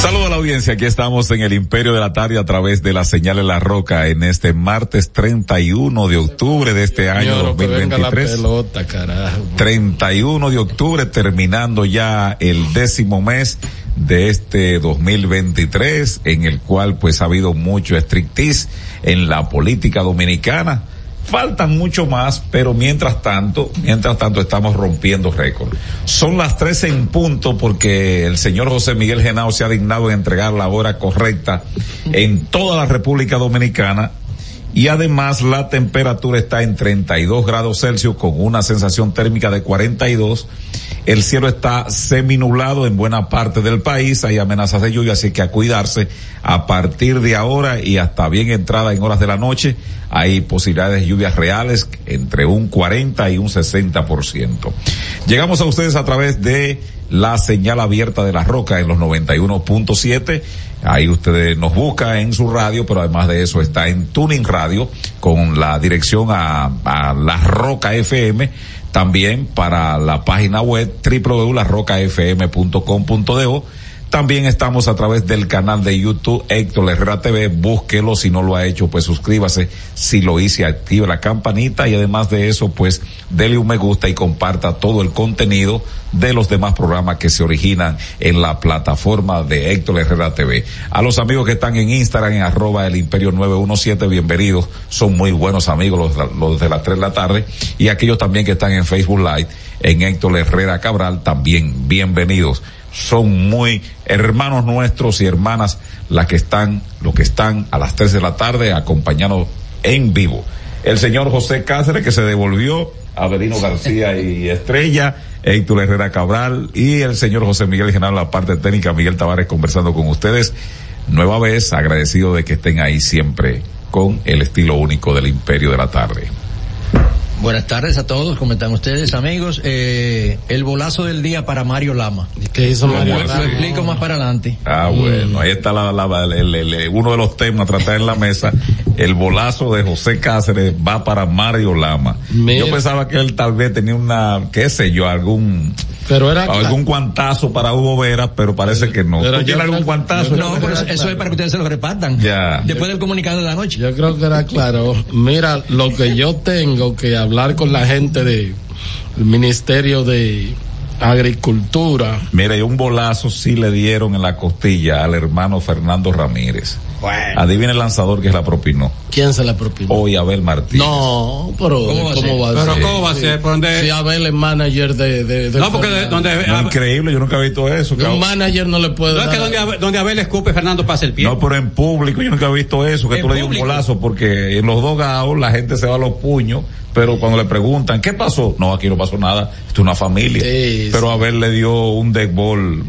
Saludos a la audiencia, aquí estamos en el Imperio de la Tarde a través de la señal de la roca en este martes 31 de octubre de este año 2023. Pelota, carajo. 31 de octubre terminando ya el décimo mes de este 2023 en el cual pues ha habido mucho estrictiz en la política dominicana Faltan mucho más, pero mientras tanto, mientras tanto estamos rompiendo récord. Son las 13 en punto porque el señor José Miguel Genao se ha dignado en entregar la hora correcta en toda la República Dominicana y además la temperatura está en 32 grados Celsius con una sensación térmica de 42. El cielo está seminublado en buena parte del país, hay amenazas de lluvia, así que a cuidarse a partir de ahora y hasta bien entrada en horas de la noche. Hay posibilidades de lluvias reales entre un 40 y un 60%. Llegamos a ustedes a través de la señal abierta de la roca en los 91.7 Ahí ustedes nos busca en su radio, pero además de eso está en Tuning Radio con la dirección a, a La Roca FM, también para la página web www.larrocafm.com.do también estamos a través del canal de YouTube Héctor Herrera TV. Búsquelo si no lo ha hecho, pues suscríbase. Si lo hice, active la campanita y además de eso, pues dele un me gusta y comparta todo el contenido de los demás programas que se originan en la plataforma de Héctor Herrera TV. A los amigos que están en Instagram en arroba el imperio 917, bienvenidos. Son muy buenos amigos los, de las 3 de la tarde. Y aquellos también que están en Facebook Live en Héctor Herrera Cabral, también bienvenidos son muy hermanos nuestros y hermanas las que están, los que están a las tres de la tarde acompañados en vivo. El señor José Cáceres que se devolvió, Avelino García y Estrella, Héctor Herrera Cabral y el señor José Miguel General, la parte técnica, Miguel Tavares conversando con ustedes. Nueva vez, agradecido de que estén ahí siempre con el estilo único del imperio de la tarde. Buenas tardes a todos, ¿cómo están ustedes, amigos? Eh, el bolazo del día para Mario Lama. ¿Qué hizo Mario Lama? Lo explico más para adelante. Ah, bueno, ahí está la, la, el, el, uno de los temas a tratar en la mesa. El bolazo de José Cáceres va para Mario Lama. Mira. Yo pensaba que él tal vez tenía una, qué sé yo, algún pero era algún guantazo para Hugo Vera, pero parece que no. Pero ¿Tiene algún guantazo? No, pero eso, eso es para que ustedes se lo repartan. Ya. Después del comunicado de la noche. Yo creo que era claro. Mira, lo que yo tengo que hablar con la gente del Ministerio de Agricultura. Mira, y un bolazo sí le dieron en la costilla al hermano Fernando Ramírez. Bueno. Adivina el lanzador que la propinó. ¿Quién se la propinó? Hoy Abel Martínez. No, pero ¿Cómo va a ¿cómo va a Pero ser? ¿cómo va a ser? ¿Por dónde? Si Abel es manager de... de, de No, porque de- donde, No, increíble, yo nunca he visto eso. un manager no le puede no es que dar- donde, Abel- donde Abel escupe, Fernando pasa el pie. No, pero en público yo nunca he visto eso, que tú le di un bolazo, porque en los dos gaos la gente se va a los puños, pero cuando le preguntan, ¿qué pasó? No, aquí no pasó nada, esto es una familia. Sí, pero sí. Abel le dio un deck ball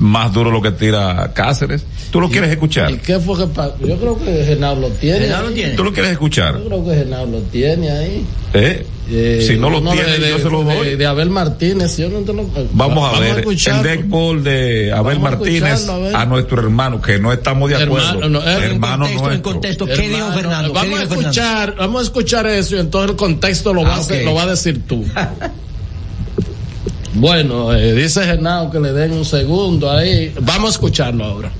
más duro lo que tira Cáceres. ¿Tú lo quieres escuchar? ¿Y qué fue que? Yo creo que Genaro lo tiene. Genaro tiene. ¿Tú lo quieres escuchar? Yo creo que Genaro lo tiene ahí. ¿Eh? Eh, si no lo tiene, de, yo se lo doy. De, de Abel Martínez, yo no te lo Vamos a ver el escucharlo. deck ball de Abel Vamos a Martínez a a nuestro hermano, que no estamos de acuerdo. Hermano, no, eh, hermano en contexto, en contexto, ¿qué dijo Fernando? ¿Qué Vamos dijo a Fernando? escuchar, vamos a escuchar eso y entonces el contexto lo, va, Ah, a hacer- ok. lo va a decir tú. bueno, eh, dice Genao que le den un segundo ahí. Vamos a escucharlo ahora.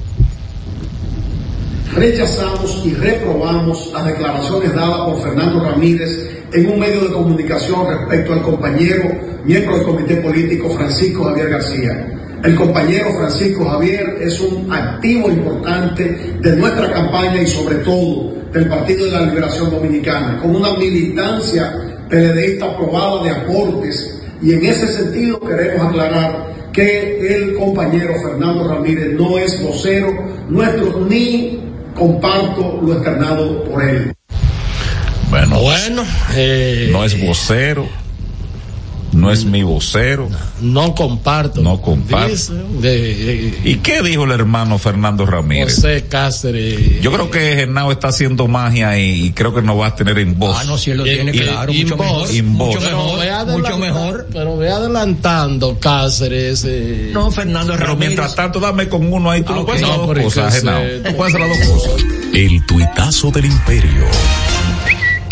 rechazamos y reprobamos las declaraciones dadas por Fernando Ramírez en un medio de comunicación respecto al compañero, miembro del comité político Francisco Javier García. El compañero Francisco Javier es un activo importante de nuestra campaña y sobre todo del Partido de la Liberación Dominicana, con una militancia PLDista aprobada de aportes y en ese sentido queremos aclarar que el compañero Fernando Ramírez no es vocero nuestro ni comparto lo externado por él. Bueno, Bueno, eh, no es vocero, no es mi vocero. no comparto. No comparto. Dice, de, eh, ¿Y qué dijo el hermano Fernando Ramírez? José Cáceres. Yo creo que Genao está haciendo magia y, y creo que nos va a tener en voz. Ah, no, si él lo Y- tiene y- claro, y mucho mejor. Mucho Pero mejor, ve mucho mejor. Pero ve adelantando Cáceres. eh, No, Fernando Pero Ramírez. mientras tanto, dame con uno ahí. Tú Ah, no ok. puedes hacer No, las pero dos cosas, Tú puedes hacer las dos cosas. El tuitazo del imperio.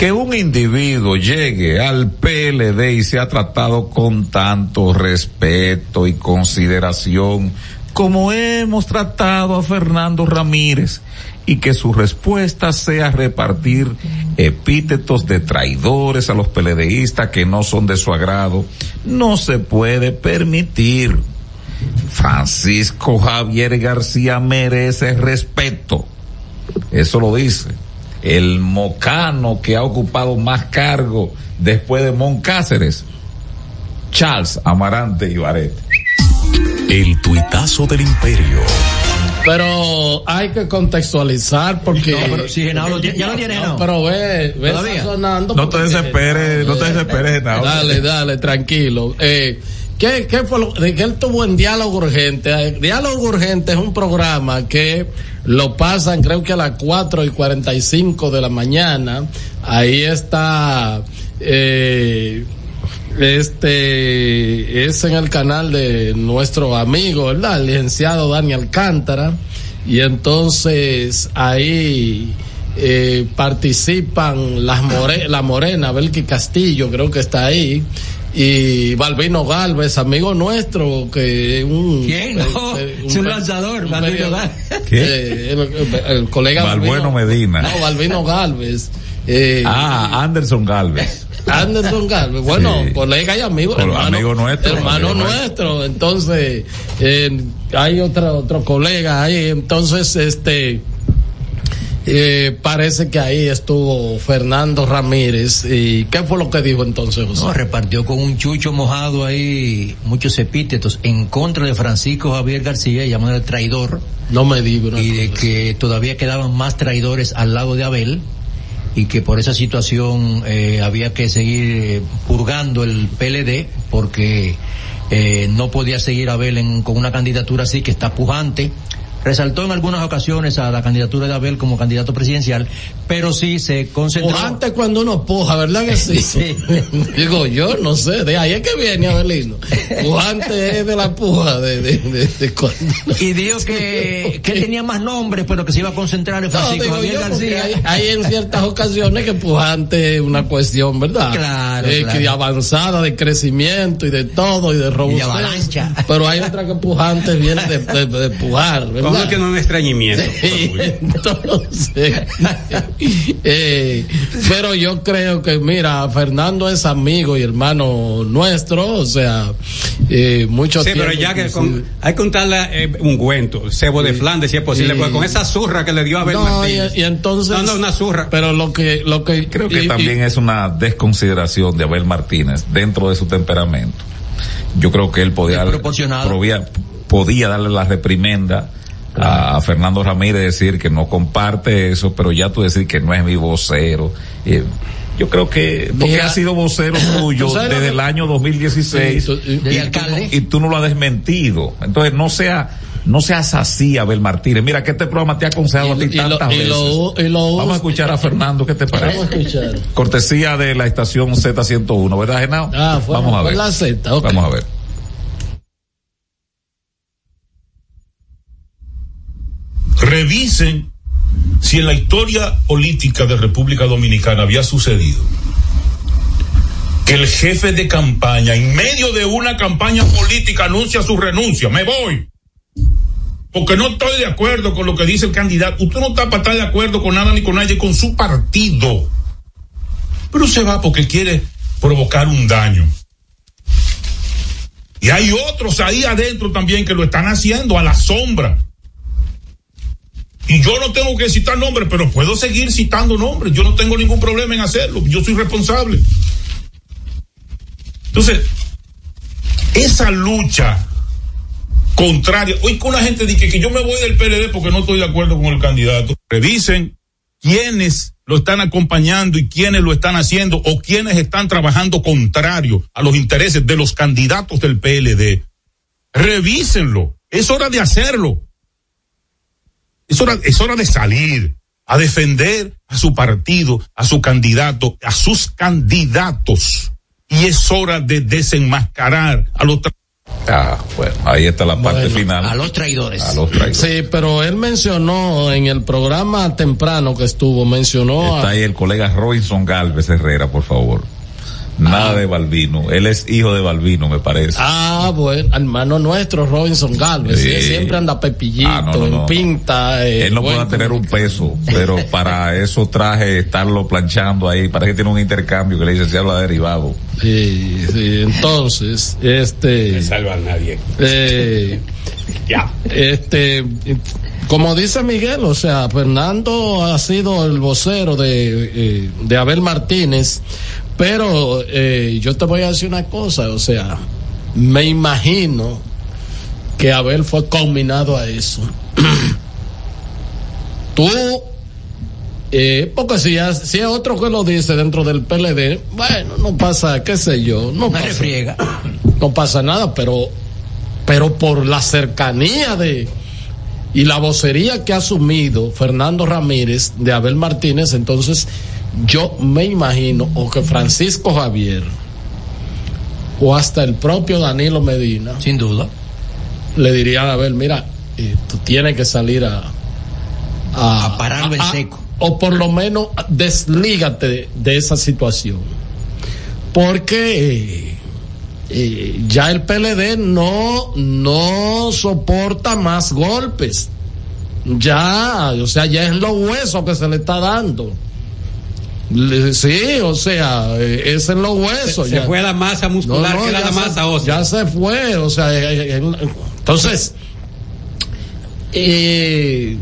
Que un individuo llegue al PLD y sea tratado con tanto respeto y consideración como hemos tratado a Fernando Ramírez y que su respuesta sea repartir epítetos de traidores a los peledeístas que no son de su agrado, no se puede permitir. Francisco Javier García merece respeto. Eso lo dice el mocano que ha ocupado más cargo después de Moncáceres, Charles Amarante Ibarete. El tuitazo del imperio. Pero hay que contextualizar porque. No, pero si Genao lo tiene- ya lo tiene No, pero ve, ve Todavía. sazonando No te desesperes, no te desesperes, Genao. Dale, dale, tranquilo. Eh, ¿qué, ¿Qué fue lo de que él tuvo en Diálogo Urgente? Eh, Diálogo Urgente es un programa que lo pasan creo que a las 4 y 45 de la mañana. Ahí está, eh, este, es en el canal de nuestro amigo, ¿verdad? El licenciado Dani Alcántara. Y entonces ahí eh, participan las more, la Morena, Belki Castillo, creo que está ahí. Y Balbino Galvez, amigo nuestro, que es un... ¿Quién? No, eh, es un lanzador, un Balbino Galvez. ¿Qué? eh, el, el colega Balbueno Balbino- Medina. No, Balbino Galvez. Eh, Ah, Anderson Galvez. Anderson Galvez, bueno, Sí. colega y amigo, Col- hermano, amigo nuestro, hermano amigo nuestro. Entonces, eh, hay otro otro colega ahí, entonces, este, eh, parece que ahí estuvo Fernando Ramírez. ¿Y qué fue lo que dijo entonces, José? No, repartió con un chucho mojado ahí muchos epítetos en contra de Francisco Javier García, llamado el traidor, No me digo. y de que todavía quedaban más traidores al lado de Abel y que por esa situación eh, había que seguir eh, purgando el PLD porque eh, no podía seguir Abel en- con una candidatura así que está pujante. Resaltó en algunas ocasiones a la candidatura de Abel como candidato presidencial, pero sí se concentró. Pujante cuando uno puja, ¿verdad que sí? Sí. Digo yo, no sé, de ahí es que viene Abelino. Pujante es de la puja, de, de, de, de cuando... Y dijo que, que tenía más nombres, pero que se iba a concentrar en No, Francisco digo Javier yo, porque García. hay, hay en ciertas ocasiones que pujante es una cuestión, ¿verdad? Claro, Eh, claro. Que de avanzada, de crecimiento y de todo y de robustez. avalancha. Pero hay otra que pujante viene de, de, de pujar, ¿verdad? ¿Cómo que no un estreñimiento? Sí, entonces, eh, pero yo creo que, mira, Fernando es amigo y hermano nuestro, o sea, eh, mucho Sí, tiempo. pero ya que con, hay que untarle eh, un cuento, cebo de Flandes si es posible, porque con esa zurra que le dio a Abel No, Martínez. y entonces. No, no, una zurra. Pero lo que, lo que. Creo que y- también y- es una desconsideración de Abel Martínez dentro de su temperamento. Yo creo que él podía, Desproporcionado. podía, podía darle la reprimenda a, Fernando Ramírez decir que no comparte eso, pero ya tú decir que no es mi vocero. Eh, yo creo que porque Mira, ha sido vocero tuyo ¿tú sabes lo desde que- el año 2016 Sí, tú- y- y, tú no, y tú no lo has desmentido. Entonces no sea no seas así, Abel Martínez. Mira que este programa te ha aconsejado a ti tantas y veces. lo- lo- Vamos a escuchar a Fernando, ¿qué te parece? Vamos a escuchar. Cortesía de la estación Z101, ¿verdad, Genao? Ah, fue- Vamos a fue ver. la Z. Vamos a ver. Revisen si en la historia política de República Dominicana había sucedido que el jefe de campaña, en medio de una campaña política, anuncia su renuncia. Me voy. Porque no estoy de acuerdo con lo que dice el candidato. Usted no está para estar de acuerdo con nada ni con nadie, con su partido. Pero se va porque quiere provocar un daño. Y hay otros ahí adentro también que lo están haciendo a la sombra. Y yo no tengo que citar nombres, pero puedo seguir citando nombres. Yo no tengo ningún problema en hacerlo. Yo soy responsable. Entonces, esa lucha contraria, hoy con la gente dice que yo me voy del PLD porque no estoy de acuerdo con el candidato. Revisen quiénes lo están acompañando y quiénes lo están haciendo o quiénes están trabajando contrario a los intereses de los candidatos del PLD. Revísenlo. Es hora de hacerlo. Es hora, es hora de salir a defender a su partido, a su candidato, a sus candidatos. Y es hora de desenmascarar a los... Ah, bueno, ahí está la parte Bueno, final. A los traidores. A los traidores. Sí, pero él mencionó en el programa temprano que estuvo, mencionó Está a, ahí el colega Robinson Galvez Herrera, por favor. Nada de Balbino. Él es hijo de Balbino, me parece. Ah, bueno, hermano nuestro, Robinson Galvez. Sí. Él siempre anda pepillito, Ah, no, no, en no. pinta. eh, Él no puede tener un peso, pero para eso traje estarlo planchando ahí. Parece que tiene un intercambio que le dice, se habla derivado. Sí, sí, entonces, este. No salva a nadie. eh, Ya. este como dice Miguel, o sea, Fernando ha sido el vocero de, eh, de Abel Martínez, pero eh, yo te voy a decir una cosa, o sea, me imagino que Abel fue combinado a eso. Tú, eh, porque si, ya- si es otro que lo dice dentro del PLD, bueno, no pasa, qué sé yo, no pasa refriega. no pasa nada, pero, pero por la cercanía de y la vocería que ha asumido Fernando Ramírez de Abel Martínez, entonces yo me imagino o que Francisco Javier o hasta el propio Danilo Medina Sin duda. le dirían a Abel, mira, eh, tú tienes que salir a A pararlo en seco. o por lo menos deslígate de, esa situación. Porque eh, eh, ya el PLD no, no soporta más golpes. Ya, o sea, ya es lo hueso que se le está dando. Sí, o sea, eh, es en los huesos. Se ya. fue la masa muscular, queda ya la se- masa ósea. Ya se fue, o sea, eh, eh, entonces, eh,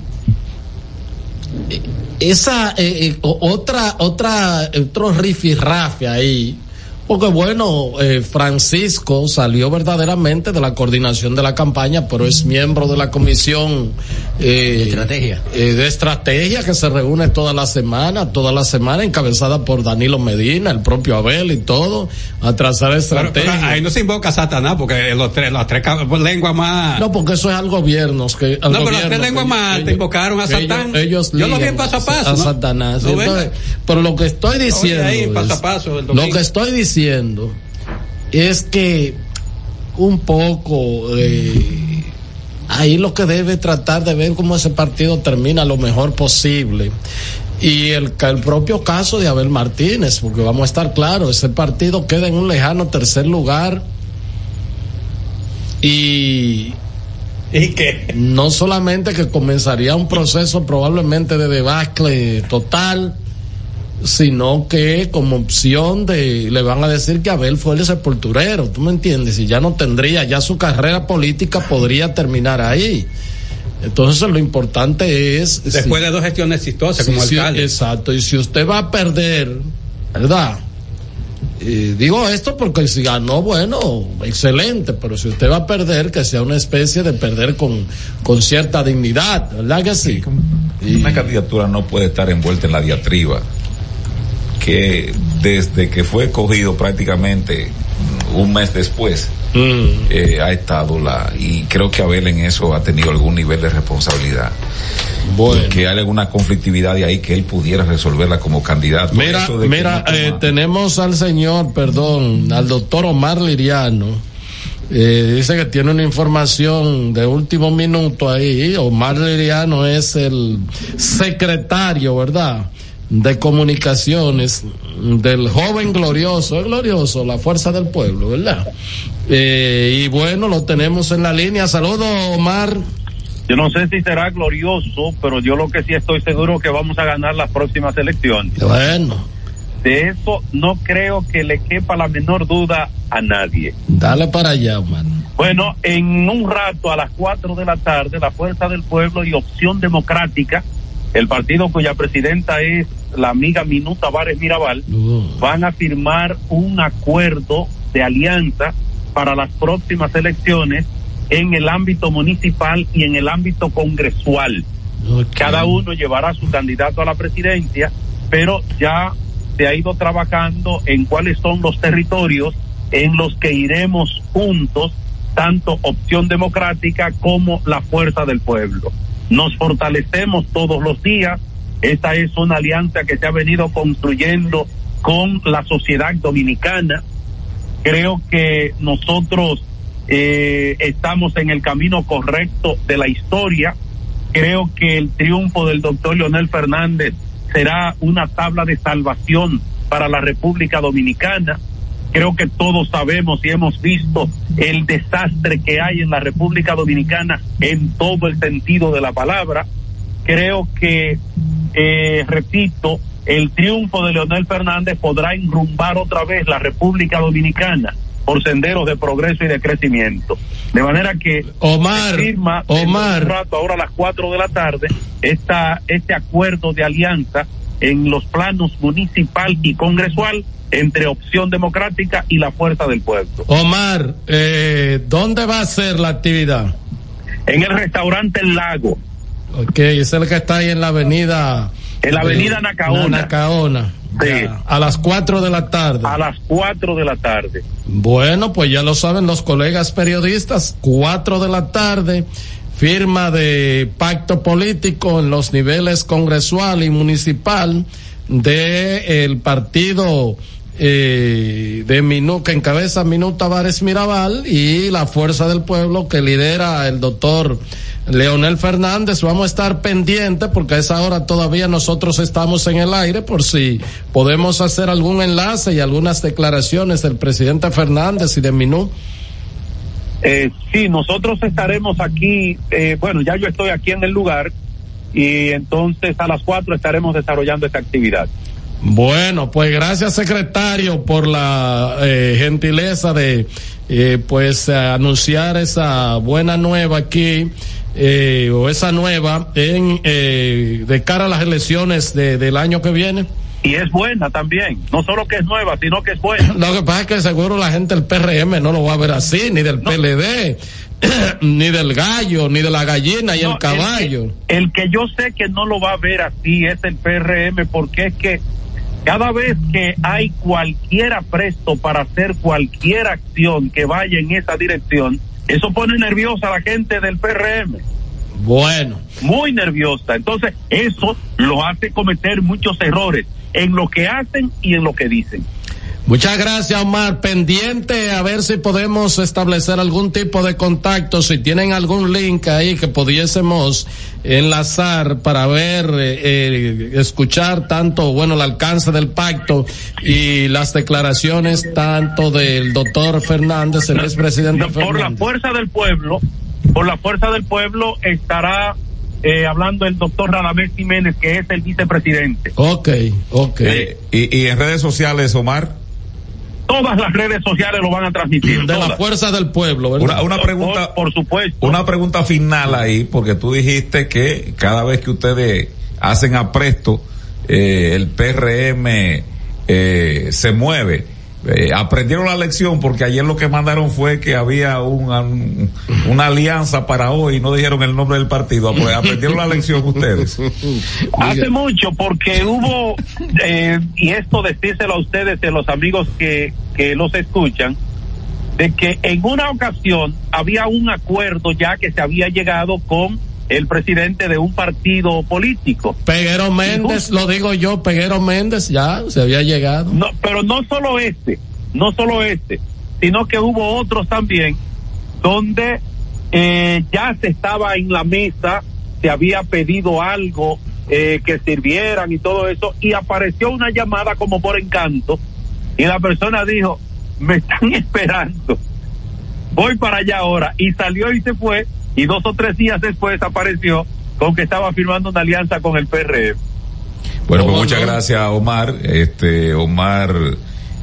esa eh, otra otra otro rifirrafe ahí porque bueno eh, Francisco salió verdaderamente de la coordinación de la campaña pero es miembro de la comisión eh, De estrategia. eh, de estrategia que se reúne toda la semana toda la semana encabezada por Danilo Medina el propio Abel y todo a trazar estrategia pero ahí no se invoca a Satanás porque los tres, las tres lenguas más. no porque eso es al gobierno que al No, pero las tres lenguas más ellos- te invocaron a que ellos- Satán. ellos Yo lo vi en paso a paso, a ¿no? Satanás No, Entonces, venga. pero lo que estoy diciendo ahí, paso a es- paso, el lo que estoy diciendo es que un poco eh, ahí lo que debe tratar de ver cómo ese partido termina lo mejor posible y el, el propio caso de Abel Martínez, porque vamos a estar claros, ese partido queda en un lejano tercer lugar y ¿Y qué? no solamente que comenzaría un proceso probablemente de debacle total, sino que como opción de, le van a decir que Abel fue el sepulturero, ¿tú me entiendes? Y ya no tendría, ya su carrera política podría terminar ahí. Entonces lo importante es... Después si- de dos gestiones exitosas Sí, como sí, alcalde. exacto. Y si usted va a perder, ¿verdad? Eh, digo esto porque si ganó, bueno, excelente, pero si usted va a perder, que sea una especie de perder con, con cierta dignidad, ¿verdad que sí? Y- Una candidatura no puede estar envuelta en la diatriba que desde que fue cogido prácticamente un mes después Mm. eh, ha estado la y creo que Abel en eso ha tenido algún nivel de responsabilidad Bueno. que hay alguna conflictividad de ahí que él pudiera resolverla como candidato Mira, mira, no eh, tenemos al señor, perdón, al doctor Omar Liriano. Eh, dice que tiene una información de último minuto ahí. Omar Liriano es el secretario, ¿verdad? De comunicaciones del joven glorioso, es glorioso, la fuerza del pueblo, ¿verdad? Eh, y bueno, lo tenemos en la línea. Saludos, Omar. Yo no sé si será glorioso, pero yo lo que sí estoy seguro que vamos a ganar las próximas elecciones. Bueno, De eso no creo que le quepa la menor duda a nadie. dale para allá, Omar. Bueno, en un rato a las 4 de la tarde, la Fuerza del Pueblo y Opción Democrática, el partido cuya presidenta es la amiga Minuta Vares Mirabal, Uh. van a firmar un acuerdo de alianza para las próximas elecciones en el ámbito municipal y en el ámbito congresual. Cada uno llevará su candidato a la presidencia, pero ya se ha ido trabajando en cuáles son los territorios en los que iremos juntos, tanto opción democrática como la fuerza del pueblo. Nos fortalecemos todos los días. Esta es una alianza que se ha venido construyendo con la sociedad dominicana. Creo que nosotros eh, estamos en el camino correcto de la historia. Creo que el triunfo del doctor Leonel Fernández será una tabla de salvación para la República Dominicana. Creo que todos sabemos y hemos visto el desastre que hay en la República Dominicana en todo el sentido de la palabra. Creo que, eh, repito, el triunfo de Leonel Fernández podrá enrumbar otra vez la República Dominicana por senderos de progreso y de crecimiento. De manera que Omar, firma Omar. rato, ahora a las 4 de la tarde, esta, este acuerdo de alianza en los planos municipal y congresual entre Opción Democrática y la Fuerza del Pueblo. Omar, eh, ¿dónde va a ser la actividad? En el restaurante El Lago, Ok, es el que está ahí en la avenida. en la avenida eh, Nacaona, Nacaona. Sí. Ya, a las 4 de la tarde. a las 4 de la tarde. Bueno, pues ya lo saben los colegas periodistas, 4 de la tarde, firma de pacto político en los niveles congresual y municipal de el partido eh, de Minú, que encabeza Minú Tavares Mirabal y la Fuerza del Pueblo que lidera el doctor Leonel Fernández. Vamos a estar pendientes porque a esa hora todavía nosotros estamos en el aire por si podemos hacer algún enlace y algunas declaraciones del presidente Fernández y de Minú. Eh, sí, nosotros estaremos aquí, eh, bueno, ya yo estoy aquí en el lugar y entonces a las 4 estaremos desarrollando esta actividad. Bueno, pues gracias secretario por la eh, gentileza de eh, pues anunciar esa buena nueva aquí eh, o esa nueva en eh, de cara a las elecciones de, del año que viene. Y es buena también, no solo que es nueva, sino que es buena. Lo que pasa es que seguro la gente del PRM no lo va a ver así, ni del PLD, ni del gallo, ni de la gallina y No, el caballo. El que, el que yo sé que no lo va a ver así es el PRM porque es que cada vez que hay cualquiera presto para hacer cualquier acción que vaya en esa dirección, eso pone nerviosa a la gente del PRM, Bueno, muy nerviosa. Entonces, eso lo hace cometer muchos errores en lo que hacen y en lo que dicen. Muchas gracias, Omar. Pendiente a ver si podemos establecer algún tipo de contacto, si tienen algún link ahí que pudiésemos enlazar para ver, eh, eh, escuchar tanto, bueno, el alcance del pacto y las declaraciones tanto del doctor Fernández, el expresidente No, por la Fernández. fuerza del pueblo, por la fuerza del pueblo estará eh, hablando el doctor Radamés Jiménez, que es el vicepresidente. Ok, ok. Eh, y, y en redes sociales, Omar, Todas las redes sociales lo van a transmitir. de la todas. fuerza del pueblo, ¿verdad? una, una Por- pregunta, por, supuesto. una pregunta final ahí, porque tú dijiste que cada vez que ustedes hacen apresto, eh, el PRM eh, se mueve. Eh, aprendieron la lección porque ayer lo que mandaron fue que había una, una alianza para hoy y no dijeron el nombre del partido. Pues, aprendieron la lección ustedes. Hace mucho porque hubo, eh, y esto decírselo a ustedes, de los amigos que, que los escuchan, de que en una ocasión había un acuerdo ya que se había llegado con el presidente de un partido político. Peguero Méndez, lo digo yo, Peguero Méndez, ya se había llegado. No, pero no solo este, no solo este, sino que hubo otros también donde eh, ya se estaba en la mesa, se había pedido algo eh, que sirvieran y todo eso, y apareció una llamada como por encanto, y la persona dijo, me están esperando, voy para allá ahora, y salió y se fue, y dos o tres días después apareció con que estaba firmando una alianza con el PRM. Bueno, pues ¿Cómo muchas gracias Omar. Este, Omar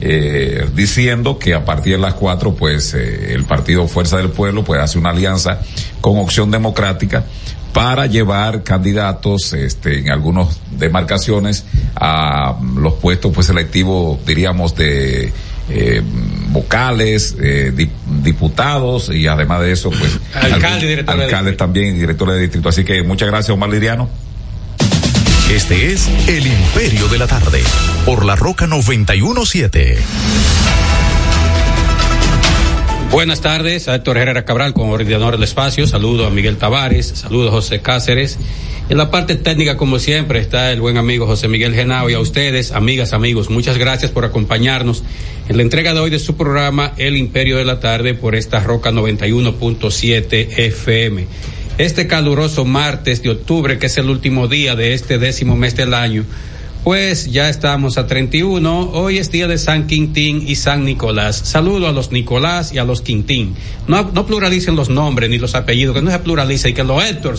eh, diciendo que a partir de las cuatro, pues eh, el partido Fuerza del Pueblo pues hace una alianza con Opción Democrática para llevar candidatos este, en algunas demarcaciones a los puestos pues selectivos, diríamos, de eh, vocales, eh, dip- diputados y además de eso, pues Alcalde, algún- director de alcaldes distrito. también y directores de distrito. Así que muchas gracias Omar Liriano. Este es El Imperio de la Tarde, por la Roca 917. Buenas tardes, a Héctor Herrera Cabral, coordinador del espacio. Saludo a Miguel Tavares, saludo a José Cáceres. En la parte técnica, como siempre, está el buen amigo José Miguel Genao y a ustedes, amigas, amigos, muchas gracias por acompañarnos en la entrega de hoy de su programa El Imperio de la Tarde por esta Roca 91.7 FM. Este caluroso martes de octubre, que es el último día de este décimo mes del año, Pues ya estamos a 31. Hoy es día de San Quintín y San Nicolás. Saludo a los Nicolás y a los Quintín. No, pluralicen los nombres ni los apellidos, que no se pluralice y que los Héctor,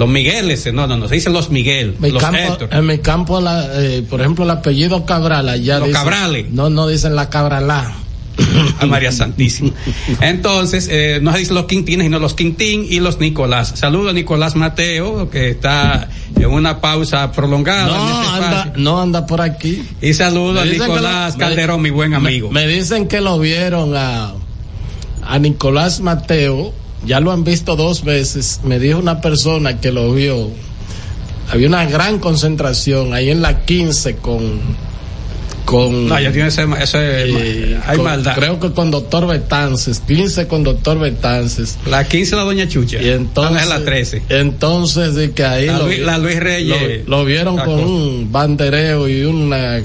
los Migueles, no, no, no, se dicen los Miguel, Mi los campo- Héctor. en mi campo, la, eh, por ejemplo, el apellido Cabral, allá Los dicen- Cabrales. No, no dicen la Cabralá. a María Santísima. Entonces, eh, no se dicen los Quintines, sino los Quintín y los Nicolás. Saludo a Nicolás Mateo, que está en una pausa prolongada. No este anda, no anda por aquí. Y saludo a Nicolás lo- me- Calderón, mi buen amigo. Me, me dicen que lo vieron a, a Nicolás Mateo, ya lo han visto dos veces. Me dijo una persona que lo vio. Había una gran concentración ahí en la 15 con. con no, ya tiene ese, ese eh, hay con- maldad. Creo que con doctor Betances, 15 con doctor Betances. La 15 la doña Chucha. Y entonces, es la 13. Entonces, de que ahí La lo, Luis- la Luis Reyes. lo, lo vieron con cosa. un bandereo y una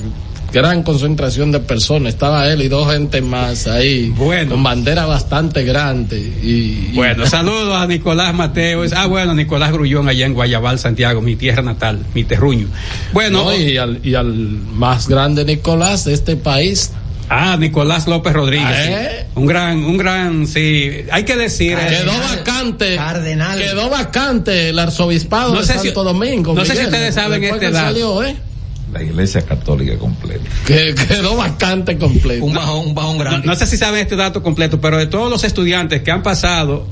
gran concentración de personas. Estaba él y dos gente más ahí. Bueno. Con bandera bastante grande. Y, y- Bueno, saludos a Nicolás Mateo. Ah, bueno, Nicolás Grullón allá en Guayabal, Santiago, mi tierra natal, mi terruño. Bueno, no, y, al, y al más grande Nicolás de este país. ah, Nicolás López Rodríguez. Ah. ¿eh? Un gran, un gran, sí. Hay que decir. eh, Quedó vacante. Cardenal. Quedó vacante el arzobispado No de sé si- Santo Domingo. no sé si ustedes saben este dato. salió, ¿eh? La iglesia católica completa. Que quedó vacante completo. Un bajón, un bajón no, grande. no sé si saben este dato completo, pero de todos los estudiantes que han pasado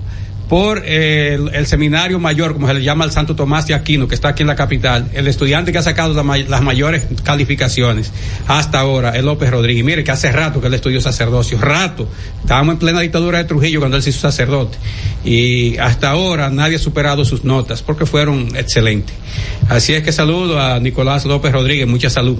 por eh, el, el seminario mayor, como se le llama al Santo Tomás de Aquino, que está aquí en la capital, el estudiante que ha sacado la may- las mayores calificaciones hasta ahora es López Rodríguez. Mire que hace rato que él estudió sacerdocio, rato. Estábamos en plena dictadura de Trujillo cuando él se hizo sacerdote. Y hasta ahora nadie ha superado sus notas porque fueron excelentes. Así es que saludo a Nicolás López Rodríguez, mucha salud.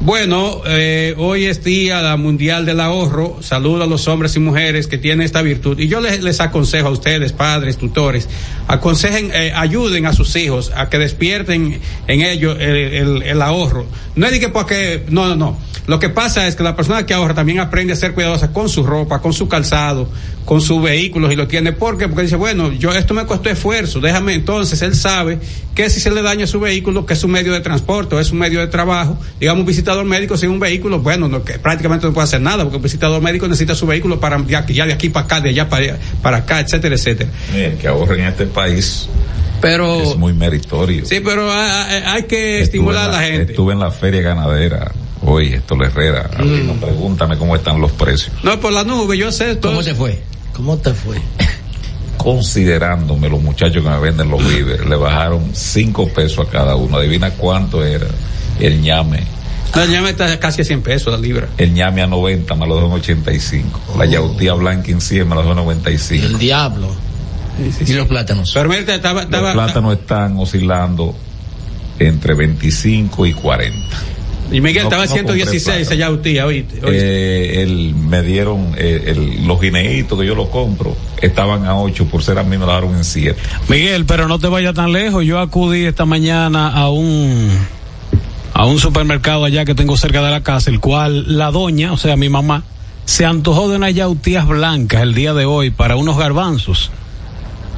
Bueno, eh, hoy es día la mundial del ahorro. Saludo a los hombres y mujeres que tienen esta virtud. Y yo les, les aconsejo a ustedes, padres, tutores, aconsejen, eh, ayuden a sus hijos a que despierten en ellos el, el- ahorro. No es que porque, no, no, no. Lo que pasa es que la persona que ahorra también aprende a ser cuidadosa con su ropa, con su calzado, con sus vehículos y lo tiene. ¿Por qué? Porque dice, bueno, yo esto me costó esfuerzo, déjame entonces, él sabe que si se le daña su vehículo, que es un medio de transporte o es un medio de trabajo, digamos un visitador médico sin un vehículo, bueno, no, que prácticamente no puede hacer nada, porque un visitador médico necesita su vehículo para ya, ya de aquí para acá, de allá para, para acá, etcétera, etcétera. Mira, El que ahorra en este país Pero, es muy meritorio. sí, pero hay, hay- hay que Estuve estimular a la gente. Estuve en la feria ganadera hoy, esto Herrera. Mm. Pregúntame cómo están los precios. No, por la nube, yo sé todo. ¿Cómo te fue? ¿Cómo te fue? Considerándome los muchachos que me venden los víveres, le bajaron cinco pesos a cada uno. Adivina cuánto era el ñame. No, ya me está casi a 100 pesos la libra. El ñame a 90 me lo dejó en 85. La yautía blanca en 100 me lo dejó en 95. El diablo. ¿Y los plátanos? Pero mira, estaba, Los estaba, plátanos están oscilando entre 25 y 40. Y Miguel no- estaba no 116 compré allá utía, oíste. oíste. Eh, el, me dieron eh, el- los guineitos que yo los compro, estaban a 8, por ser a mí me lo dejaron en 7. Miguel, pero no te vayas tan lejos. Yo acudí esta mañana a un a un supermercado allá que tengo cerca de la casa, el cual la doña, o sea, mi mamá, se antojó de unas yautías blancas el día de hoy para unos garbanzos.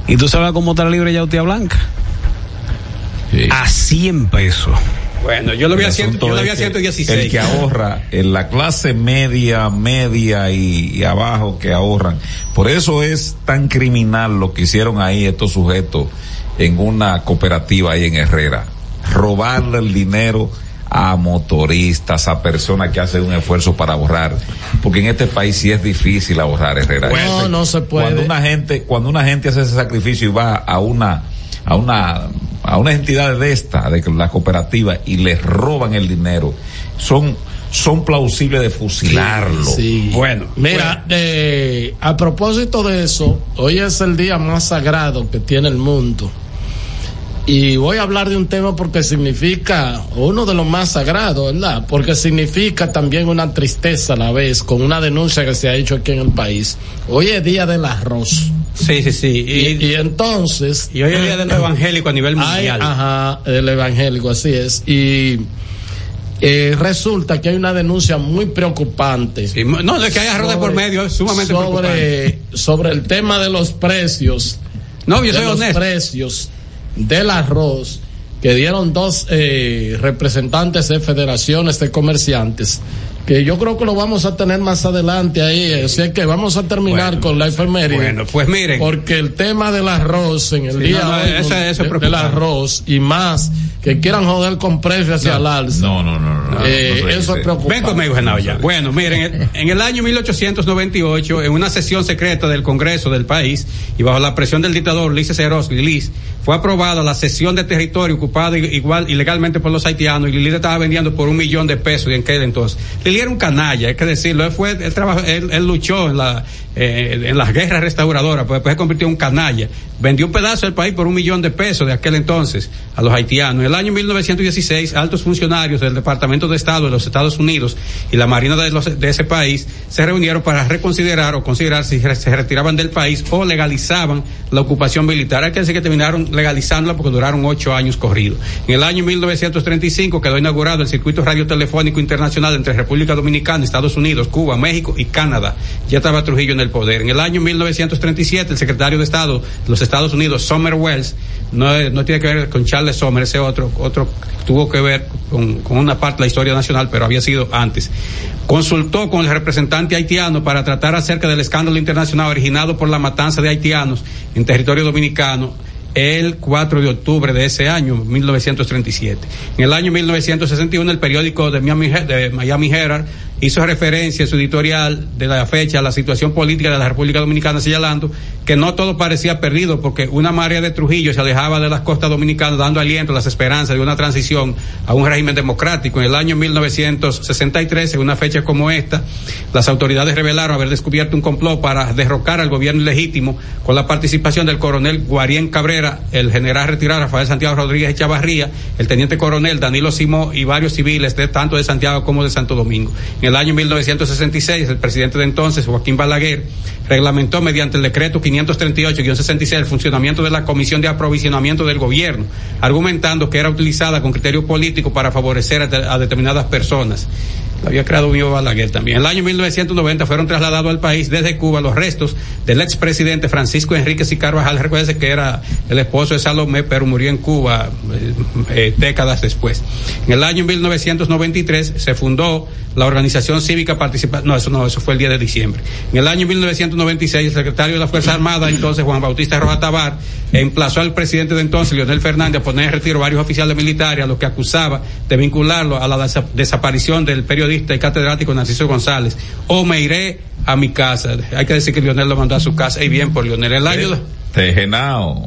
¿Y tú sabes cómo está la libre yautía blanca? A 100 pesos. Bueno, yo lo vi a, El cien- asunto yo lo vi es a que 116. El que ahorra, en la clase media, media y, y abajo que ahorran. Por eso es tan criminal lo que hicieron ahí estos sujetos en una cooperativa ahí en Herrera. Robarle el dinero a motoristas, a personas que hacen un esfuerzo para ahorrar. Porque en este país sí es difícil ahorrar, Herrera. No, no se puede. Cuando una gente, cuando una gente hace ese sacrificio y va a una, a una, a una entidad de esta, de la cooperativa, y les roban el dinero, son, son plausibles de fusilarlo. Sí. Bueno, Mira, eh, a propósito de eso, hoy es el día más sagrado que tiene el mundo. Y voy a hablar de un tema porque significa uno de los más sagrados, ¿verdad? Porque significa también una tristeza a la vez, con una denuncia que se ha hecho aquí en el país. Hoy es día del arroz. Sí, sí, sí. Y, Y, y entonces... y hoy es día del evangélico a nivel Hay, mundial. ajá, el evangélico, así es. Y eh, resulta que hay una denuncia muy preocupante. Sí, no, de que hay arroz de por medio es sumamente preocupante. sobre, sobre el tema de los precios. No, yo de soy los honesto. precios del arroz que dieron dos eh, representantes de federaciones de comerciantes que yo creo que lo vamos a tener más adelante ahí, así es que vamos a terminar Bueno, con la efeméride. Bueno, pues miren. Porque el tema del arroz en el Sí, día no, no, hoy, del- arroz y más que quieran joder con precios hacia el alza. No, no, no, no. no, Eh, no eso es preocupante. Ven conmigo, Genao, ya. Bueno, miren, en- el año 1898, en una sesión secreta del Congreso del país y bajo la presión del dictador Lice Seros Lilis, fue aprobada la cesión de territorio ocupado igual ilegalmente por los haitianos y Lili estaba vendiendo por un millón de pesos en aquel entonces. Lili era un canalla, hay que decirlo. Él fue, él trabajó, él, él luchó en la, eh, en las guerras restauradoras, pues después se convirtió en un canalla. Vendió un pedazo del país por un millón de pesos de aquel entonces a los haitianos. En el año 1916, altos funcionarios del Departamento de Estado de los Estados Unidos y la Marina de, los- de ese país se reunieron para reconsiderar o considerar si se retiraban del país o legalizaban la ocupación militar. Hay que decir que terminaron legalizándola porque duraron ocho años corridos. En el año 1935 quedó inaugurado el circuito radiotelefónico internacional entre República Dominicana, Estados Unidos, Cuba, México y Canadá. Ya estaba Trujillo en el poder. En el año 1937 el secretario de Estado de los Estados Unidos, Summer Wells, no, tiene que ver con Charles Sommer, ese otro, otro tuvo que ver con, con una parte de la historia nacional, pero había sido antes. Consultó con el representante haitiano para tratar acerca del escándalo internacional originado por la matanza de haitianos en territorio dominicano el 4 de octubre de ese año, 1937. En el año 1961, el periódico de Miami, de Miami Herald hizo referencia en su editorial de la fecha a la situación política de la República Dominicana, señalando que no todo parecía perdido, porque una marea de Trujillo se alejaba de las costas dominicanas, dando aliento a las esperanzas de una transición a un régimen democrático. En el año 1963, en una fecha como esta, las autoridades revelaron haber descubierto un complot para derrocar al gobierno ilegítimo con la participación del coronel Guarien Cabrera, el general retirado Rafael Santiago Rodríguez Echavarría, el teniente coronel Danilo Simó y varios civiles de tanto de Santiago como de Santo Domingo. El año 1966, el presidente de entonces, Joaquín Balaguer, reglamentó mediante el decreto 538-66 el funcionamiento de la Comisión de Aprovisionamiento del Gobierno, argumentando que era utilizada con criterio político para favorecer a, a determinadas personas. Había creado Mío Balaguer también. En el año 1990 fueron trasladados al país desde Cuba los restos del expresidente Francisco Enríquez y Carvajal. Recuerde que era el esposo de Salomé, pero murió en Cuba eh, eh, décadas después. En el año 1993 se fundó la organización cívica participa no eso no eso fue el 10 de diciembre en el año 1996 el secretario de la Fuerza Armada entonces Juan Bautista Roja Tabar emplazó al presidente de entonces Leonel Fernández a poner en retiro varios oficiales militares a los que acusaba de vincularlo a la desa- desaparición del periodista y catedrático Narciso González o me iré a mi casa hay que decir que Leonel lo mandó a su casa y bien por Leonel el año Tejenao.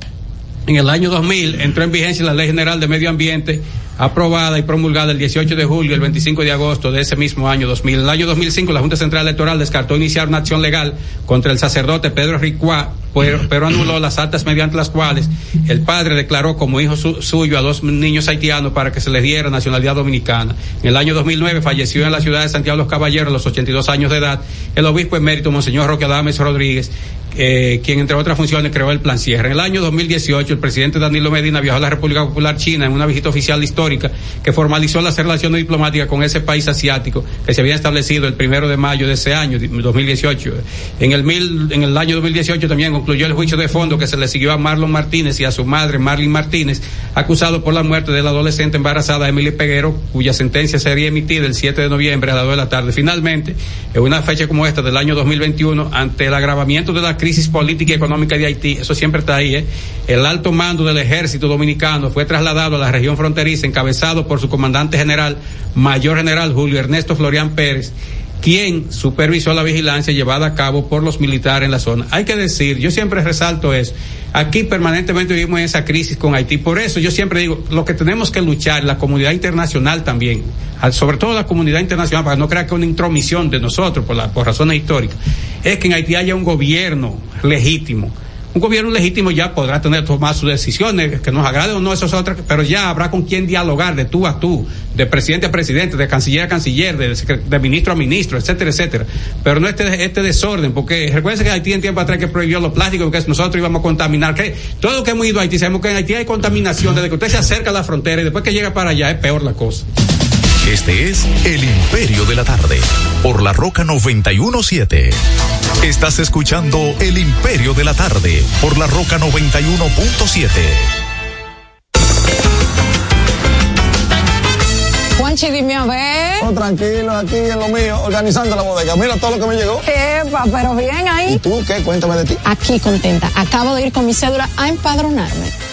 en el año 2000 entró en vigencia la Ley General de Medio Ambiente aprobada y promulgada el 18 de julio y el 25 de agosto de ese mismo año 2000. En el año 2005 la Junta Central Electoral descartó iniciar una acción legal contra el sacerdote Pedro Ricuá, pero, pero anuló las actas mediante las cuales el padre declaró como hijo su- suyo a dos niños haitianos para que se les diera nacionalidad dominicana. En el año 2009 falleció en la ciudad de Santiago de los Caballeros a los 82 años de edad el obispo emérito Monseñor Roque Adames Rodríguez, eh, quien entre otras funciones creó el plan Sierra. En el año 2018 el presidente Danilo Medina viajó a la República Popular China en una visita oficial histórica que formalizó las relaciones diplomáticas con ese país asiático que se había establecido el primero de mayo de ese año, 2018. En el, mil, en el año 2018 también concluyó el juicio de fondo que se le siguió a Marlon Martínez y a su madre Marlene Martínez, acusado por la muerte de la adolescente embarazada Emily Peguero, cuya sentencia sería emitida el 7 de noviembre a las 2 de la tarde. Finalmente, en una fecha como esta del año 2021, ante el agravamiento de la crisis política y económica de Haití, eso siempre está ahí, ¿eh? el alto mando del ejército dominicano fue trasladado a la región fronteriza encabezado por su comandante general, mayor general Julio Ernesto Florian Pérez, quien supervisó la vigilancia llevada a cabo por los militares en la zona. Hay que decir, yo siempre resalto eso, aquí permanentemente vivimos en esa crisis con Haití, por eso yo siempre digo, lo que tenemos que luchar, la comunidad internacional también, sobre todo la comunidad internacional, para no crear que una intromisión de nosotros por, la, por razones históricas, es que en Haití haya un gobierno legítimo. Un gobierno legítimo ya podrá tener tomar sus decisiones, que nos agrade o no, eso es pero ya habrá con quien dialogar de tú a tú, de presidente a presidente, de canciller a canciller, de, de ministro a ministro, etcétera, etcétera. Pero no este, este desorden, porque recuerden que Haití en tiempo atrás que prohibió los plásticos, porque nosotros íbamos a contaminar. Que todo lo que hemos ido a Haití, sabemos que en Haití hay contaminación, desde que usted se acerca a la frontera y después que llega para allá es peor la cosa. Este es El Imperio de la Tarde, por la Roca 917. Estás escuchando El Imperio de la Tarde, por la Roca 91.7. Juanchi, dime a ver. Oh, tranquilo, aquí en lo mío, organizando la bodega. Mira todo lo que me llegó. Epa, pero bien ahí. ¿Y tú qué? Cuéntame de ti. Aquí contenta. Acabo de ir con mi cédula a empadronarme.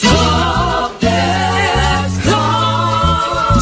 Top 10.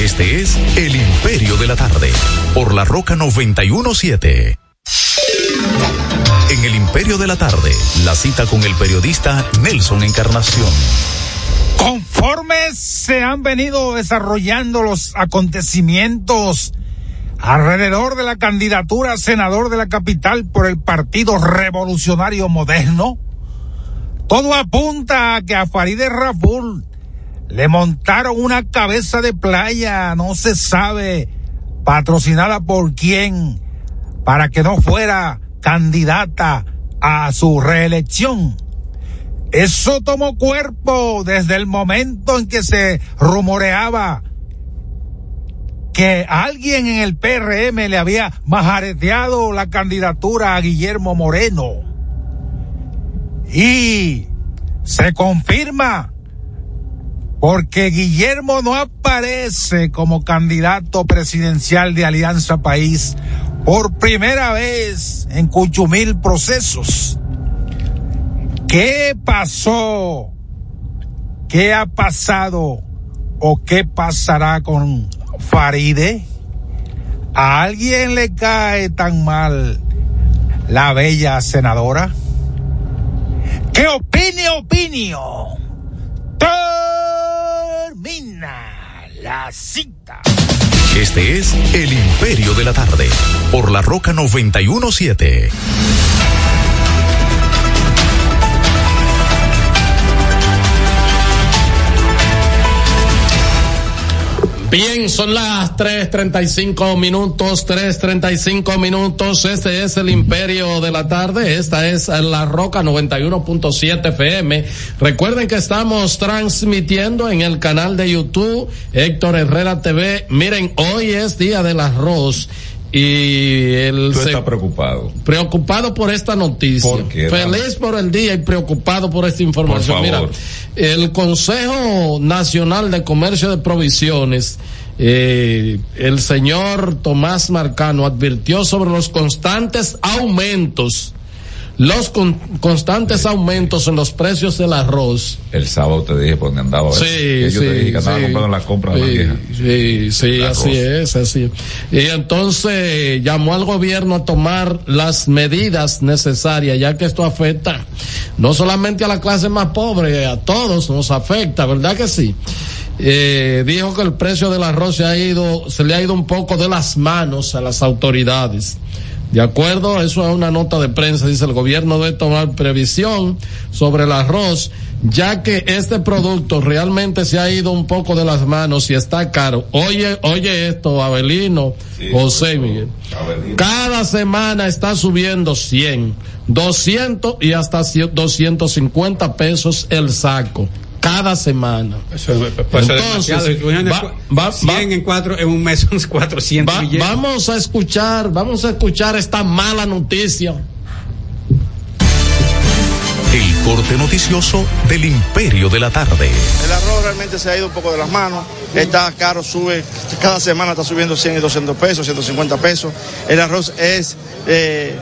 Este es El Imperio de la Tarde, por la Roca 917. En El Imperio de la Tarde, la cita con el periodista Nelson Encarnación. Conforme se han venido desarrollando los acontecimientos alrededor de la candidatura a senador de la capital por el Partido Revolucionario Moderno, todo apunta a que a Farideh Raful le montaron una cabeza de playa, no se sabe, patrocinada por quién, para que no fuera candidata a su reelección. Eso tomó cuerpo desde el momento en que se rumoreaba que alguien en el PRM le había majareteado la candidatura a Guillermo Moreno. Y se confirma porque Guillermo no aparece como candidato presidencial de Alianza País por primera vez en Cuchumil procesos. ¿Qué pasó? ¿Qué ha pasado? ¿O qué pasará con Faride? ¿A alguien le cae tan mal la bella senadora? ¿Qué opine, opinio? La cita. Este es El Imperio de la Tarde, por la Roca 917. Bien, son las 3.35 minutos, 3.35 minutos. Este es el Imperio de la Tarde. Esta es La Roca 91.7 FM. Recuerden que estamos transmitiendo en el canal de YouTube Héctor Herrera TV. Miren, hoy es día del arroz. Y el Tú estás preocupado. preocupado por esta noticia. ¿Por qué, Feliz por el día y preocupado por esta información. Por. Mira, el Consejo Nacional de Comercio de Provisiones, eh, el señor Tomás Marcano advirtió sobre los constantes aumentos, los con- constantes aumentos en los precios del arroz. El sábado te dije por dónde andaba. Sí, yo sí, te dije que andaba sí. comprando la compra de la Sí. Sí, sí, así es, así es. Y entonces llamó al gobierno a tomar las medidas necesarias, ya que esto afecta no solamente a la clase más pobre, a todos nos afecta, ¿verdad que sí? Eh, dijo que el precio del arroz se ha ido, se le ha ido un poco de las manos a las autoridades. De acuerdo, eso es una nota de prensa, dice el gobierno debe tomar previsión sobre el arroz, ya que este producto realmente se ha ido un poco de las manos y está caro. Oye, oye esto, Abelino, José Miguel. Cada semana está subiendo 100, 200 y hasta 250 pesos el saco. Cada semana. Eso es- pues es Entonces. Imagínate, va- va- 100 en cuatro, en un mes son 400 Va- billetes. vamos a escuchar, vamos a escuchar esta mala noticia. El corte noticioso del Imperio de la Tarde. El arroz realmente se ha ido un poco de las manos. Está caro, sube, cada semana está subiendo 100 y 200 pesos, 150 pesos. El arroz es eh,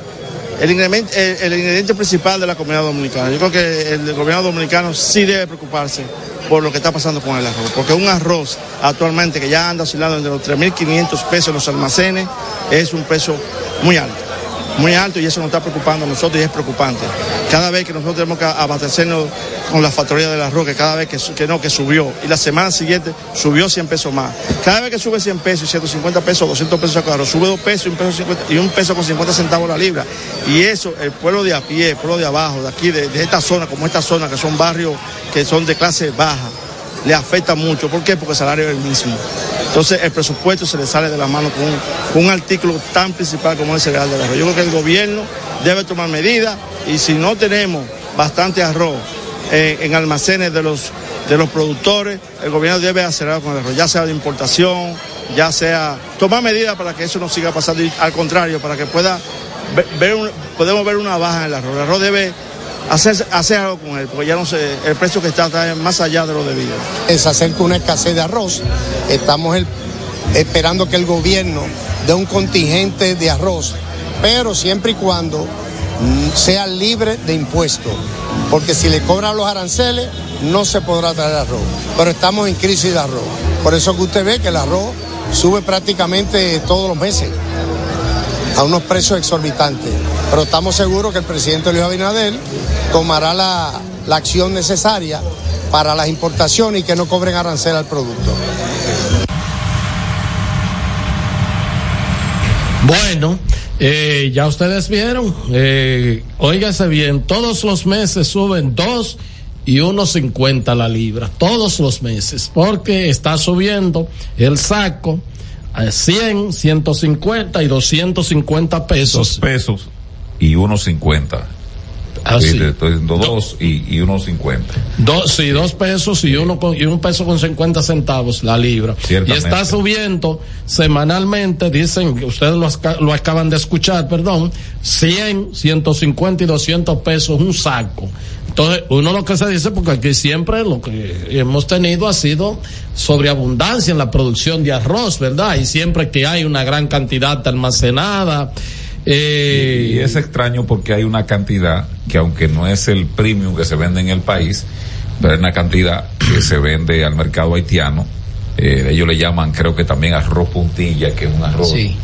el, ingrediente, principal de la comunidad dominicana. Yo creo que el gobierno dominicano sí debe preocuparse por lo que está pasando con el arroz. Porque un arroz actualmente que ya anda oscilando entre los 3.500 pesos en los almacenes es un precio muy alto muy alto y eso nos está preocupando a nosotros y es preocupante. Cada vez que nosotros tenemos que abastecernos con la factoría del arroz, que cada vez que, no, que subió, y la semana siguiente subió 100 pesos más. Cada vez que sube 100 pesos, 150 pesos, 200 pesos saco de arroz, sube 2 pesos y un peso, 50 y un peso con 50 centavos la libra. Y eso, el pueblo de a pie, el pueblo de abajo, de aquí, de, de esta zona, como esta zona, que son barrios que son de clase baja, le afecta mucho. ¿Por qué? Porque el salario es el mismo. Entonces el presupuesto se le sale de la mano con un, artículo tan principal como el cereal del arroz. Yo creo que el gobierno debe tomar medidas y si no tenemos bastante arroz eh, en almacenes de los, de los productores, el gobierno debe acelerar con el arroz, ya sea de importación, ya sea tomar medidas para que eso no siga pasando y al contrario, para que pueda ve- ver, un- podemos ver una baja en el arroz. El arroz debe hacer, hacer algo con él, porque ya no sé, el precio que está está más allá de lo debido. se acerca una escasez de arroz. Estamos el- esperando que el gobierno dé un contingente de arroz, pero siempre y cuando sea libre de impuestos, porque si le cobran los aranceles no se podrá traer arroz. Pero estamos en crisis de arroz. Por eso que usted ve que el arroz sube prácticamente todos los meses a unos precios exorbitantes. Pero estamos seguros que el presidente Luis Abinader tomará la, la acción necesaria para las importaciones y que no cobren arancel al producto. Bueno, eh, ya ustedes vieron, eh, bien, todos los meses suben dos y uno cincuenta la libra, todos los meses, porque está subiendo el saco a 100, 150 y 250 pesos. Dos pesos y unos cincuenta. Así. Sí, te estoy diciendo dos y, y unos cincuenta. Dos, sí, dos pesos y uno con, y un peso con 50 centavos la libra. Y está subiendo semanalmente, dicen ustedes lo, lo acaban de escuchar, perdón, 100, 150 y 200 pesos un saco. Entonces, uno lo que se dice, porque aquí siempre lo que hemos tenido ha sido sobreabundancia en la producción de arroz, ¿verdad? Y siempre que hay una gran cantidad almacenada. Eh, y es extraño porque hay una cantidad que aunque no es el premium que se vende en el país, pero es una cantidad que se vende al mercado haitiano. Eh, ellos le llaman, creo que también arroz puntilla, que es un arroz Sí.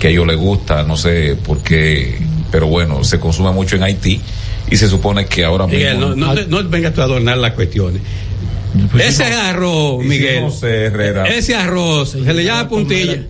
que a ellos les gusta, no sé por qué, pero bueno, se consume mucho en Haití y se supone que ahora Miguel, mismo... no, no, no vengas tú a adornar las cuestiones. Ese arroz, Miguel. Herrera. Ese arroz se le llama puntilla.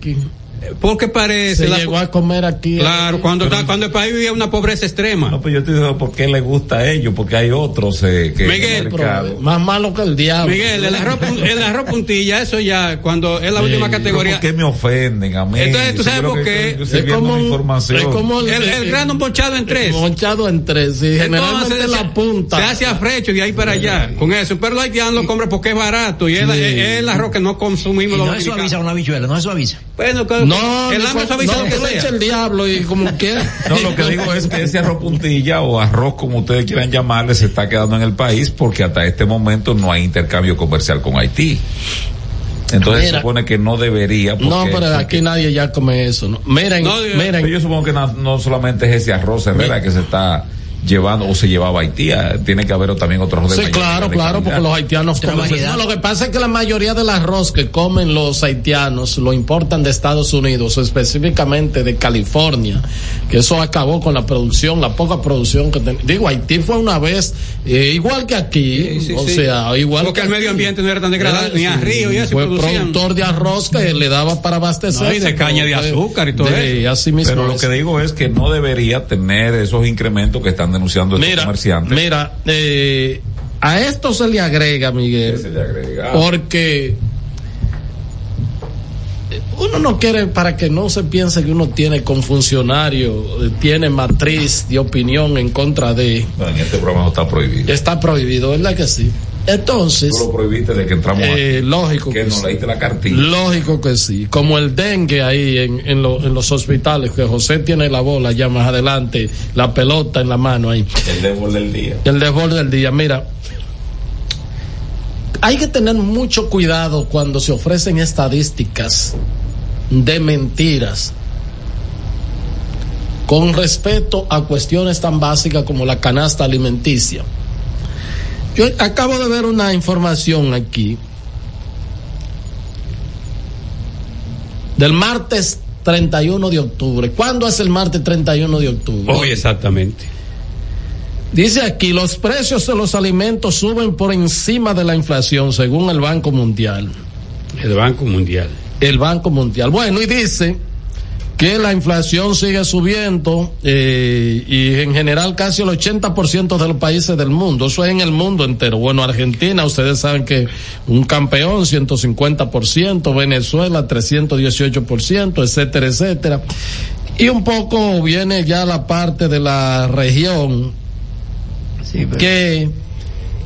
Porque parece. se la- llegó a comer aquí. Claro, cuando, está- cuando el país vivía una pobreza extrema. No, pues yo te digo por qué le gusta a ellos, porque hay otros eh, que Miguel, el. Más malo que el diablo. Miguel, el arroz, el arroz puntilla, eso ya, cuando es la última categoría. ¿Por qué me ofenden a mí? Entonces, ¿tú sabes por qué? Es como, es como El, el grano ponchado en tres. Monchado en tres, sí. Generalmente Entonces, la punta. Se hace afrecho de ahí para allá. Con eso. Pero los haitianos lo compran porque es barato. Y es, Sí. el arroz que no consumimos Y los no es suaviza una bichuela, no es suaviza. Bueno, que- No, el no, hambre suaviza no, lo que le sea. eche el diablo y como quiera. No, lo que digo es que ese arroz puntilla o arroz como ustedes quieran llamarle se está quedando en el país porque hasta este momento no hay intercambio comercial con Haití. Entonces Mira. se supone que no debería. Porque, No, pero aquí nadie ya come eso. ¿no? Miren, No, yo- miren. pero yo supongo que na- no, solamente es ese arroz Herrera que se está llevando o se llevaba a Haití, ah, tiene que haber también otros Sí, claro, claro, porque los haitianos comen. No, lo que pasa es que la mayoría del arroz que comen los haitianos lo importan de Estados Unidos, específicamente de California, que eso acabó con la producción, la poca producción que ten- Digo, Haití fue una vez eh, igual que aquí, Sí, sí, o sí. sea, igual Porque que el medio ambiente no era tan degradado, ni a río y y Fue producían. productor de arroz que le daba para abastecer. No, y de caña de azúcar y todo de- eso. Así mismo Pero lo es. que digo es que no debería tener esos incrementos que están denunciando estos Mira, comerciantes. mira, eh, a esto se le agrega, Miguel, Se le agrega. porque uno no quiere, para que no se piense que uno tiene con funcionario, tiene matriz de opinión en contra de... No, en este programa no está prohibido. Está prohibido, ¿verdad que sí? Entonces, Tú lo prohibiste de que entramos eh, lógico que que no sí. leíste la cartilla. Lógico que sí. Como el dengue ahí en, en, lo- en los hospitales, que José tiene la bola ya más adelante, la pelota en la mano ahí. El débol del día. El desborde del día. Mira, hay que tener mucho cuidado cuando se ofrecen estadísticas de mentiras con respecto a cuestiones tan básicas como la canasta alimenticia. Yo acabo de ver una información aquí del martes 31 de octubre. ¿Cuándo es el martes 31 de octubre? Hoy exactamente. Dice aquí, los precios de los alimentos suben por encima de la inflación, según el Banco Mundial. El Banco Mundial. El Banco Mundial. Bueno, y dice que la inflación sigue subiendo eh, y en general casi el 80% de los países del mundo, eso es en el mundo entero. Bueno, Argentina, ustedes saben que un campeón, 150%, Venezuela, 318%, etcétera, etcétera. Y un poco viene ya la parte de la región que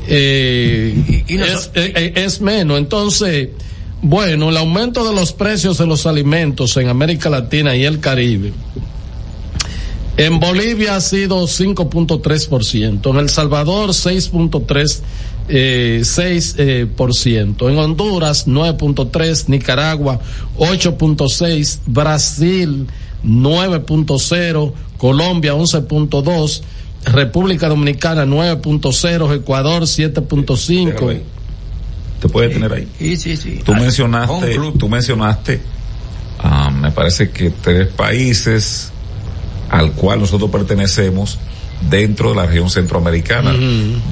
eh, es, eh, es menos. Entonces, bueno, el aumento de los precios de los alimentos en América Latina y el Caribe. En Bolivia ha sido 5.3%, en El Salvador 6.3%, eh, 6%, eh, por ciento. en Honduras 9.3%, Nicaragua 8.6%, Brasil 9.0%, Colombia 11.2%, República Dominicana 9.0, Ecuador 7.5. Te puede tener ahí. Sí, sí, sí. Tú Ah, mencionaste, tú mencionaste, ah, me parece que tres países al cual nosotros pertenecemos dentro de la región centroamericana.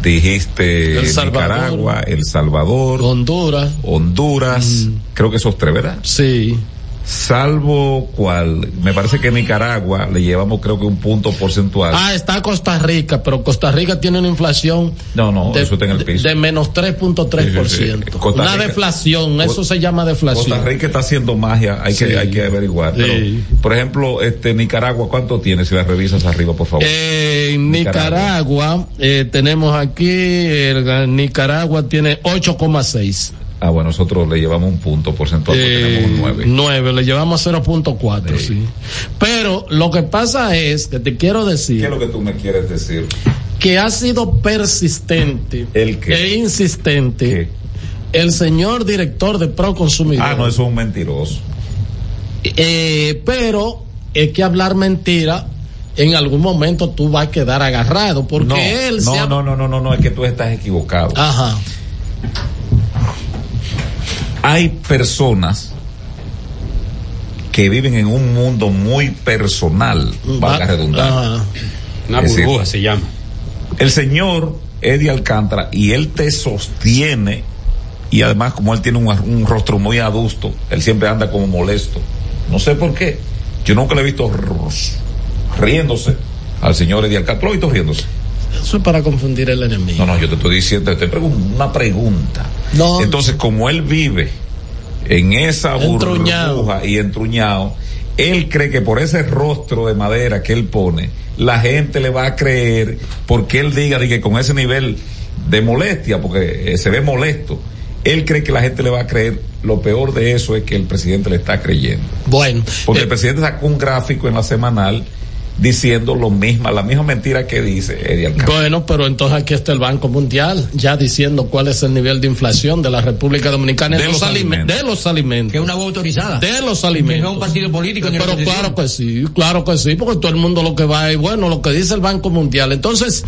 Dijiste El Salvador. Nicaragua, El Salvador, Honduras, Honduras, creo que esos tres, ¿verdad? sí. Salvo cual, me parece que Nicaragua le llevamos creo que un punto porcentual. Ah, está Costa Rica, pero Costa Rica tiene una inflación no, no, de, eso está en el piso. de menos 3.3%. Sí, sí, sí. Una deflación, eso se llama deflación. Costa Rica está haciendo magia, hay que hay que averiguar. Pero, por ejemplo, este Nicaragua, ¿cuánto tiene? Si la revisas arriba, por favor. Eh, en Nicaragua, eh, tenemos aquí, el, Nicaragua tiene 8,6. Ah, bueno, nosotros le llevamos un punto porcentual, porque Eh, tenemos un 9. 9, le llevamos 0.4, sí. Pero lo que pasa es que te quiero decir. ¿Qué es lo que tú me quieres decir? que ha sido persistente ¿El qué? e insistente el señor director de Proconsumidor. Ah, no, eso es un mentiroso. Eh, pero es que hablar mentira en algún momento tú vas a quedar agarrado porque no, él no, se ha- no, no, no, no, no, es que tú estás equivocado. Ajá. Hay personas que viven en un mundo muy personal, valga redundar. Una Es decir, burbuja se llama. El señor Eddie Alcántara y él te sostiene y además como él tiene un, un rostro muy adusto, él siempre anda como molesto. No sé por qué. Yo nunca le he visto riéndose al señor Eddie Alcántara. ¿Lo he visto riéndose? Eso es para confundir el enemigo. No, no, yo te estoy diciendo, te pregunto una pregunta. No. Entonces, como él vive en esa burbuja y entruñado, él cree que por ese rostro de madera que él pone, la gente le va a creer porque él diga, con ese nivel de molestia, porque eh, se ve molesto. Él cree que la gente le va a creer. Lo peor de eso es que el presidente le está creyendo. Bueno, Porque el presidente sacó un gráfico en la semanal diciendo lo misma, la misma mentira que dice Eddie Alcántara. Bueno, pero entonces aquí está el Banco Mundial ya diciendo cuál es el nivel de inflación de la República Dominicana De los, los alimentos. De los alimentos. Que es una voz autorizada. De los Que alimentos. no es un partido político Pero oposición. claro que sí, claro que sí, porque todo el mundo lo que va es, bueno, lo que dice el Banco Mundial. Entonces,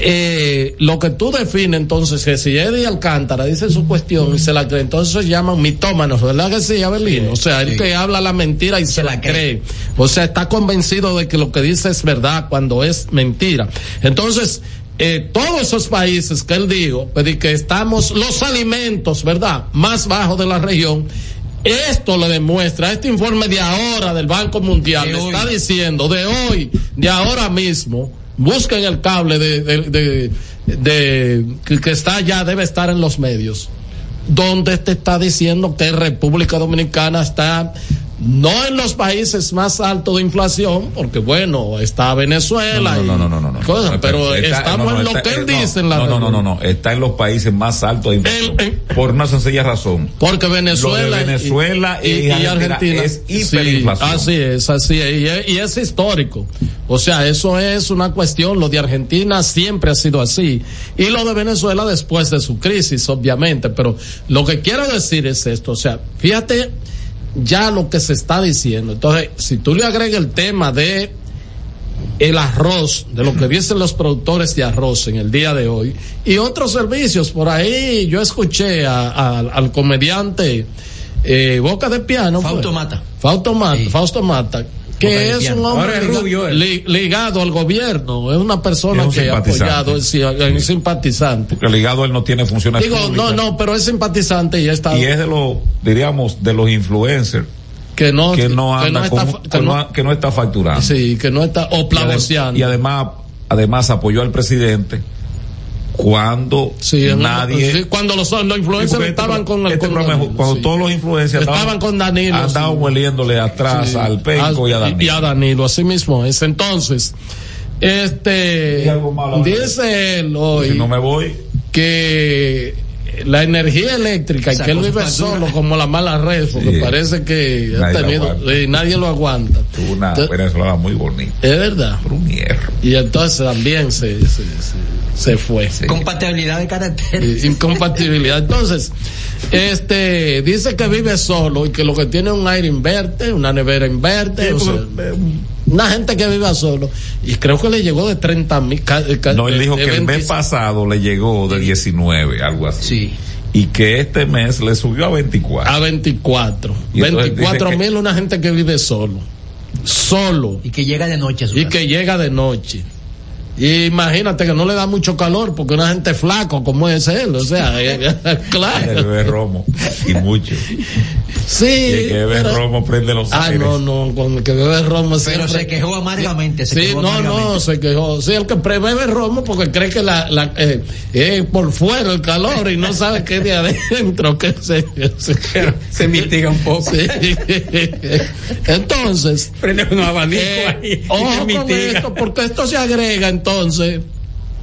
eh, lo que tú defines entonces que si Eddie Alcántara dice su cuestión y se la cree, entonces se llaman mitómanos, ¿verdad que sí, Abelino? o sea, el que habla la mentira y se, la cree. O sea, está convencido de que lo que dice es verdad cuando es mentira. Entonces, eh, todos esos países que él dijo, pues, que estamos los alimentos, ¿verdad? Más bajos de la región. Esto le demuestra, este informe de ahora del Banco Mundial le está diciendo de hoy, de ahora mismo, busquen el cable de, de, de- que, que está ya, debe estar en los medios, donde te está diciendo que República Dominicana está no en los países más altos de inflación, porque bueno, está Venezuela No, no, no, no, cosas, pero estamos en lo que él dice en la no, no, no, no, no, está en los países más altos de inflación. por una sencilla razón. Porque Venezuela, Venezuela y, Argentina es hiperinflación. así es, así es y, es, y es histórico. O sea, eso es una cuestión. Lo de Argentina siempre ha sido así. Y lo de Venezuela después de su crisis, obviamente. Pero lo que quiero decir es esto. O sea, fíjate ya lo que se está diciendo. Entonces, si tú le agregas el tema de el arroz, de lo que dicen los productores de arroz en el día de hoy, y otros servicios. Por ahí yo escuché a- a- al comediante eh, Boca de Piano. Fausto pues. Mata. Fausto Mata, Fausto Mata, que es un hombre li- ligado al gobierno, es una persona Es un que ha apoyado, es, un simpatizante. Porque ligado él no tiene funciones Digo, públicas. no, no, pero es simpatizante y está Y es de los, diríamos, de los influencers que no, que no que anda no está, con- fa- que que no- no- que no está facturando. sí, que no está, o Y adem-. Y además, además apoyó al presidente cuando Sí, nadie sí, cuando los, influencers este estaban con el este con Danilo, cuando sí. todos los influencers estaban con Danilo andaban hueliéndole atrás al Penco y a Danilo y a Danilo, así mismo es. Entonces, este, dice él hoy si no me voy. que la energía eléctrica y que él vive solo como la mala red, porque Sí. parece que ha Nadie lo tenido, aguanta. eh, nadie lo aguanta. tuvo una Entonces, venezolana muy bonita es verdad. por un hierro Y entonces también se, se, se, se fue. Compatibilidad de carácter. Eh, incompatibilidad. Entonces, este dice que vive solo y que lo que tiene es un aire inverte, una nevera inverte, o sea, una gente que vive solo. Y creo que le llegó de 30 mil. no él dijo que el mes pasado le llegó de 19 algo así y que este mes le subió a 24 A 24. Y entonces 24 dice que- mil una gente que vive solo. Solo. Y que llega de noche a su Y casa. que llega de noche. Y imagínate que no le da mucho calor porque una gente flaco como es él, o sea, eh, el claro. bebé romo y mucho Sí. y el que bebe pero- romo prende los Ah, aires no, no, con el que bebe romo Pero se quejó amargamente. Se Sí, quejó no, amargamente. no, se quejó. Sí, el que pre- bebe romo porque cree que la, la eh, es por fuera el calor y no sabe que es de adentro que se, se, se mitiga un poco. Sí. Entonces, Prende un abanico eh, ahí. ojo con esto, porque esto se agrega entonces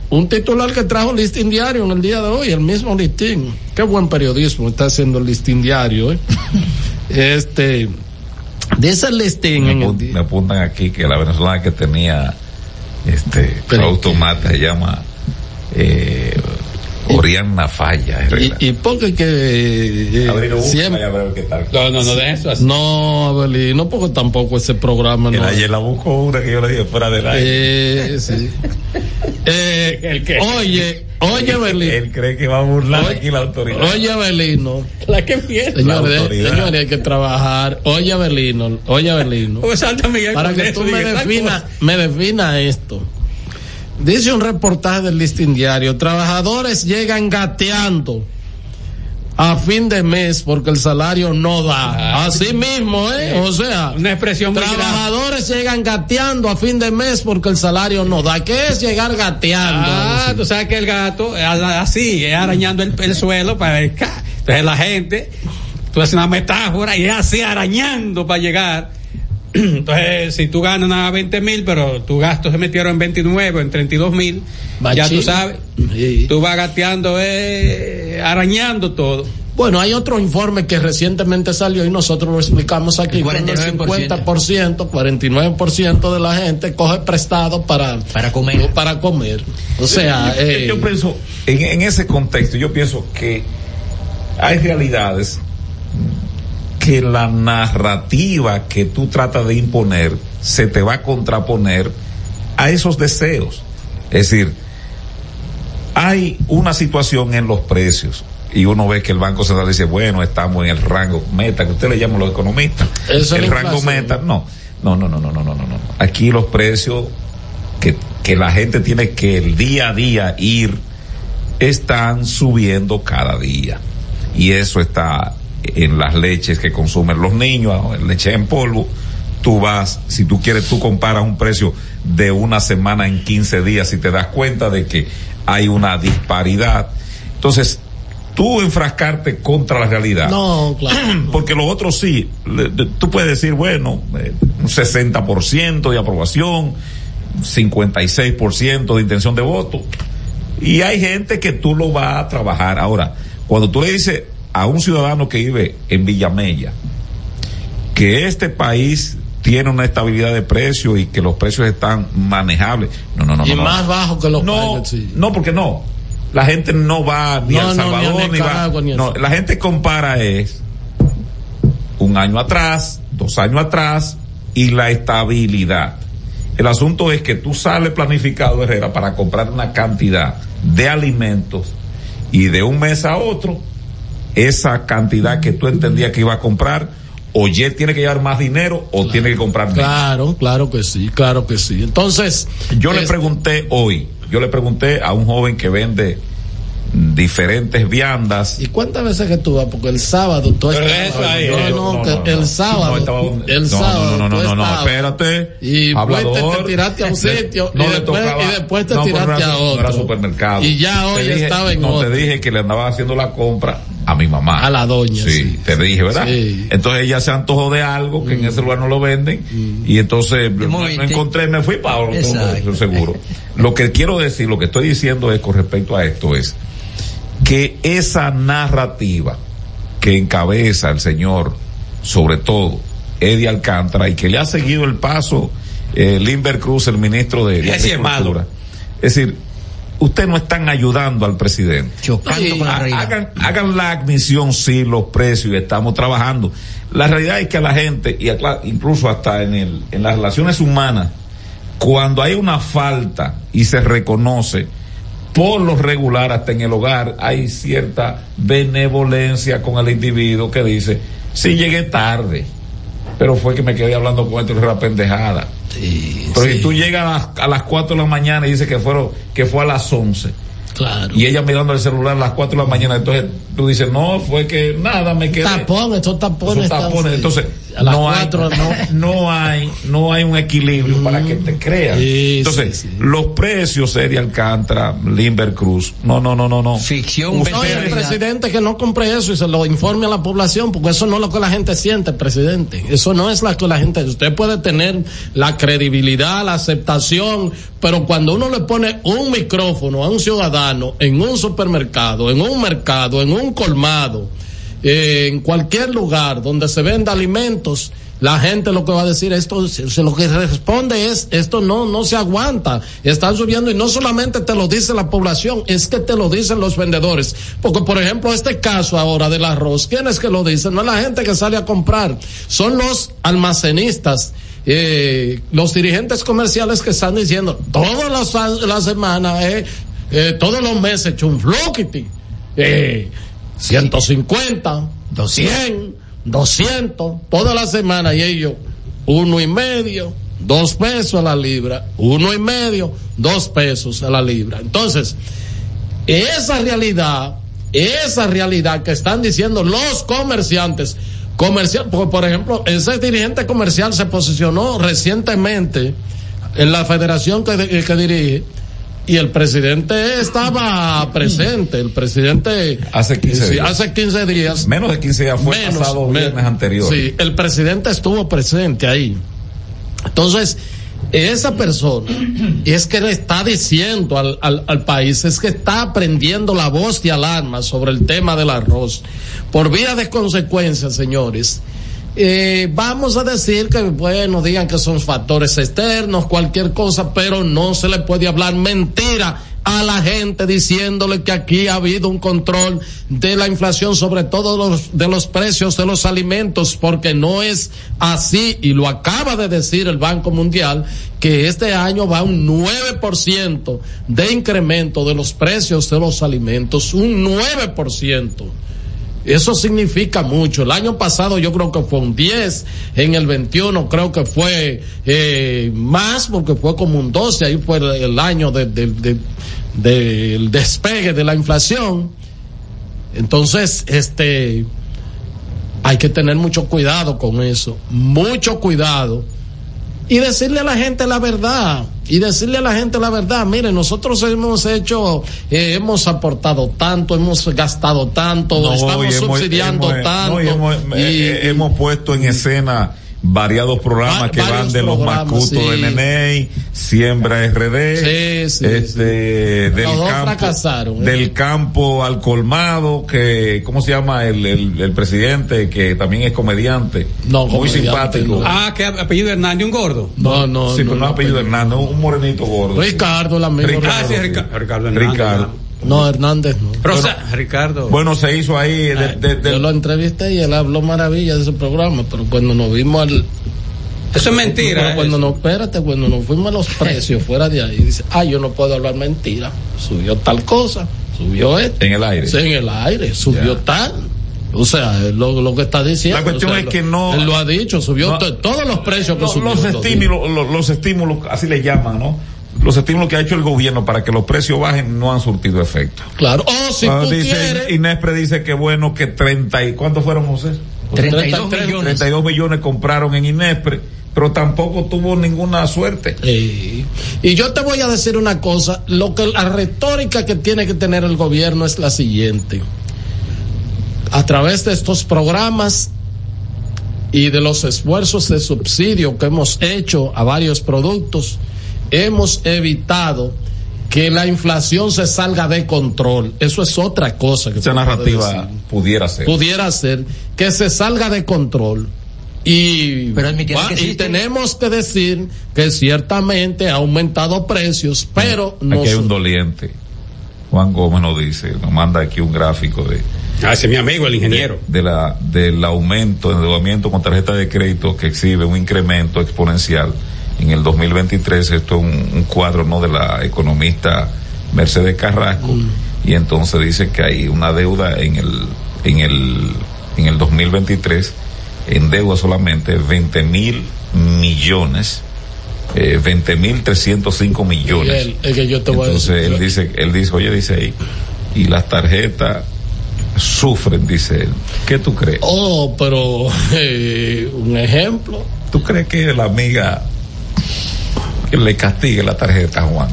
un titular que trajo Listín Diario en el día de hoy, el mismo Listín. Qué buen periodismo está haciendo el Listín Diario, ¿eh? Este, dice el Listín me, en el apun- me apuntan aquí que la venezolana que tenía Este, producto mata se llama eh, Oriana Falla. Y, y porque que eh, siempre- a ver qué tal. No, no, no de eso. así. no, Abelino, porque tampoco ese programa no. Ayer la buscó una que yo le dije fuera del aire. Eh, sí. Eh, ¿El qué? Oye, oye, Abelino. Él cree que va a burlar aquí la autoridad. Oye, Abelino. La que viene. Señores, autoridad. señores, hay que trabajar. Oye, Abelino. Oye, Abelino. Pues Para que tú me definas, me defina esto. Dice un reportaje del listín diario, trabajadores llegan gateando a fin de mes porque el salario no da. Así mismo, ¿eh? O sea, Una expresión muy trabajadores llegan gateando a fin de mes porque el salario no da. ¿Qué es llegar gateando? Ah, tú sabes que el gato, así, es arañando el, el suelo para ver. Entonces la gente, tú haces una metáfora y es así arañando para llegar. Entonces, si tú ganas nada 20 mil, pero tus gastos se metieron en 29 o en 32 mil, ya tú sabes, Sí. tú vas gateando, eh, arañando todo. Bueno, hay otro informe que recientemente salió y nosotros lo explicamos aquí. El cuando El 49%. 50%, 49% de la gente coge prestado para, Para comer. Para comer. O sea, yo, eh, yo pienso, en, en ese contexto, yo pienso que hay realidades que la narrativa que tú tratas de imponer se te va a contraponer a esos deseos. Es decir, hay una situación en los precios y uno ve que el Banco Central dice, bueno, estamos en el rango meta, que usted le llama a los economistas. El rango meta, no. No, no, no, no, no, no, no. Aquí los precios que, que la gente tiene que el día a día ir están subiendo cada día. Y eso está en las leches que consumen los niños, leche en polvo. Tú vas, si tú quieres, tú comparas un precio de una semana en 15 días y te das cuenta de que hay una disparidad. Entonces, tú enfrascarte contra la realidad. no, claro. Porque los otros sí, tú puedes decir, bueno, eh, un 60% de aprobación, 56% de intención de voto. Y hay gente que tú lo vas a trabajar. Ahora, cuando tú le dices a un ciudadano que vive en Villamella que este país tiene una estabilidad de precios y que los precios están manejables. No, no, no. y no, no. más bajo que los No, países, sí. no, porque no. La gente no va ni No, a El ni a Salvador, ni, va. Nicaragua, ni a no, la gente compara es un año atrás, dos años atrás y la estabilidad. El asunto es que tú sales planificado, Herrera, para comprar una cantidad de alimentos y de un mes a otro, esa cantidad que tú entendías que iba a comprar, o ya tiene que llevar más dinero o tiene que comprar menos. Claro, claro que sí, claro que sí. Entonces, Yo le pregunté hoy, yo le pregunté a un joven que vende diferentes viandas. ¿Y cuántas veces que tú vas? Porque el sábado tú Pero estabas- eso ahí, no, no, no, no, el sábado, No, estaba- el no, sábado no, no, no, no, espérate. Y después te, tiraste a un Le- sitio no y, le después, tocaba- y después te tiraste era- a no otro. era supermercado. Y ya Te hoy dije- estaba en No, otro. te dije que le andaba haciendo la compra a mi mamá. A la doña, Sí, sí, te dije, ¿verdad? sí. Entonces ella se antojó de algo que Mm. en ese lugar no lo venden y entonces no, encontré, me fui para otro, seguro. Lo que quiero decir, lo que estoy diciendo es con respecto a esto es que esa narrativa que encabeza el señor, sobre todo Eddie Alcántara, y que le ha seguido el paso eh, Limber Cruz, el ministro de, de malo. Es decir, ustedes no están ayudando al presidente. Con la realidad. Hagan, hagan la admisión, sí, los precios, estamos trabajando. La realidad es que a la gente, y incluso hasta en, el, en las relaciones humanas, cuando hay una falta y se reconoce, por lo regular, hasta en el hogar, hay cierta benevolencia con el individuo que dice, sí llegué tarde, pero fue que me quedé hablando con esto y era pendejada. pero si tú llegas a las, a las 4 de la mañana y dices que fueron, que fue a las 11, Claro. y ella mirando el celular a las 4 de la mañana, entonces tú dices, no, fue que nada, me quedé. Tapón, estos tapones. Esos tapones. Entonces, a las no hay, no, no hay, no hay un equilibrio para que te creas. Sí, Entonces, sí, sí. los precios Eddie Alcántara, Limber Cruz, no, no, no, no, no. Ficción No, y el presidente que no compre eso y se lo informe a la población, porque eso no es lo que la gente siente, presidente. Eso no es lo que la gente. Usted puede tener la credibilidad, la aceptación, pero cuando uno le pone un micrófono a un ciudadano en un supermercado, en un mercado, en un colmado, eh, en cualquier lugar donde se venda alimentos, la gente lo que va a decir esto lo que responde es esto no no se aguanta. Están subiendo y no solamente te lo dice la población es que te lo dicen los vendedores. Porque por ejemplo este caso ahora del arroz quién es que lo dice no es la gente que sale a comprar son los almacenistas eh, los dirigentes comerciales que están diciendo todas las la semana eh, todos los meses chunfluquiti eh, 150 200 200 toda la semana y ellos uno y medio dos pesos a la libra uno y medio dos pesos a la libra. Entonces esa realidad esa realidad que están diciendo los comerciantes comercial porque por ejemplo ese dirigente comercial se posicionó recientemente en la federación que, que dirige y el presidente estaba presente, el presidente hace 15 sí, días. hace 15 días. Menos de 15 días fue Menos, pasado me- viernes anterior. Sí, el presidente estuvo presente ahí. Entonces, esa persona es que le está diciendo al, al, al país, es que está aprendiendo la voz de alarma sobre el tema del arroz. Por vía de consecuencia, señores, eh, vamos a decir que, bueno, digan que son factores externos, cualquier cosa, pero no se le puede hablar mentira a la gente diciéndole que aquí ha habido un control de la inflación, sobre todo los, de los precios de los alimentos, porque no es así, y lo acaba de decir el Banco Mundial, que este año va un 9% de incremento de los precios de los alimentos, un 9%. Eso significa mucho. El año pasado yo creo que fue un 10, en el 21 creo que fue eh, más porque fue como un 12, ahí fue el, año de- de- de- del despegue de la inflación. Entonces, este, hay que tener mucho cuidado con eso, mucho cuidado. Y decirle a la gente la verdad, y decirle a la gente la verdad, mire, nosotros hemos hecho, eh, hemos aportado tanto, hemos gastado tanto, No, estamos hemos- subsidiando hemos- tanto. no, y hemos, y- eh, hemos puesto en escena variados programas Va- que van de los mascutos sí. de Neney, Siembra RD, este, del Los dos campo, fracasaron, ¿eh? del campo al colmado, que, ¿cómo se llama el, el, el presidente que también es comediante? No, muy comediante, simpático. Ah, ¿qué apellido Hernández? ¿Un gordo? No, no. Sí, pero no, apellido Hernández, un morenito gordo. Ricardo, el amigo. Ricardo, Ah, sí, sí. Rica- Ricardo Hernández. Ricardo. No, Hernández no. Pero, o sea, Ricardo. Bueno, se hizo ahí de- de- de- Yo lo entrevisté y él habló maravilla de ese programa, pero cuando nos vimos al... Eso es mentira, Pero cuando nos, espérate, cuando nos fuimos a los precios fuera de ahí, dice, ah, yo no puedo hablar mentira. Subió tal cosa, subió esto. En el aire. Sí, en el aire, subió tal. O sea, lo, lo que está diciendo. La cuestión o sea, es que no- Él lo ha dicho, subió no- todos los precios que los, subió. los estímulos, los, los estímulos, así le llaman, ¿no? Los estímulos que ha hecho el gobierno para que los precios bajen no han surtido efecto. Claro. Oh, si Ah, tú dice, quieres. Inespre dice que bueno que 30 y ¿cuántos fueron José? 32 33, millones. 32 millones compraron en Inespre, pero tampoco tuvo ninguna suerte. Sí. Y yo te voy a decir una cosa, lo que la retórica que tiene que tener el gobierno es la siguiente. A través de estos programas y de los esfuerzos de subsidio que hemos hecho a varios productos, hemos evitado que la inflación se salga de control. Eso es otra cosa que Esa narrativa decir. pudiera ser. pudiera ser que se salga de control. Y, Pero admitiendo va- que y existe. tenemos que decir que ciertamente ha aumentado precios, pero no Aquí hay un doliente. Juan Gómez nos dice, nos manda aquí un gráfico de Ah, ese es mi amigo, el ingeniero. de la del aumento de endeudamiento con tarjeta de crédito que exhibe un incremento exponencial en el 2023 esto es un, un cuadro no de la economista Mercedes Carrasco y entonces dice que hay una deuda en el en el en el 2023 en deuda solamente 20 mil millones eh, 20 mil 305 millones Miguel, es que yo te voy a entonces decir- él dice, él dice, oye, dice ahí, y las tarjetas sufren, dice él. ¿Qué tú crees? Oh, pero eh, un ejemplo. ¿Tú crees que la amiga que le castigue la tarjeta a Juan?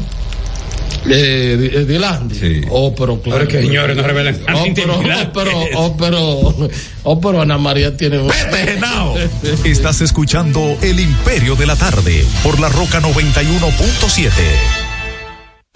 Eh, eh, Dilandi. Sí. Oh, pero claro. Pero es que, señores, no revelen Oh, pero, oh, pero, oh, pero, oh, pero Ana María tiene un... Estás escuchando El Imperio de la Tarde por la Roca 91.7.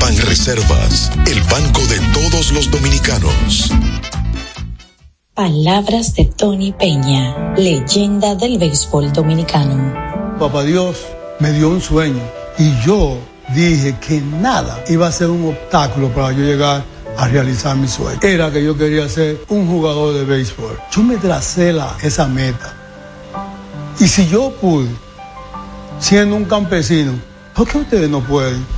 Ban Reservas, el banco de todos los dominicanos. Palabras de Tony Peña, leyenda del béisbol dominicano. Papá Dios me dio un sueño y yo dije que nada iba a ser un obstáculo para yo llegar a realizar mi sueño. Era que yo quería ser un jugador de béisbol. Yo me tracé la, esa meta. Y si yo pude, siendo un campesino, ¿por qué ustedes no pueden?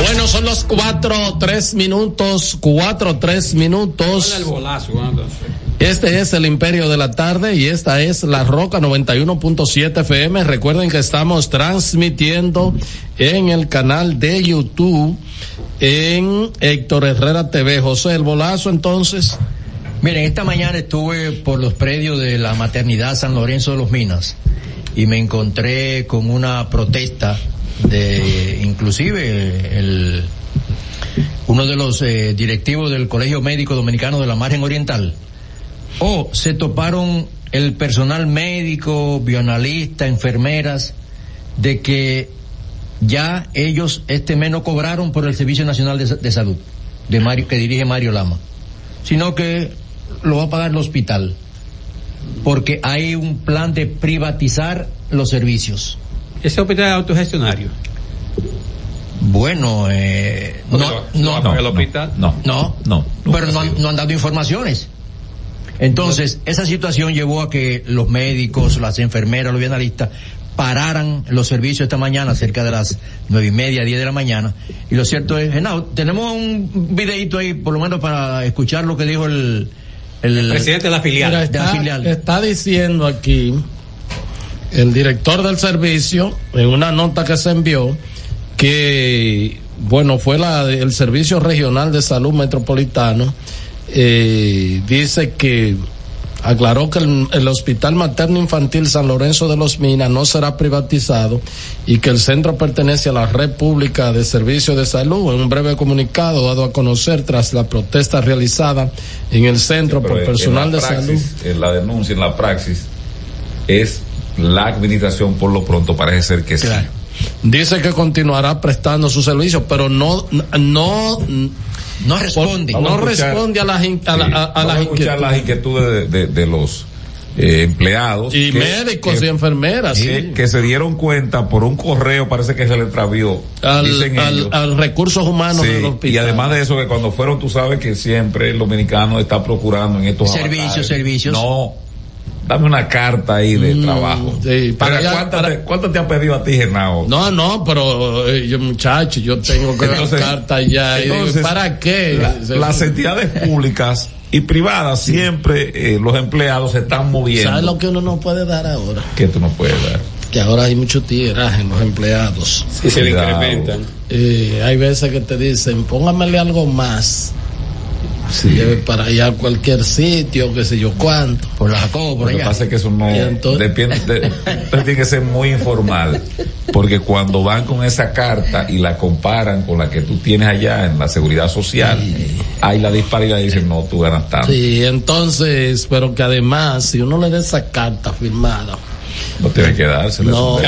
Bueno, son los cuatro, tres minutos, cuatro, tres minutos. El bolazo, Este es el Imperio de la Tarde y esta es la Roca 91.7 FM. Recuerden que estamos transmitiendo en el canal de YouTube en Héctor Herrera TV. José El Bolazo, entonces. Miren, esta mañana estuve por los predios de la maternidad San Lorenzo de los Minas y me encontré con una protesta de inclusive el uno de los eh, directivos del Colegio Médico Dominicano de la Margen Oriental o se toparon el personal médico, bioanalista, enfermeras de que ya ellos este mes no cobraron por el Servicio Nacional de, de Salud de Mario, que dirige Mario Lama, sino que lo va a pagar el hospital, porque hay un plan de privatizar los servicios. Ese hospital es autogestionario. Bueno, eh, no, no, no, el hospital. No, no, no, pero no han, no han dado informaciones. Entonces, esa situación llevó a que los médicos, las enfermeras, los bienalistas pararan los servicios esta mañana cerca de las nueve y media, diez de la mañana. Y lo cierto es, Genao, tenemos un videito ahí, por lo menos para escuchar lo que dijo el, el, presidente de la filial. Mira, de la está, filial. está diciendo aquí el director del servicio, en una nota que se envió, que, bueno, fue la el Servicio Regional de Salud Metropolitano, eh, dice que aclaró que el, el, Hospital Materno Infantil San Lorenzo de los Minas no será privatizado y que el centro pertenece a la Red Pública de Servicios de Salud. En un breve comunicado dado a conocer tras la protesta realizada en el centro Sí, por personal de salud. En la denuncia, en la praxis, es la administración por lo pronto parece ser que sí. Dice que continuará prestando sus servicios, pero no, no, no responde. no Vamos a escuchar- responde a las, in- a la- a- a Vamos las a escuchar inquietudes. las inquietudes de, de- de los eh, empleados. Y médicos y enfermeras, que, sí. que se dieron cuenta por un correo, parece que se le extravió. Al, dicen al- ellos. al recursos humanos Sí, del hospital. y además de eso, que cuando fueron, tú sabes que siempre el dominicano está procurando en estos Servicios, avatares. servicios. No, dame una carta ahí de trabajo. Mm, sí, para Pero allá- ¿cuántas, para- te, cuántas te han pedido a ti, Genao? No, no, pero eh, yo, muchacho, yo tengo que dar Entonces- carta ya. Digo, entonces, ¿Para qué? la- las entidades públicas y privadas siempre eh, los empleados se están moviendo. ¿Sabes lo que uno no puede dar ahora? que tú no puedes dar? Que ahora hay mucho tiraje en los empleados. Sí, se le incrementan. Eh, hay veces que te dicen, póngamele algo más. Si lleve para allá a cualquier sitio, qué sé yo cuánto. Por la Jacobo, por Lo que pasa es que eso no entonces- depende, de- entonces tiene que ser muy informal, porque cuando van con esa carta y la comparan con la que tú tienes allá en la seguridad social, hay la disparidad y dicen no, tú ganas tanto, Sí, entonces, pero que además, si uno le da esa carta firmada, no tiene que dársela. no,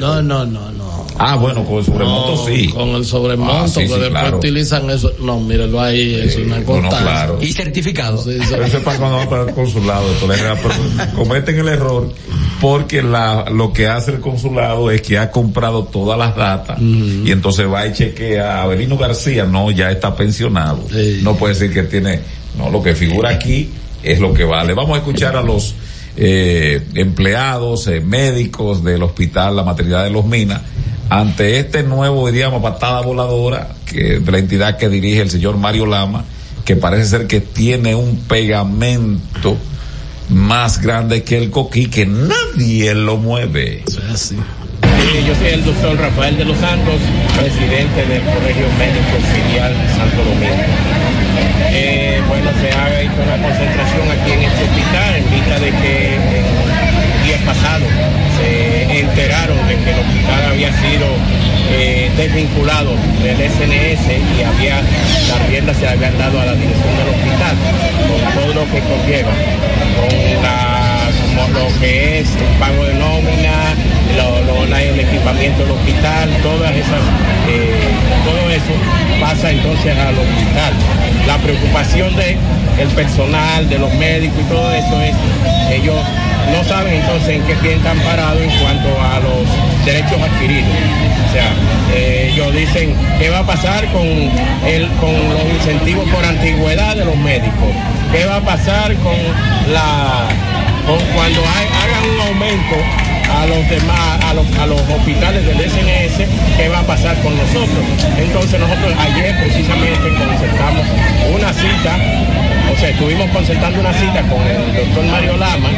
no, no, no, no. Ah, bueno, con el sobremonto No, sí. Con el sobremonto, Ah, sí, que sí, después claro. utilizan eso. No, mírelo ahí, es una constancia. claro. Y certificado. Sí, sí. Pero eso es para cuando van para el consulado, cometen el error porque la, lo que hace el consulado es que ha comprado todas las datas y entonces va y chequea a Avelino García, no, ya está pensionado. Sí. No puede decir que tiene, no, lo que figura aquí es lo que vale. Vamos a escuchar a los eh, empleados, eh, médicos del hospital, la maternidad de los Minas, ante este nuevo, diríamos, patada voladora que de la entidad que dirige el señor Mario Lama, que parece ser que tiene un pegamento más grande que el coquí, que nadie lo mueve. Eso es así. Sí, yo soy el doctor Rafael de los Santos, presidente del Colegio Médico Filial Santo Domingo. Eh, bueno, se ha hecho una concentración aquí en este hospital en vista de que enteraron de que el hospital había sido eh, desvinculado del SNS y había las riendas se habían dado a la dirección del hospital con todo lo que conlleva, con lo que es el pago de nómina, lo, lo- el equipamiento del hospital, todas esas, eh, todo eso pasa entonces al hospital. La preocupación de el personal, de los médicos y todo eso es, ellos no saben entonces en qué pie están parados en cuanto a los derechos adquiridos. O sea, eh, ellos dicen qué va a pasar con, el, con los incentivos por antigüedad de los médicos, qué va a pasar con la con cuando hay- hagan un aumento a los demás, a los, a los hospitales del SNS, ¿qué va a pasar con nosotros? Entonces nosotros ayer precisamente concertamos una cita, o sea, estuvimos concertando una cita con el doctor Mario Lama,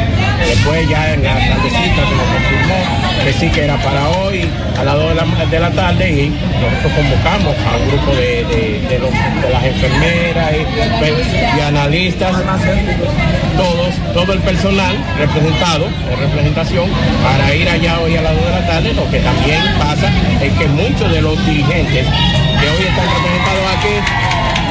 después ya en la tardecita que nos confirmó que sí que era para hoy a las 2 de la, de la tarde y nosotros convocamos a un grupo de, de- de las enfermeras y, y analistas, todos, todo el personal representado, en representación, para ir allá hoy a las 2 de la tarde. Lo que también pasa es que muchos de los dirigentes que hoy están representados aquí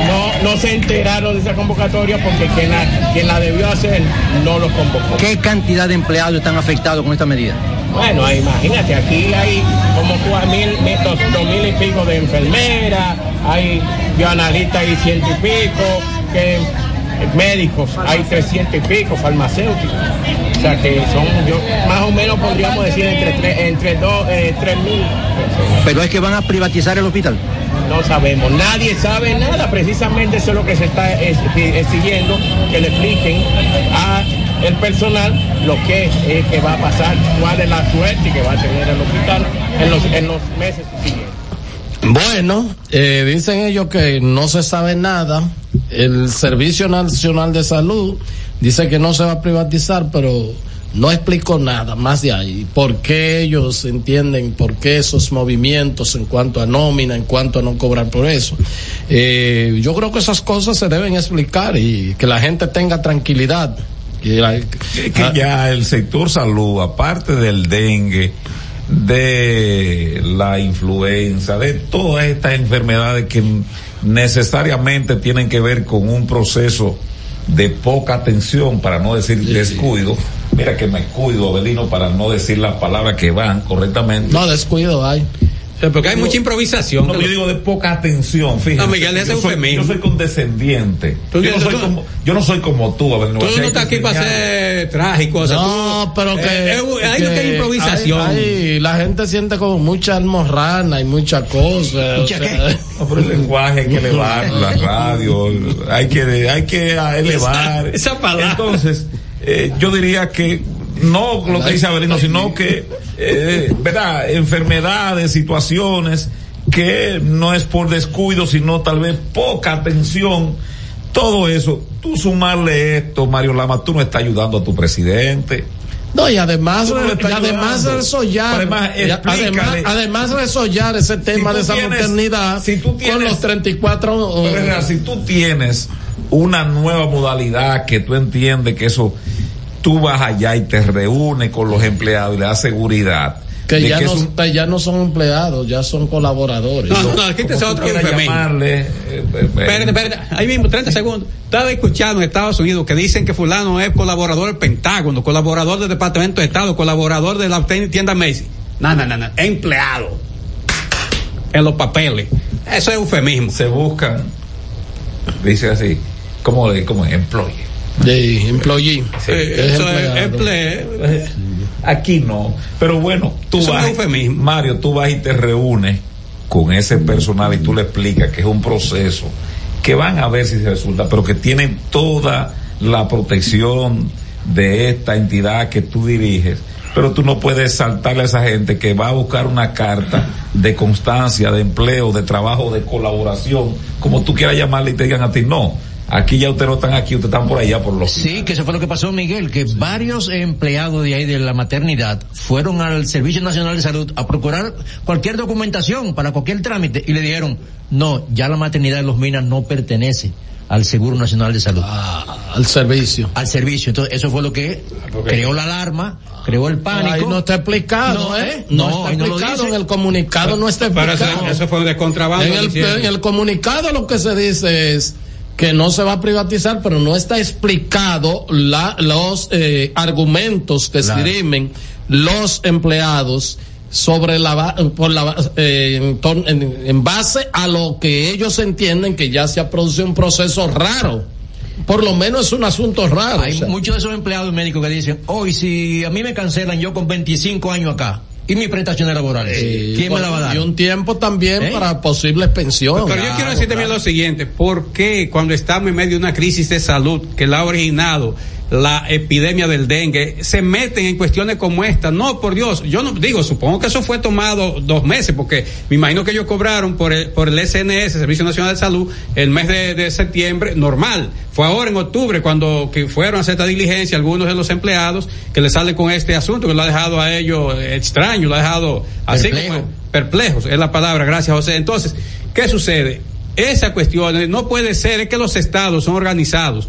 no, no se enteraron de esa convocatoria porque quien la, quien la debió hacer no los convocó. ¿Qué cantidad de empleados están afectados con esta medida? Bueno, imagínate, aquí hay como cuatro mil, mil, dos, dos mil y pico de enfermeras, hay bioanalistas y ciento y pico, que médicos hay 300 y pico, farmacéuticos. O sea que son, yo más o menos podríamos decir entre, entre dos, eh, tres mil. Pero es que van a privatizar el hospital. No sabemos, nadie sabe nada, precisamente eso es lo que se está es- exigiendo, que le expliquen a el personal lo que es eh, que va a pasar, cuál es la suerte que va a tener el hospital en los, en los meses siguientes. Bueno, eh, dicen ellos que no se sabe nada. El Servicio Nacional de Salud dice que no se va a privatizar, pero no explicó nada más de ahí. ¿Por qué ellos entienden, por qué esos movimientos en cuanto a nómina, en cuanto a no cobrar por eso? Eh, yo creo que esas cosas se deben explicar y que la gente tenga tranquilidad. Que la- que, que ya el sector salud, aparte del dengue, de la influenza, de todas estas enfermedades que necesariamente tienen que ver con un proceso de poca atención, para no decir descuido. Mira que me cuido, Abelino, para no decir las palabras que van correctamente. No, descuido hay. Porque hay mucha improvisación. No, yo digo de poca atención, fíjate. No, Miguel, ese yo, soy, yo soy condescendiente. Tú- yo, no soy tú- como, yo no soy como tú, Abelino. Tú no estás aquí para ser trágico. o sea, No, tú- pero que, eh, eh, hay que improvisación. hay- hay- la gente siente como mucha almorrana y mucha cosa. o sea, No, pero el lenguaje hay que elevar, la radio, hay que, hay que elevar. Esa- esa palabra. Entonces, eh, yo diría que no lo que dice Avelino, sino que, eh, ¿verdad? Enfermedades, situaciones que no es por descuido, sino tal vez poca atención. Todo eso, tú sumarle esto, Mario Lama, tú no estás ayudando a tu presidente. No, y además, no y además resollar, Además, además, resollar ese tema tú de esa tienes- maternidad si tú con tienes- los 34 uh, Pero, si tú tienes una nueva modalidad que tú entiendes que eso, tú vas allá y te reúnes con los empleados y le das seguridad. que ya que no, es un- que ya no son empleados, ya son colaboradores. No, no, quítese como tú otro quieras eufemismo. llamarle, eh, eh, Espérate, espérate, ahí mismo, 30 segundos. Estaba escuchando en Estados Unidos que dicen que fulano es colaborador del Pentágono, colaborador del Departamento de Estado, colaborador de la tienda Macy. No, no, no, no, empleado. En los papeles. Eso es eufemismo. se buscan, dice así, como de, como employee. De employee. Sí. Es Eso es empleado. emple- Aquí no. Pero bueno, tú Eso es vas, un eufemismo. Mario, tú vas y te reúnes con ese personal y tú le explicas que es un proceso que van a ver si se resulta, pero que tienen toda la protección de esta entidad que tú diriges. Pero tú no puedes saltarle a esa gente que va a buscar una carta de constancia, de empleo, de trabajo, de colaboración, como tú quieras llamarle y te digan a ti, no, aquí ya ustedes no están aquí, ustedes están por allá por los Sí, que eso fue lo que pasó, Miguel, que varios empleados de ahí de la maternidad fueron al Servicio Nacional de Salud a procurar cualquier documentación para cualquier trámite y le dijeron, no, ya la maternidad de los Minas no pertenece al Seguro Nacional de Salud. al servicio. Al servicio. Entonces, eso fue lo que creó la alarma, creó el pánico. Ahí no está explicado, No, ¿eh? no, No, está no lo explicado. en el comunicado no está Pero explicado. eso, eso fue de contrabando. En el, diciendo. en el comunicado lo que se dice es que no se va a privatizar, pero no está explicado la, los eh, argumentos que Claro. esgrimen los empleados sobre la por la eh, en, tor- en- en base a lo que ellos entienden que ya se ha producido un proceso raro. Por lo menos es un asunto raro. Hay o sea. muchos de esos empleados médicos que dicen, hoy si a mí me cancelan yo con 25 años acá, ¿y mis prestaciones laborales? Eh, ¿Quién me la va a dar? Y un tiempo también ¿Eh? para posibles pensiones. Pero yo quiero decir también lo siguiente, ¿por qué cuando estamos en medio de una crisis de salud que la ha originado la epidemia del dengue, se meten en cuestiones como esta? No, por Dios, yo no digo, supongo que eso fue tomado dos meses, porque me imagino que ellos cobraron por el, por el SNS, Servicio Nacional de Salud, el mes de, de septiembre, normal. Fue ahora en octubre cuando que fueron a hacer esta diligencia algunos de los empleados que le salen con este asunto, que lo ha dejado a ellos extraño, lo ha dejado así Perplejo. como perplejos, es la palabra, gracias José. Entonces, ¿qué sucede? Esa cuestión no puede ser, es que los estados son organizados.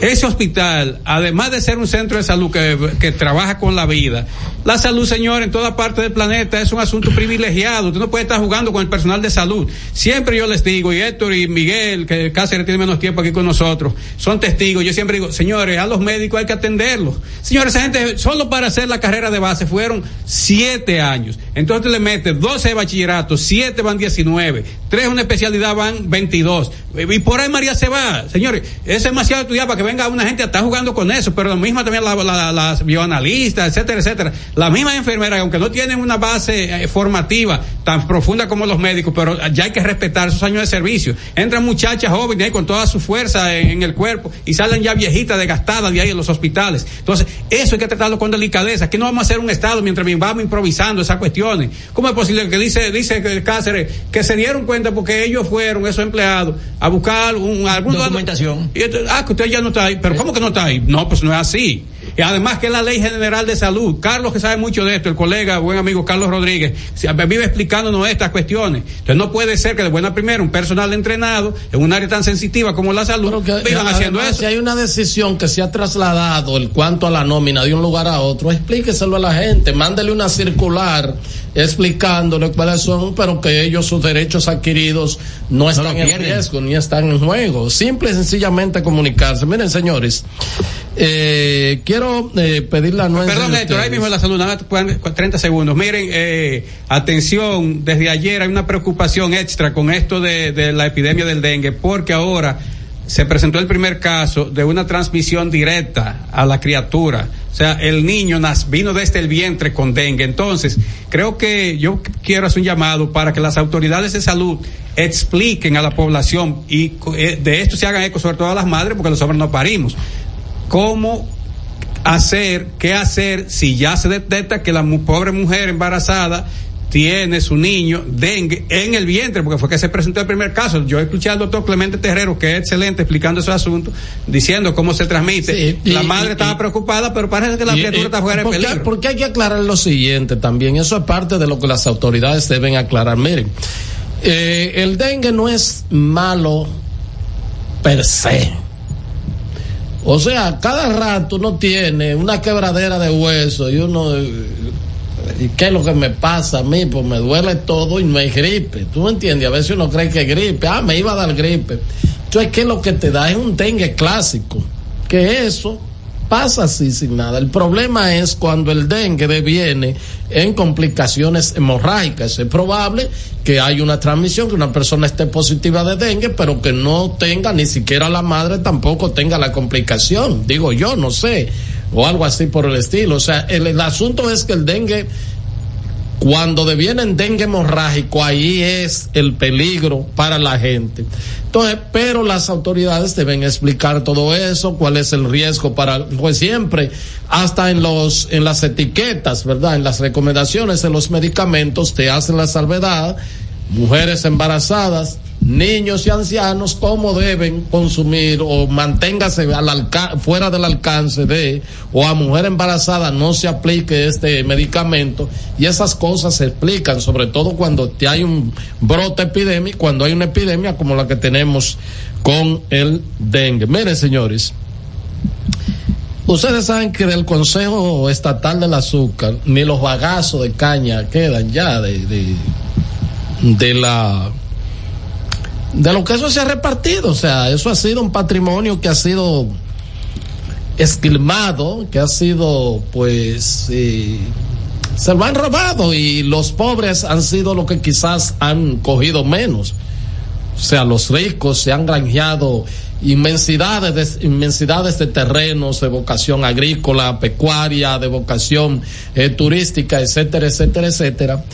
Ese hospital, además de ser un centro de salud que, trabaja con la vida, la salud, señor, en toda parte del planeta es un asunto privilegiado. Usted no puede estar jugando con el personal de salud. Siempre yo les digo, y Héctor y Miguel, que casi tiene menos tiempo aquí con nosotros, son testigos. Yo siempre digo, señores, a los médicos hay que atenderlos. Señores, esa gente solo para hacer la carrera de base fueron siete años. Entonces le mete 12 de bachillerato, siete van 19, tres una especialidad van 22. Y por ahí María se va. Señores, es demasiado estudiar para que venga una gente a estar jugando con eso, pero lo mismo también las la, la, bioanalistas, etcétera, etcétera. Las mismas enfermeras, aunque no tienen una base eh, formativa tan profunda como los médicos, pero ya hay que respetar esos años de servicio. Entran muchachas jóvenes ahí con toda su fuerza en, en el cuerpo y salen ya viejitas, desgastadas de ahí en los hospitales. Entonces, eso hay que tratarlo con delicadeza. Aquí no vamos a hacer un Estado mientras vamos improvisando esas cuestiones. ¿Cómo es posible que dice, dice Cáceres que se dieron cuenta porque ellos fueron, esos empleados, a buscar un, algún documentación? Y, ah, que usted ya no Pero ¿cómo que no está ahí? No, pues no es así. Y además que es la ley general de salud. Carlos que sabe mucho de esto, el colega, buen amigo Carlos Rodríguez, vive explicándonos estas cuestiones. Entonces no puede ser que de buena primera un personal entrenado en un área tan sensitiva como la salud vivan haciendo eso. Si hay una decisión que se ha trasladado el cuanto a la nómina de un lugar a otro, explíqueselo a la gente, mándele una circular explicándole cuáles son, pero que ellos sus derechos adquiridos no están en riesgo ni están en juego. Simple y sencillamente comunicarse. Miren, señores, eh, quiero eh, pedir la nueva. Perdón, Héctor, ahí mismo la salud, nada, 30 segundos. Miren, eh, atención, desde ayer hay una preocupación extra con esto de, de la epidemia del dengue, porque ahora se presentó el primer caso de una transmisión directa a la criatura. O sea, el niño nas, vino desde el vientre con dengue. Entonces, creo que yo quiero hacer un llamado para que las autoridades de salud expliquen a la población y de esto se hagan eco sobre todo a las madres porque los hombres no parimos cómo hacer, qué hacer si ya se detecta que la pobre mujer embarazada tiene su niño dengue en el vientre, porque fue que se presentó el primer caso. Yo escuché al doctor Clemente Terrero, que es excelente explicando ese asunto, diciendo cómo se transmite. la madre estaba preocupada, pero parece que la criatura está fuera de peligro. Porque hay que aclarar lo siguiente también, eso es parte de lo que las autoridades deben aclarar. Miren, eh, el dengue no es malo per se o sea, cada rato uno tiene una quebradera de hueso y uno... ¿Y qué es lo que me pasa a mí? Pues me duele todo y no hay gripe. ¿Tú me entiendes? A veces uno cree que es gripe. Ah, me iba a dar gripe. Entonces, ¿qué es lo que te da? Es un dengue clásico. Que eso pasa así sin nada. El problema es cuando el dengue deviene en complicaciones hemorrágicas. Es probable que haya una transmisión, que una persona esté positiva de dengue, pero que no tenga, ni siquiera la madre tampoco tenga la complicación. Digo yo, no sé, o algo así por el estilo. O sea, el, el asunto es que el dengue cuando deviene en dengue hemorrágico, ahí es el peligro para la gente. Entonces, pero las autoridades deben explicar todo eso, cuál es el riesgo para, pues siempre, hasta en los, en las etiquetas, ¿verdad? En las recomendaciones de los medicamentos te hacen la salvedad, mujeres embarazadas, niños y ancianos cómo deben consumir o manténgase al fuera del alcance de o a mujer embarazada no se aplique este medicamento y esas cosas se explican sobre todo cuando hay un brote epidémico cuando hay una epidemia como la que tenemos con el dengue. Miren señores Ustedes saben que del Consejo Estatal del Azúcar ni los bagazos de caña quedan ya de, de, de la de lo que eso se ha repartido. O sea, eso ha sido un patrimonio que ha sido esquilmado, que ha sido, pues, eh, se lo han robado y los pobres han sido lo que quizás han cogido menos. O sea, los ricos se han granjeado inmensidades de, inmensidades de terrenos de vocación agrícola, pecuaria, de vocación eh, turística, etcétera, etcétera, etcétera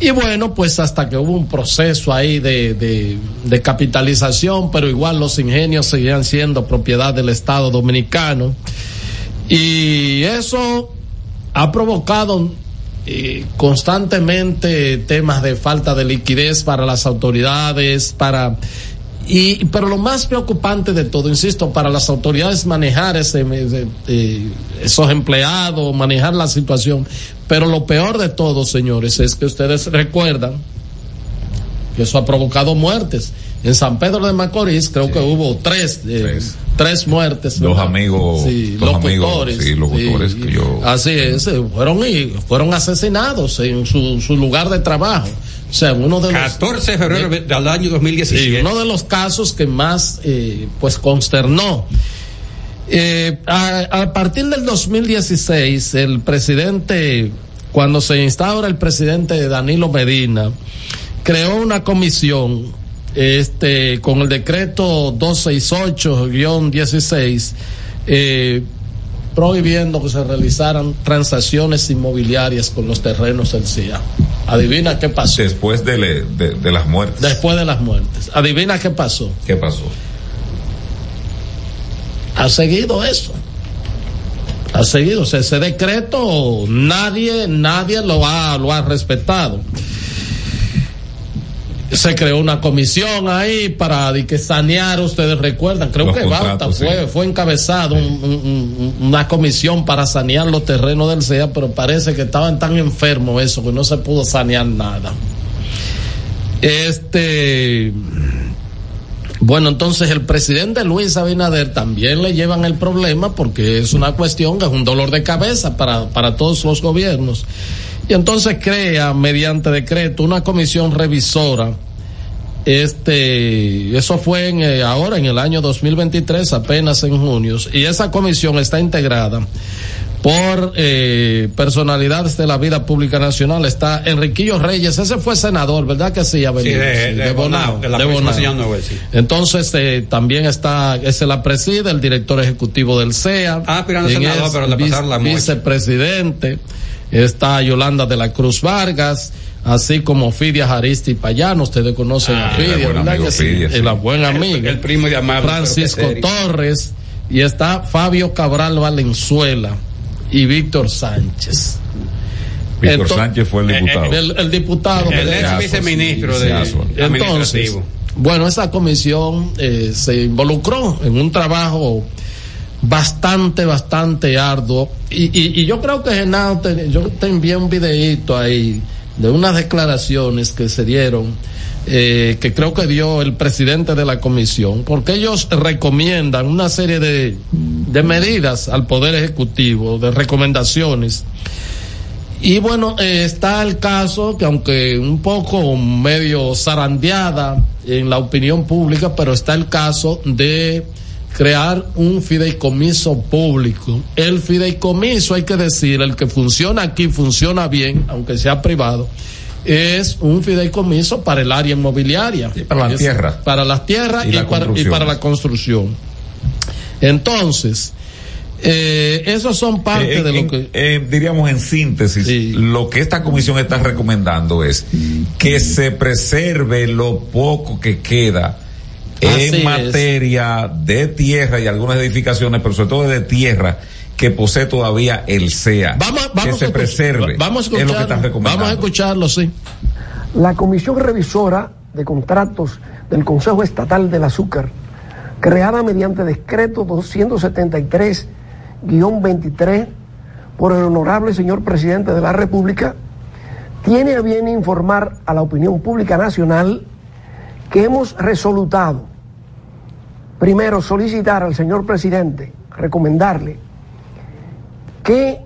y bueno, pues hasta que hubo un proceso ahí de, de, capitalización, pero igual los ingenios seguían siendo propiedad del Estado dominicano. Y eso ha provocado eh, constantemente temas de falta de liquidez para las autoridades, para y, pero lo más preocupante de todo, insisto, para las autoridades manejar ese, esos empleados, manejar la situación. Pero lo peor de todo, señores, es que ustedes recuerdan que eso ha provocado muertes. En San Pedro de Macorís creo que hubo tres, eh, tres, muertes. Dos ¿verdad? amigos, Sí, dos amigos, locutores. sí, locutores que yo. Así es, eh, fueron, y, fueron asesinados en su, su lugar de trabajo. O sea, uno de los... 14 de febrero del año 2017. Sí, uno de los casos que más eh, pues consternó. Eh, a, a partir del 2016, el presidente, cuando se instaura el presidente Danilo Medina, creó una comisión este con el decreto 268-16 eh, prohibiendo que se realizaran transacciones inmobiliarias con los terrenos del CIA. Adivina qué pasó. Después de, le- de, de las muertes. Después de las muertes. Adivina qué pasó. ¿Qué pasó? Ha seguido eso. Ha seguido. O sea, ese decreto nadie, nadie lo ha, lo ha respetado. Se creó una comisión ahí para de que sanear, ustedes recuerdan, creo Los que Bauta fue, sí. fue encabezado un- un- un- una comisión para sanear los terrenos del CEA, pero parece que estaban tan enfermos eso que no se pudo sanear nada. Este, bueno, entonces el presidente Luis Abinader también le llevan el problema porque es una cuestión que es un dolor de cabeza para, para todos los gobiernos. Y entonces crea mediante decreto una comisión revisora. Este, eso fue en, eh, ahora en el año 2023, apenas en junio. Y esa comisión está integrada por eh, personalidades de la vida pública nacional. Está Enriquillo Reyes, ese fue senador, ¿verdad que sí? Sí, de- de Bonao, de la sí. Entonces, eh, también está, ese la preside, el director ejecutivo del CEA. Ah, quien senador, pero le pasaron la muerte. Vicepresidente. Está Yolanda de la Cruz Vargas, así como Fidia Aristi Payano. Ustedes conocen Ah, a Fidia, el buen ¿verdad amigo que sí? Fidia, sí. El primo de Amado. Francisco. Torres y está Fabio Cabral Valenzuela y Víctor Sánchez. Víctor Sánchez fue el eh, diputado. El, el diputado. El ex viceministro sí, de. Entonces, bueno, esa comisión eh, se involucró en un trabajo bastante, bastante arduo. Y, y, y yo creo que Genao, yo te envié un videíto ahí de unas declaraciones que se dieron, eh, que creo que dio el presidente de la comisión, porque ellos recomiendan una serie de, de medidas al Poder Ejecutivo, de recomendaciones. Y bueno, eh, está el caso que aunque un poco medio zarandeada en la opinión pública, pero está el caso de crear un fideicomiso público. El fideicomiso, hay que decir, el que funciona aquí, funciona bien, aunque sea privado, es un fideicomiso para el área inmobiliaria. para la Es tierra. Para las tierras Y y, la para, y para la construcción. Entonces, eh, esos son parte Eh, de lo que... eh, diríamos en síntesis, lo que esta comisión está recomendando es que se preserve lo poco que queda Así en es. materia de tierra y algunas edificaciones, pero sobre todo de tierra que posee todavía el CEA. Vamos, vamos que se preserve. Vamos a es lo que escucharlo. están recomendando. Vamos a escucharlo, sí. La Comisión Revisora de Contratos del Consejo Estatal del Azúcar, creada mediante decreto 273-23 por el honorable señor presidente de la República, tiene a bien informar a la opinión pública nacional que hemos resolutado, primero, solicitar al señor presidente, recomendarle que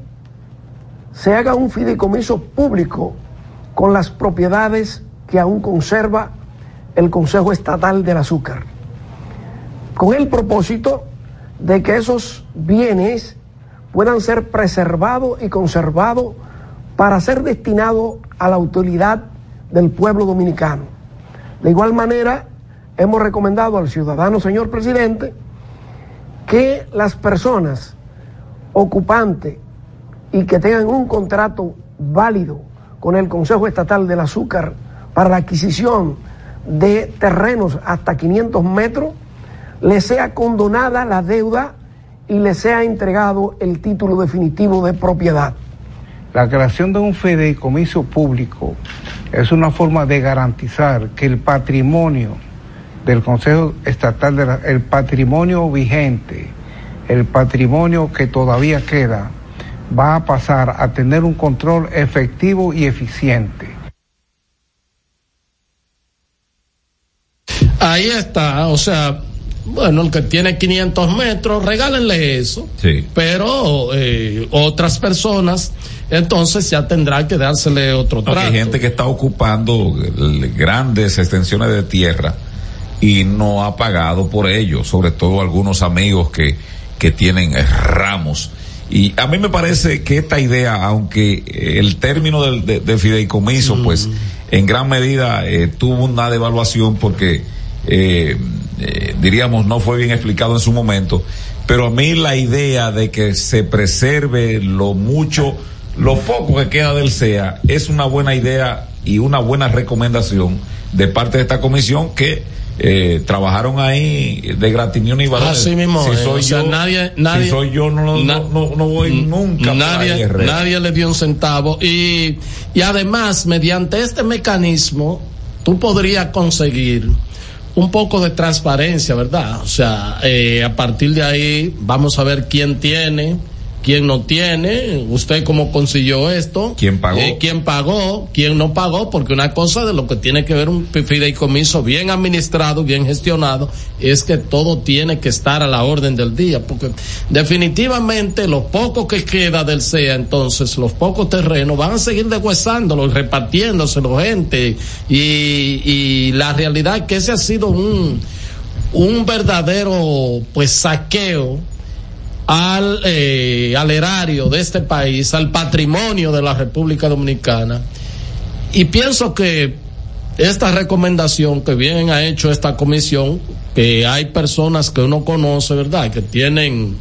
se haga un fideicomiso público con las propiedades que aún conserva el Consejo Estatal del Azúcar, con el propósito de que esos bienes puedan ser preservados y conservados para ser destinados a la utilidad del pueblo dominicano. De igual manera, hemos recomendado al ciudadano señor presidente que las personas ocupantes y que tengan un contrato válido con el Consejo Estatal del Azúcar para la adquisición de terrenos hasta 500 metros, le sea condonada la deuda y le sea entregado el título definitivo de propiedad. La creación de un fideicomiso público es una forma de garantizar que el patrimonio del Consejo Estatal, de la- el patrimonio vigente, el patrimonio que todavía queda, va a pasar a tener un control efectivo y eficiente. Ahí está, o sea, bueno, el que tiene 500 metros, regálenle eso. Sí. Pero eh, otras personas, entonces ya tendrá que dársele otro No, trato. hay gente que está ocupando eh, grandes extensiones de tierra y no ha pagado por ello, sobre todo algunos amigos que, que tienen ramos. Y a mí me parece que esta idea, aunque el término del, de, de fideicomiso, pues en gran medida eh, tuvo una devaluación porque, eh, eh, diríamos, no fue bien explicado en su momento, pero a mí la idea de que se preserve lo mucho, lo poco que queda del SEA, es una buena idea y una buena recomendación de parte de esta comisión que eh, trabajaron ahí de gratinión y valores. Así mismo, si eh, soy sea, yo, nadie, nadie, si soy yo no, no, na- no, no voy nunca nadie le dio un centavo y, y además mediante este mecanismo tú podrías conseguir un poco de transparencia, ¿verdad? O sea, eh, a partir de ahí vamos a ver quién tiene, quién no tiene, usted cómo consiguió esto, ¿Quién pagó? eh, quién pagó, quién no pagó, porque una cosa de lo que tiene que ver un fideicomiso bien administrado, bien gestionado, es que todo tiene que estar a la orden del día, porque definitivamente lo poco que queda del SEA, entonces los pocos terrenos van a seguir deshuesándolo y repartiéndoselo gente, y, y la realidad es que ese ha sido un, un verdadero pues saqueo al, eh, al erario de este país, al patrimonio de la República Dominicana. Y pienso que esta recomendación que bien ha hecho esta comisión, que hay personas que uno conoce, ¿verdad? Que tienen,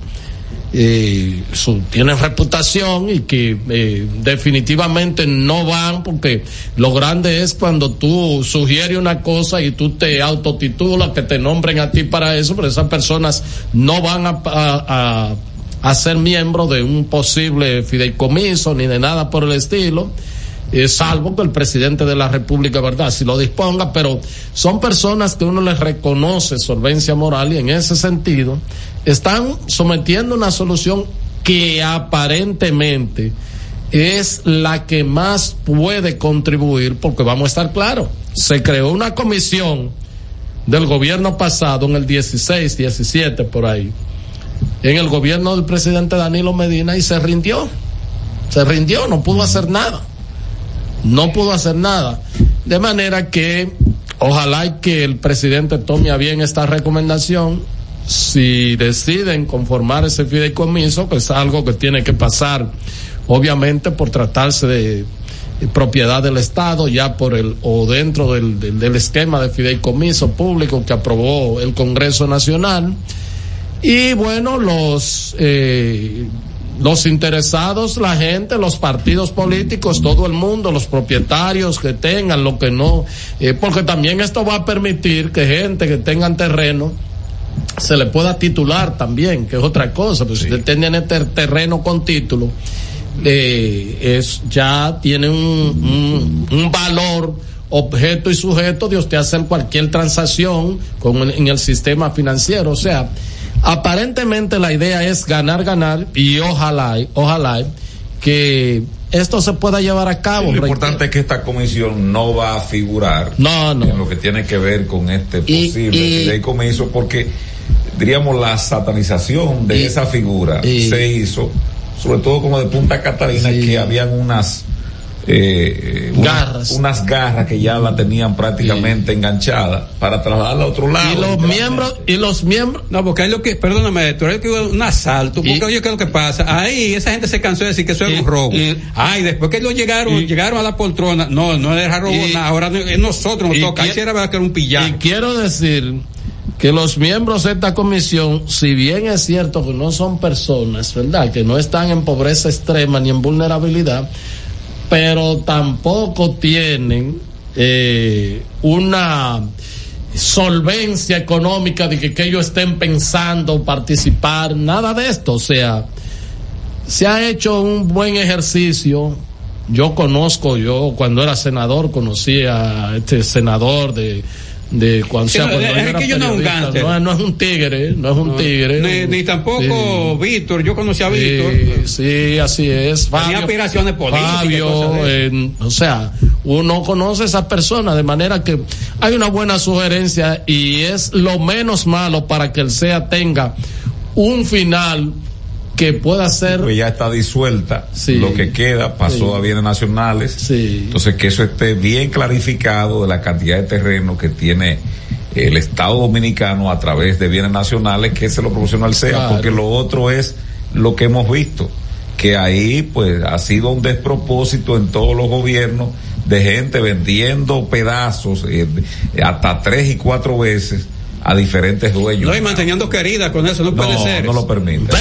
eh, su, tienen reputación y que eh, definitivamente no van porque lo grande es cuando tú sugieres una cosa y tú te autotitulas, que te nombren a ti para eso, pero esas personas no van a, a- ser miembros de un posible fideicomiso ni de nada por el estilo salvo que el presidente de la República, ¿verdad? Si lo disponga, pero son personas que uno les reconoce solvencia moral y en ese sentido están sometiendo una solución que aparentemente es la que más puede contribuir, porque vamos a estar claros, se creó una comisión del gobierno pasado en el 16, 17 por ahí, en el gobierno del presidente Danilo Medina y se rindió, se rindió, no pudo hacer nada no pudo hacer nada. De manera que ojalá que el presidente tome a bien esta recomendación. Si deciden conformar ese fideicomiso, que es algo que tiene que pasar, obviamente, por tratarse de, de propiedad del Estado, ya por el, o dentro del, del, del esquema de fideicomiso público que aprobó el Congreso Nacional. Y bueno, los, eh, los interesados, la gente, los partidos políticos, todo el mundo, los propietarios que tengan, lo que no, eh, porque también esto va a permitir que gente que tengan terreno se le pueda titular también, que es otra cosa, pues si usted tiene ter- terreno con título, eh, es ya tiene un, un, un valor objeto y sujeto de usted hacer cualquier transacción con en el sistema financiero, o sea, aparentemente la idea es ganar, ganar y ojalá, ojalá que esto se pueda llevar a cabo. Lo importante es que esta comisión no va a figurar no, no. en lo que tiene que ver con este Y- posible y- fideicomiso porque diríamos la satanización de Y- esa figura y- se hizo sobre todo como de Punta Catalina que habían unas eh, unas Garras. unas garras que ya la tenían prácticamente enganchada para trasladarla a otro lado Y los miembros, y los miembros. No, porque hay lo que, perdóname, tú que un asalto, porque oye, ¿qué es lo que pasa? Ahí esa gente se cansó de decir que eso es un robo. Ay, después que ellos llegaron, llegaron a la poltrona, no, no era robo y- nada, ahora es nosotros nos y toca. Ahí sí era verdad que era un pillado. Y quiero decir que los miembros de esta comisión, si bien es cierto que no son personas, ¿verdad? Que no están en pobreza extrema ni en vulnerabilidad, pero tampoco tienen eh, una solvencia económica de que, que ellos estén pensando participar, nada de esto. O sea, se ha hecho un buen ejercicio. Yo conozco, yo cuando era senador conocí a este senador de, de cuando, Sí, sea, cuando es era que yo no es no, no es un tigre, no es un No, tigre. Ni, ni tampoco Víctor, yo conocí a Víctor. Sí, sí, así es. Tenía Fabio, aspiraciones políticas Fabio, eh, o sea, uno conoce a esas personas de manera que hay una buena sugerencia y es lo menos malo para que el SEA tenga un final que pueda ser Pues ya está disuelta. Lo que queda pasó Sí. a bienes nacionales. Entonces que eso esté bien clarificado de la cantidad de terreno que tiene el Estado Dominicano a través de bienes nacionales que se lo proporciona al Claro. porque lo otro es lo que hemos visto, que ahí pues ha sido un despropósito en todos los gobiernos de gente vendiendo pedazos eh, hasta tres y cuatro veces a diferentes dueños. No, y manteniendo querida con eso, no, puede ser. no lo permite.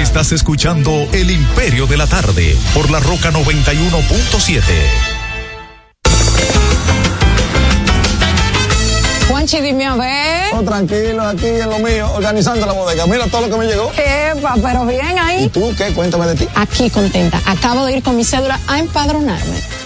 Estás escuchando El Imperio de la Tarde por la Roca 91.7. Juanchi, dime a ver. Oh, tranquilo, aquí en lo mío, organizando la bodega. Mira todo lo que me llegó. Epa, pero bien ahí. ¿Y tú qué? Cuéntame de ti. Aquí contenta. Acabo de ir con mi cédula a empadronarme.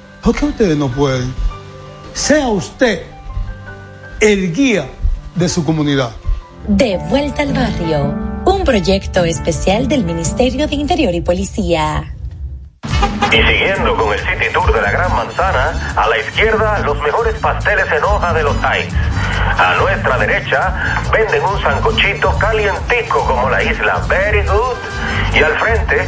¿por qué ustedes no pueden? Sea usted el guía de su comunidad. De vuelta al barrio, un proyecto especial del Ministerio de Interior y Policía. Y siguiendo con el City Tour de la Gran Manzana, a la izquierda los mejores pasteles en hoja de los Heights. A nuestra derecha venden un sancochito calientico como la isla Very Good. Y al frente,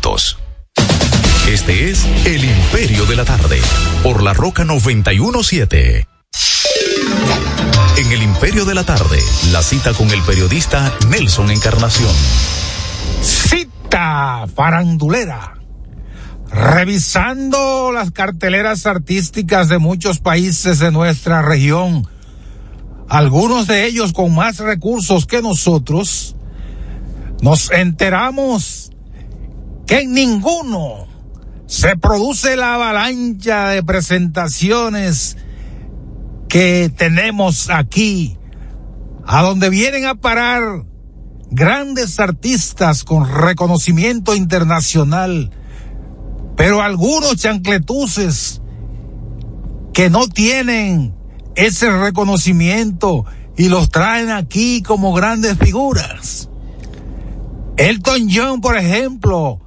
Este es El Imperio de la Tarde, por la Roca 917. En El Imperio de la Tarde, la cita con el periodista Nelson Encarnación. Cita farandulera. Revisando las carteleras artísticas de muchos países de nuestra región, algunos de ellos con más recursos que nosotros, nos enteramos que en ninguno se produce la avalancha de presentaciones que tenemos aquí, a donde vienen a parar grandes artistas con reconocimiento internacional, pero algunos chancletuces que no tienen ese reconocimiento y los traen aquí como grandes figuras. Elton John, por ejemplo,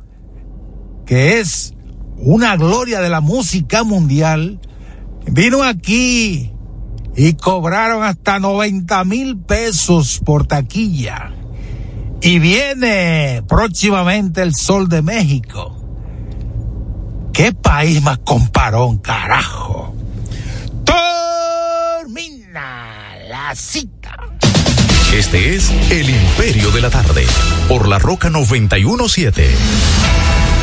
que es una gloria de la música mundial, vino aquí y cobraron hasta 90 mil pesos por taquilla. Y viene próximamente el Sol de México. ¿Qué país más comparón, carajo? Termina la cita. Este es El Imperio de la Tarde, por la Roca 917.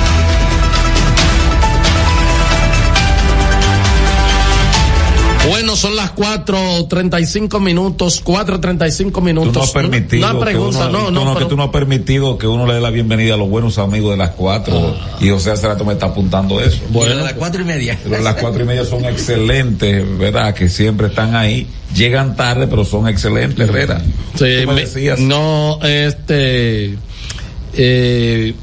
Bueno, son las 4.35 minutos, 4.35 minutos. Tú no has permitido. Una pregunta, uno, no, tú no, que tú no has permitido que uno le dé la bienvenida a los buenos amigos de las cuatro. Y José hace rato me está apuntando eso. Bueno, a las cuatro y media. Pero las cuatro y media son excelentes, ¿verdad? Que siempre están ahí. Llegan tarde, pero son excelentes, Herrera. Sí, Tú me me- decías. no, este, eh,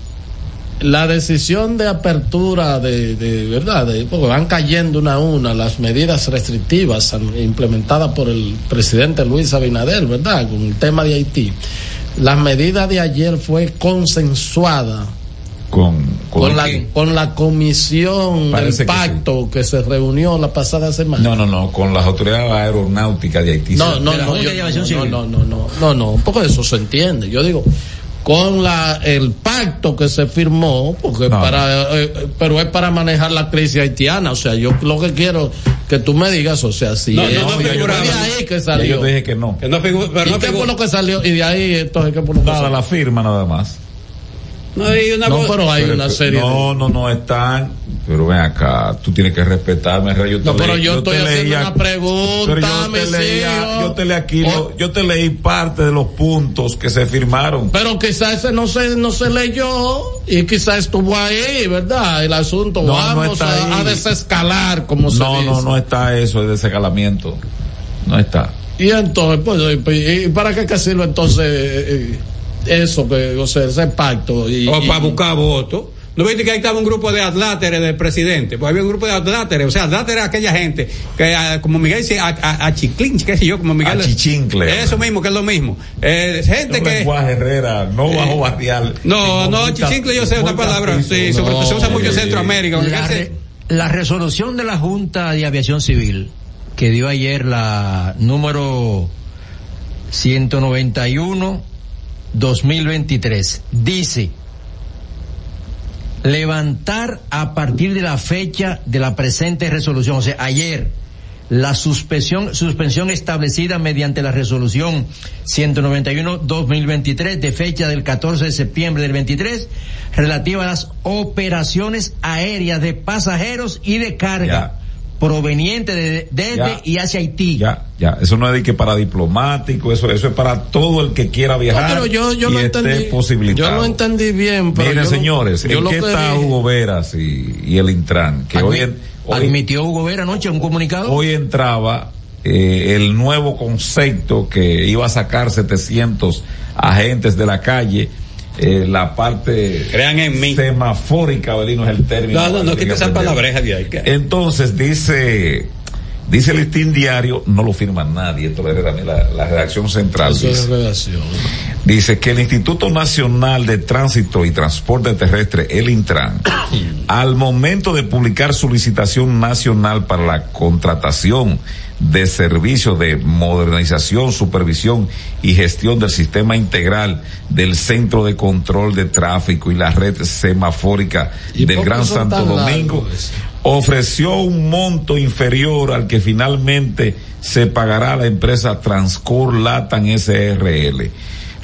la decisión de apertura de, de verdad, de, porque van cayendo una a una las medidas restrictivas implementadas por el presidente Luis Abinader, ¿verdad? Con el tema de Haití. La medida de ayer fue consensuada Con, con, la, con la comisión Parece del que pacto que, se reunió la pasada semana. No, no, no, con las autoridades aeronáuticas de Haití. No, no, no, yo- no, no, no, no, no, no, un poco de eso se entiende. Yo digo, con la el pacto que se firmó, porque No. para, eh, eh, pero es para manejar la crisis haitiana. O sea, yo lo que quiero que tú me digas, o sea, si No, es- no, no de ahí que salió. yo te dije que no. Que no figu- pero ¿Y no qué fue lo que salió? Y de ahí, entonces, ¿qué fue lo que Nada, salió? la firma nada más. No, hay una No, pero hay Pero una serie. de- No, no, no están. Pero ven acá, tú tienes que respetarme, Rey. Yo te No, pero leí- yo estoy te haciendo leía- una pregunta, pero yo te leía, hijos. yo te leí aquí, Oh. lo- yo te leí parte de los puntos que se firmaron. Pero quizás ese no se, no se leyó y quizás estuvo ahí, ¿verdad? El asunto, No, no vamos está a, ahí. a desescalar, como se No, dice. no, no está eso de desescalamiento. No está. Y entonces, pues, ¿y y para qué que sirve entonces eh, eh, eso, que, o sea, ese pacto? Y, o y- para buscar votos. ¿No viste que ahí estaba un grupo de adláteres del presidente? Pues había un grupo de adláteres, o sea, adláteres es aquella gente que, ah, como Miguel dice, a, a, a chiclín, qué sé yo, como Miguel. Achichincle. Eso mismo, que es lo mismo. Eh, gente que. Herrera, no bajo barrial. No, no, chichincle yo sé una muy palabra, sí, sobre todo se usa mucho en eh, Centroamérica. La, re- la resolución de la Junta de Aviación Civil que dio ayer la número 191 2023 dice levantar a partir de la fecha de la presente resolución, o sea, ayer, la suspensión, suspensión establecida mediante la resolución 191-2023 de fecha del 14 de septiembre del 23 relativa a las operaciones aéreas de pasajeros y de carga provenientes de, desde Ya. y hacia Haití. Ya, ya, eso no es de que para diplomático, eso, eso es para todo el que quiera No, viajar pero yo, yo y lo esté entendí. posibilitado. Yo lo entendí bien, pero. Miren, yo- señores, yo ¿en qué está dije- Hugo Veras y, y el Intran? Que hoy, en- hoy- Admitió Hugo Vera anoche un comunicado. hoy entraba eh, el nuevo concepto que iba a sacar 700 agentes de la calle. Eh, la parte Crean en mí. semafórica, Belino es el término. No, no, no quita esa aprender. palabreja de ahí. Entonces dice, dice el listín diario, no lo firma nadie, esto lo mí la, la redacción central. Eso dice. es redacción. Dice que el Instituto Nacional de Tránsito y Transporte Terrestre, el Intran, al momento de publicar su licitación nacional para la contratación de servicio de modernización, supervisión y gestión del sistema integral del Centro de Control de Tráfico y la red semafórica ¿Y del Gran Santo Domingo, ofreció un monto inferior al que finalmente se pagará a la empresa Transcor Latam SRL.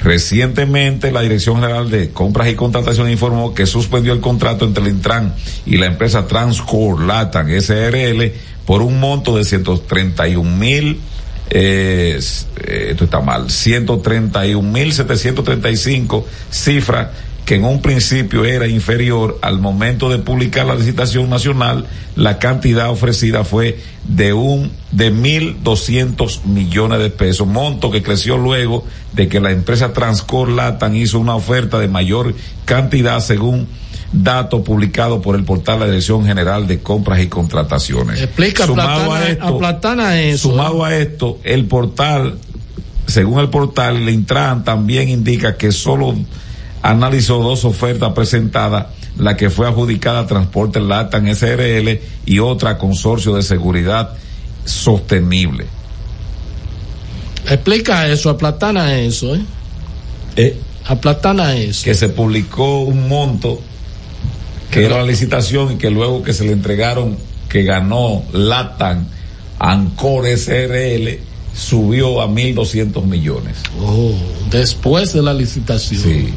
Recientemente, la Dirección General de Compras y Contratación informó que suspendió el contrato entre el Intran y la empresa Transcor Latam SRL por un monto de 131 mil, eh, eh, esto está mal, 131 mil 735 cifra que en un principio era inferior al momento de publicar la licitación nacional, la cantidad ofrecida fue de un de mil doscientos millones de pesos, monto que creció luego de que la empresa Transcor Latam hizo una oferta de mayor cantidad según datos publicados por el portal de la Dirección General de Compras y Contrataciones. Explica, Sumado Platana, a esto, a Platana eso. Sumado a esto, el portal, según el portal, el Intran también indica que solo analizó dos ofertas presentadas, la que fue adjudicada a Transporte Latam SRL y otra a Consorcio de Seguridad Sostenible. Explica eso, a Platana eso, ¿eh? Eh, A Platana eso. que se publicó un monto que era la licitación y que luego que se le entregaron, que ganó Latam, Ancor SRL, subió a 1.200 millones. Oh, después de la licitación. Sí.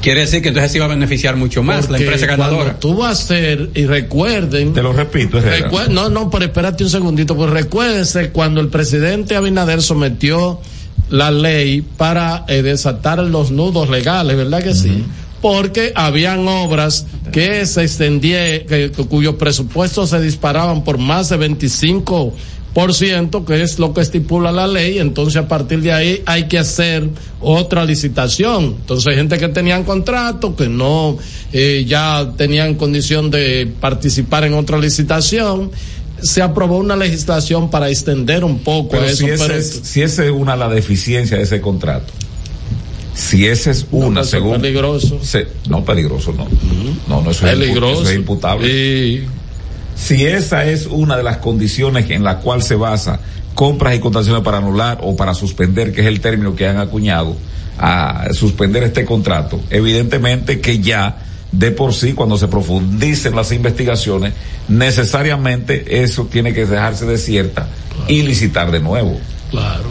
Quiere decir que entonces se iba a beneficiar mucho más la empresa ganadora. Cuando tú vas a hacer, y recuerden. Te lo repito. Recuer- no, no, pero espérate un segundito, pues recuérdense cuando el presidente Abinader sometió la ley para eh, desatar los nudos legales, ¿verdad que sí? Porque habían obras que se extendían, cuyos presupuestos se disparaban por más de 25 por ciento, que es lo que estipula la ley, entonces a partir de ahí hay que hacer otra licitación. Entonces gente que tenían contrato, que no eh, ya tenían condición de participar en otra licitación. Se aprobó una legislación para extender un poco Pero eso. si esa pero es, si esa es una la deficiencia de ese contrato. Si esa es una, es según. peligroso. se- no, peligroso, no. No, no, eso es, eso es imputable. Sí. Si esa es una de las condiciones en la cual se basa compras y contrataciones para anular o para suspender, que es el término que han acuñado, a suspender este contrato, evidentemente que ya de por sí, cuando se profundicen las investigaciones, necesariamente eso tiene que dejarse desierta y licitar de nuevo. Claro.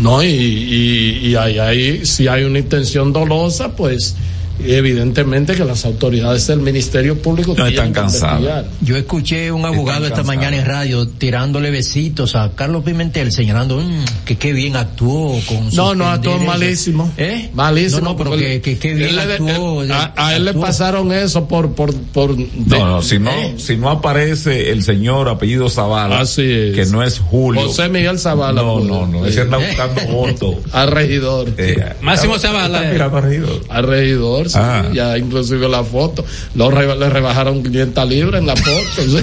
No, y, y, y ahí, ahí, si hay una intención dolosa, pues evidentemente que las autoridades del Ministerio Público No están cansadas. Yo escuché un abogado esta mañana en radio tirándole besitos a Carlos Pimentel, señalando "Mm, que qué bien actuó con No, no, actuó eso". malísimo. ¿Eh? Malísimo. No, no, pero porque que, que, que bien él actuó. él- a, a él le pasaron eso por, por, por. de- No, no, si no, ¿Eh? si no aparece el señor apellido Zavala, Así es. que no es Julio. José Miguel Zavala. No, no, no, eh, ese anda buscando votos. Al regidor. Eh, Máximo Zavala, eh. regidor. Al regidor, Ah. ya inclusive la foto. Lo re- le rebajaron 500 libras en la foto. sí.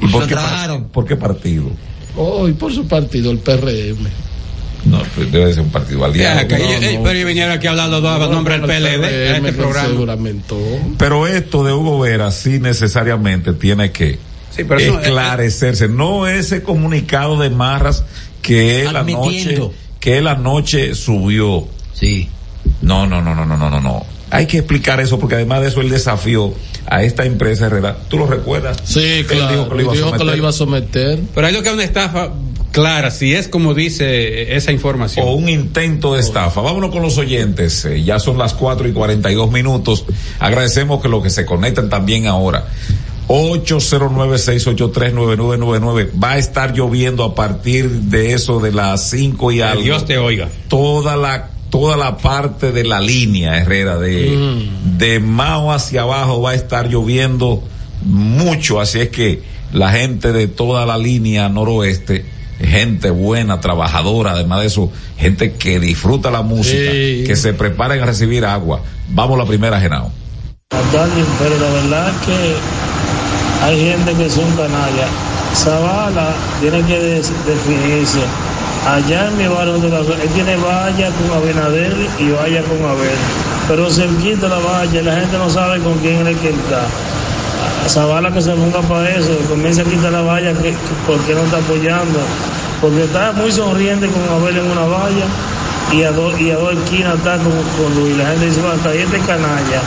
¿Y por Lo qué, por qué partido? Oh, y por su partido, el PRM. No, pues debe ser un partido aliado. No, eh, pero ellos vinieron aquí a hablar los dos a nombre del El PLD en este programa. Seguramente. Pero esto de Hugo Vera sí necesariamente tiene que Sí, pero eso- esclarecerse. No ese comunicado de Marras que él anoche, que él anoche subió. Sí. No, no, no, no, no, no, no, no. Hay que explicar eso porque además de eso él desafió a esta empresa Herrera. ¿Tú lo recuerdas? Sí, Él claro. dijo que lo iba a dijo que lo someter. iba a someter. Pero hay lo que es una estafa clara, si es como dice esa información. o un intento de estafa. Vámonos con los oyentes. Eh, ya son las 4 y 42 minutos. Agradecemos que los que se conectan también ahora. 809-683-9999. Va a estar lloviendo a partir de eso de las 5 y Que algo. Dios te oiga. Toda la toda la parte de la línea Herrera de Mm. de Mao hacia abajo va a estar lloviendo mucho, así es que la gente de toda la línea noroeste, gente buena, trabajadora, además de eso, gente que disfruta la música, Sí. que se preparen a recibir agua. Vamos a la primera, Genao. Pero la verdad es que hay gente que son canallas. Zavala tiene que definirse. Allá en mi barrio de la él tiene valla con Abinader y valla con Abel. Pero cerquita la valla, la gente no sabe con quién es que está. Zavala que se ponga para eso, comienza a quitar la valla que, que- porque no está apoyando, porque está muy sonriente con Abel en una valla y a dos y a dos esquinas está con, con Luis. La gente dice, bueno, y este canalla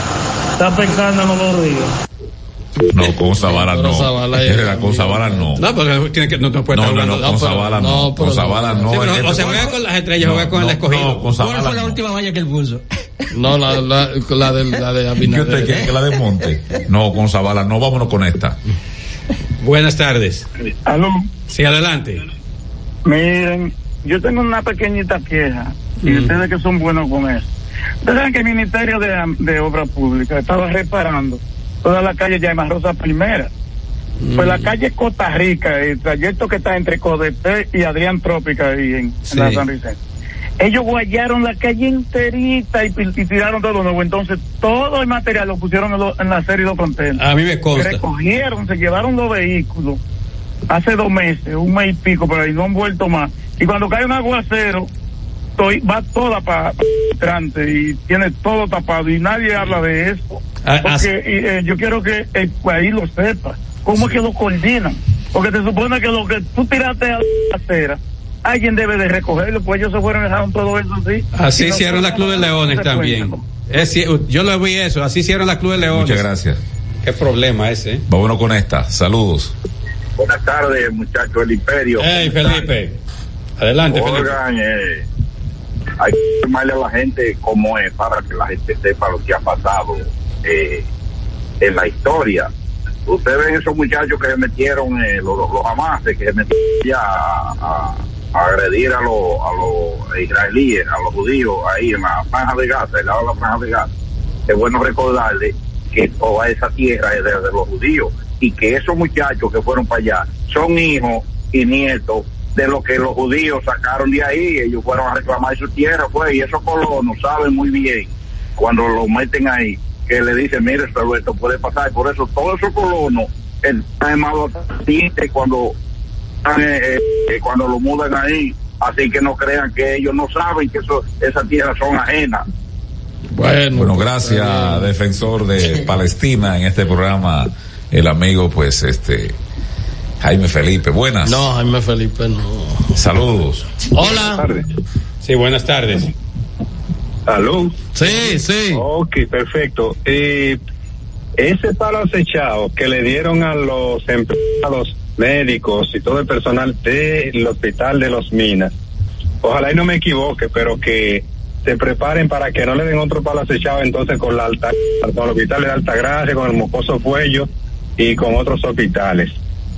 está pescando en los dos ríos. No, con Zavala no. Zavala con Zavala no. No, porque tiene que, no, no puede No, estar no, no, con Zavala no. Con Zavala no. O este se juega con las estrellas, No, juega con el no, escogido. no, con Zavala ¿Cuál fue la no. última valla que él puso? No, la, la, la de, la de ¿Qué Abinader. usted quiere que la desmonte? No, con Zavala no. Vámonos con esta. Buenas tardes. Aló, Sí, adelante. miren, yo tengo una pequeñita queja y ustedes que son buenos con eso. Ustedes saben que el Ministerio de, de Obras Públicas estaba reparando toda la calle Llamas Rosa Primera. Pues la calle Costa Rica, el trayecto que está entre Codete y Adrián Trópica ahí en, en la. San Vicente. Ellos guayaron la calle enterita y, tiraron todo nuevo. Entonces, todo el material lo pusieron en, lo- en la serie de contenedores. A mí me consta. Recogieron, se llevaron los vehículos hace dos meses, un mes y pico, pero ahí no han vuelto más. Y cuando cae un aguacero, estoy- va toda para adelante y tiene todo tapado y nadie habla de eso. Ah, Porque así- y, eh, yo quiero que el país lo sepa. ¿Cómo es que lo coordinan? Porque se supone que lo que tú tiraste a la acera, alguien debe de recogerlo, pues ellos se fueron y dejaron todo eso así. Así hicieron la Club de Leones también. Es cier- yo lo vi eso, así hicieron la Club de Leones. Muchas gracias. Qué problema ese. ¿eh? Vámonos con esta. Saludos. Buenas tardes, muchachos del Imperio. Hey, Felipe. Adelante, Felipe. Oigan, eh, hay que informarle a la gente cómo es para que la gente sepa lo que ha pasado eh, en la historia. Ustedes ven esos muchachos que se metieron, eh, los, los amases, que se metieron ya a, agredir a los, a los israelíes, a los judíos ahí en la franja de Gaza, el lado de la franja de Gaza. Es bueno recordarle que toda esa tierra es de, de los judíos y que esos muchachos que fueron para allá son hijos y nietos de lo que los judíos sacaron de ahí, ellos fueron a reclamar su tierra, pues, y esos colonos saben muy bien cuando lo meten ahí, que le dicen, mire, esto, esto puede pasar, por eso todos esos colonos están conscientes cuando, están, eh, eh, cuando lo mudan ahí, así que no crean que ellos no saben que eso, esas tierras son ajenas. Bueno, Bueno, gracias, defensor de Palestina en este programa, el amigo, pues, este, Jaime Felipe. Buenas. No, Jaime Felipe no. Saludos. Hola. Sí, buenas tardes. ¿Aló? Sí, sí. Ok, perfecto. Eh, ese palo acechado que le dieron a los empleados médicos y todo el personal del hospital de los Minas, ojalá y no me equivoque, pero que se preparen para que no le den otro palo acechado entonces con la alta, con el hospital de Altagracia, con el Mocoso Cuello y con otros hospitales.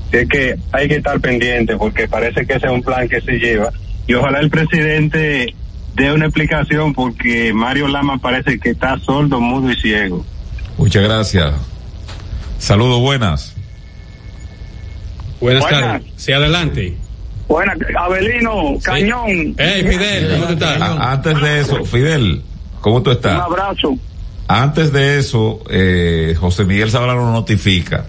Así es que hay que estar pendiente porque parece que ese es un plan que se lleva y ojalá el presidente dé una explicación porque Mario Lama parece que está sordo, mudo y ciego. Muchas gracias. Saludos, buenas. Buenas, Buenas. tardes. Sí, adelante. Bueno, Abelino, Cañón. Hey, Fidel, ¿cómo tú estás? A- antes de eso, Fidel, ¿cómo tú Un estás? abrazo. Antes de eso, eh, José Miguel Zavala nos notifica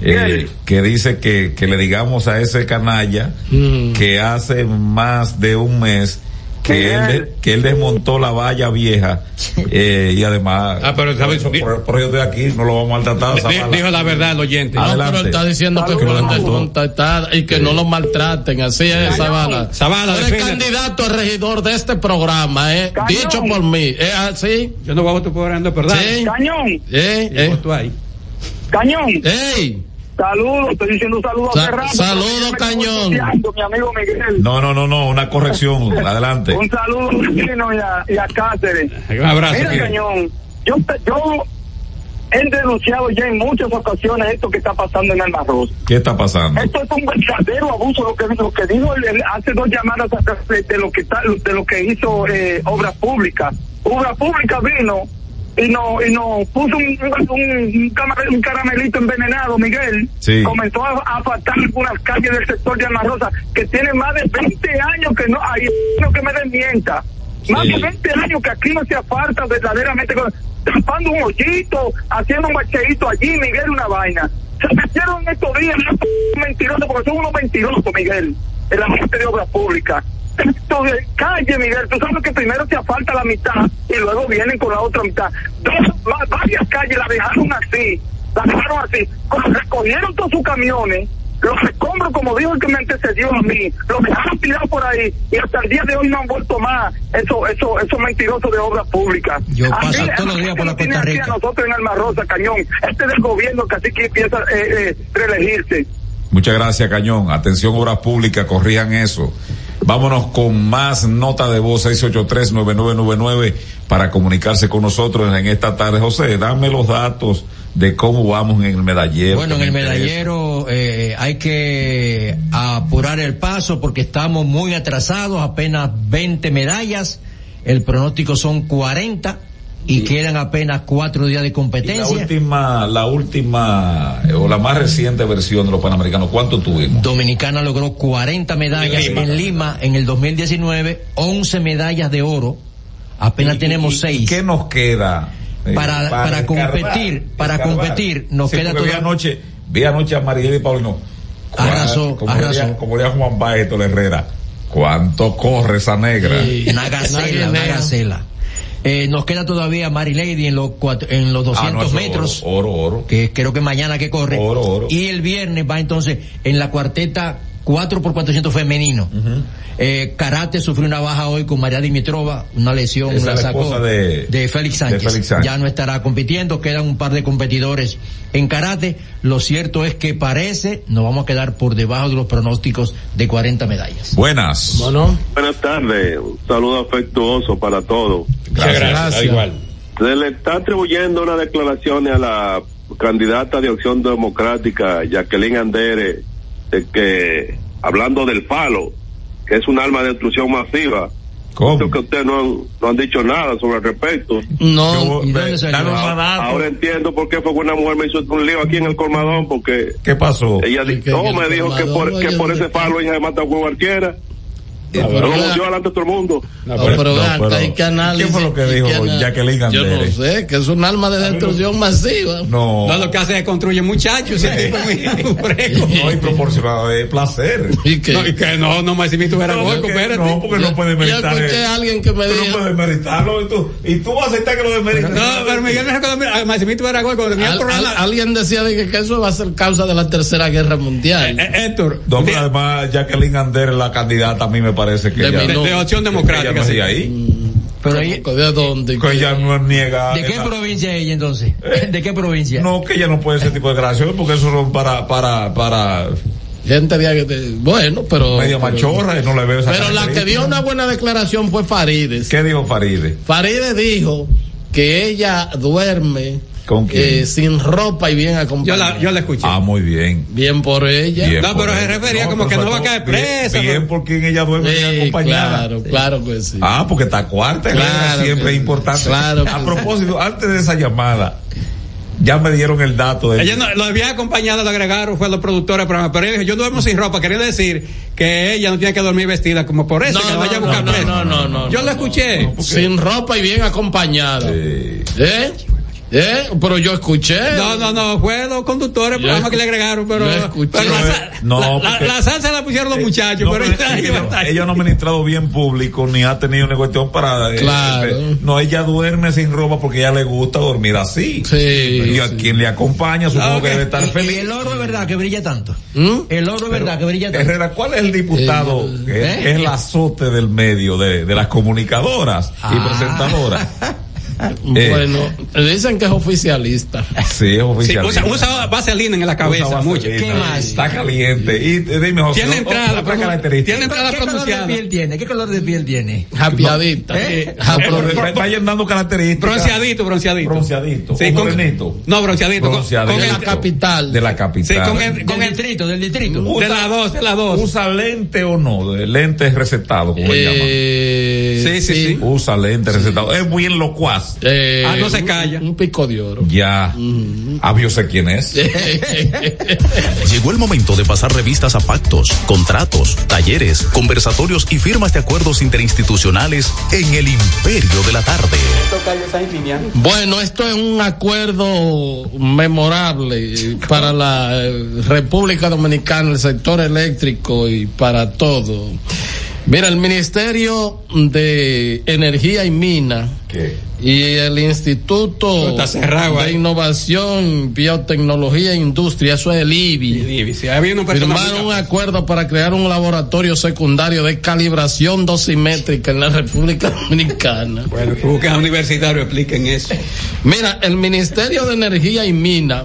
eh, que dice que, que le digamos a ese canalla que hace más de un mes que él, de- que él desmontó la valla vieja eh, y además Ah, pero, ¿sabes? por, eso- por- por ello estoy aquí, no lo vamos a maltratar. Di- Zavala. Dijo la verdad el oyente. No, pero está diciendo que fueron descontactadas y que no lo maltraten. Así es, Zavala. Zavala, Tú eres candidato a regidor de este programa, ¿eh? Dicho por mí. ¿Es así? Yo no voy a votar por Orlando, ¿verdad? Sí. Cañón, ¿Eh? Yo ¿Eh? voto ahí. Cañón. ¡Ey! Saludos, estoy diciendo saludos Sa- hace rato. saludo, pero yo me Cañón. Mi amigo Miguel. No, no, no, no, una corrección. Adelante. Un saludo a y a, y a Cáceres. Un abrazo, Mira. Cañón, yo, yo he denunciado ya en muchas ocasiones esto que está pasando en Alma Rosa. ¿Qué está pasando? Esto es un verdadero abuso lo que lo que dijo el- el- hace dos llamadas de, lo que está de lo que hizo eh, obras públicas obra pública vino y no y nos puso un, un, un caramelito envenenado Miguel. Sí. comenzó a, a faltar algunas calles del sector de Rosa que tiene más de 20 años que no hay uno que me desmienta. Más de 20 años que aquí no se aparta verdaderamente tapando un hoyito haciendo un bacheíto allí Miguel una vaina. Se metieron en estos días no mentirosos porque son unos mentirosos Miguel en la gente de obras públicas entonces, calle, Miguel, tú sabes que primero te falta la mitad y luego vienen con la otra mitad. Dos, va- varias calles la dejaron así la dejaron así. Cuando recogieron todos sus camiones, los escombros, como dijo el que me antecedió a mí, los dejaron tirados por ahí y hasta el día de hoy no han vuelto más eso, eso, esos mentirosos de obras públicas. Yo paso todos los días por la Costa Rica. a nosotros en Alma Rosa, Cañón, este del gobierno que así que empieza a eh, eh, reelegirse. Muchas gracias, Cañón. Atención, Obras Públicas, corrijan eso. Vámonos con más nota de voz 683-9999 para comunicarse con nosotros en esta tarde. José, dame los datos de cómo vamos en el medallero. Bueno, en el medallero eh, hay que apurar el paso porque estamos muy atrasados, apenas 20 medallas, el pronóstico son 40 y quedan apenas cuatro días de Y la competencia. última, la última, eh, o la más reciente versión de los Panamericanos, ¿cuánto tuvimos? Dominicana logró 40 medallas En Lima. en Lima en el 2019, 11 medallas de oro, apenas ¿Y- tenemos y- y 6. ¿Qué nos queda? eh, Para- para escarbar, competir, para escarbar? competir, nos Sí, queda porque vi toda- anoche, vi anoche a María y Paulino. Cua- Arrasó, como arrasó. diría- Como diría Juan Baeto Herrera. ¿Cuánto corre esa negra? Una gacela, una gacela. Eh, nos queda todavía Mary Lady en los cuatro- en los 200 Ah, no, metros. Oro, oro. que creo que mañana que corre. Oro, oro. Y el viernes va entonces en la cuarteta 4 por 400 femenino. Eh, karate sufrió una baja hoy con María Dimitrova, una lesión, Esa la sacó de- Félix de Sánchez. Félix Sánchez. Ya no estará compitiendo, quedan un par de competidores en karate. Lo cierto es que parece nos vamos a quedar por debajo de los pronósticos de 40 medallas. Buenas. Bueno, Buenas tardes, un saludo afectuoso para todos. Gracias. gracias. igual. Se le está atribuyendo unas declaraciones a la candidata de Opción Democrática, Jacqueline Andere, de que, hablando del falo, que es un arma de destrucción masiva. ¿Cómo? Creo que ustedes no han, no han dicho nada sobre el respecto. no, ¿Y dónde salió? Danos más datos. Ahora entiendo por qué fue que una mujer me hizo un lío aquí en el colmadón, porque ¿Qué pasó? ella ¿Y di- qué- no, me dijo que por, que por ¿dónde ese falo ella se mata con cualquiera. Pero Lo vea- anunció delante de todo el mundo. No, pero no, vean, pero- hay que análisis. ¿qué fue lo que dijo ana- Jacqueline Yo no sé, que es un arma de destrucción masiva. No. No, lo que hace es construir muchachos. ese tipo muy. No hay proporcionado de placer. Y que, No, y que no, no, Maximito era No, hueco, porque- espérate. no, porque no puede yo meritar. escuché eh. a alguien que me Tú no dijo, puedes meritarlo y tú, y tú vas a aceptar que lo desmerites. No, pero Miguel me recordó a Maximito era hueco. Tenía el al- programa. al- alguien decía de que, que eso va a ser causa de la tercera guerra mundial. Eh, Héctor, No, pero de, además Jacqueline Ander, la candidata, a mí me parece que De ella, de- de opción ella democrática. no sí. hacía ahí. Pero ella- ¿De dónde? Que ella no niega. ¿De qué provincia es ella entonces? ¿De qué provincia? No, que ella no puede ese tipo de declaraciones porque eso son para, para, para Gente de, de- bueno, pero. media pero- machorra y no le veo esa Pero la que dio una buena declaración fue Farides. ¿Qué dijo Faride? Farides dijo que ella duerme ¿Con quién? eh, sin ropa y bien yo, acompañada. la, yo la escuché. Ah, muy bien. Bien por ella. Bien No, por pero se refería como que no va a caer todo, bien- presa, Bien, pero- porque ella duerme bien acompañada. claro, claro que sí. Ah, porque está cuarta, Claro siempre es importante. claro que A sí. propósito, antes de esa llamada, ya me dieron el dato de Ella no, lo había acompañado, lo agregaron, fue los productores del programa, pero ella dijo, yo duermo sin ropa, quería decir que ella no tiene que dormir vestida, como por eso, No, que la vaya a no, buscar no, presa. no, no, no, Yo no, la escuché. Sin ropa y bien acompañada. Sí. ¿Eh? ¿Eh? Pero yo escuché. No, no, no, fue los conductores del Yo programa escu- que le agregaron, pero, yo escuché. pero la, No, la- la- salsa la pusieron los muchachos, No, pero pero ella, no- estar- ella no ha administrado bien público ni ha tenido una cuestión para eh, Claro. eh, no ella duerme sin ropa porque ella le gusta dormir así Sí, y a sí. quien le acompaña supongo que debe estar Y, y feliz el oro es verdad que brilla tanto. ¿Mm? El oro es verdad que brilla tanto. Herrera, ¿cuál es el diputado Eh, que, ¿eh? es el azote del medio de, de las comunicadoras y Ah. presentadoras? Eh. Bueno, dicen que es oficialista. Sí, es Sí, oficial. usa, usa vaselina en la cabeza, mucho. ¿Qué más? Está caliente. Y eh, dime, José, Tiene entrada, otra pronun- característica. tiene entrada ¿Qué color de piel tiene? ¿Qué color de piel tiene? Japiadita. ¿Eh? Eh, Vayan dando características. Bronceadito, bronceadito. Bronceadito. Sí, con-. No, bronceadito. con- Bronceadito. Con, de la el, capital. De la capital. sí, con el, con Del el, distrito, del distrito. de la dos, de la dos. ¿Usa lente o no? De lentes recetados, como le llaman. Eh, Sí, sí, sí. Usa lentes recetados. Es muy Eh, Ah, no se calla. Un, pico de oro. Ya. Ah, yo sé quién es. Llegó el momento de pasar revistas a pactos, contratos, talleres, conversatorios y firmas de acuerdos interinstitucionales en el imperio de la tarde. Bueno, esto es un acuerdo memorable para la eh, República Dominicana, el sector eléctrico y para todo. Mira, el Ministerio de Energía y Mina y el Instituto Está cerrado de ahí. Innovación, Biotecnología e Industria, eso es el IBI, persona firmaron un acuerdo para crear un laboratorio secundario de calibración dosimétrica en la República Dominicana. Bueno, que busquen a universitario, expliquen eso. Mira, el Ministerio de Energía y Mina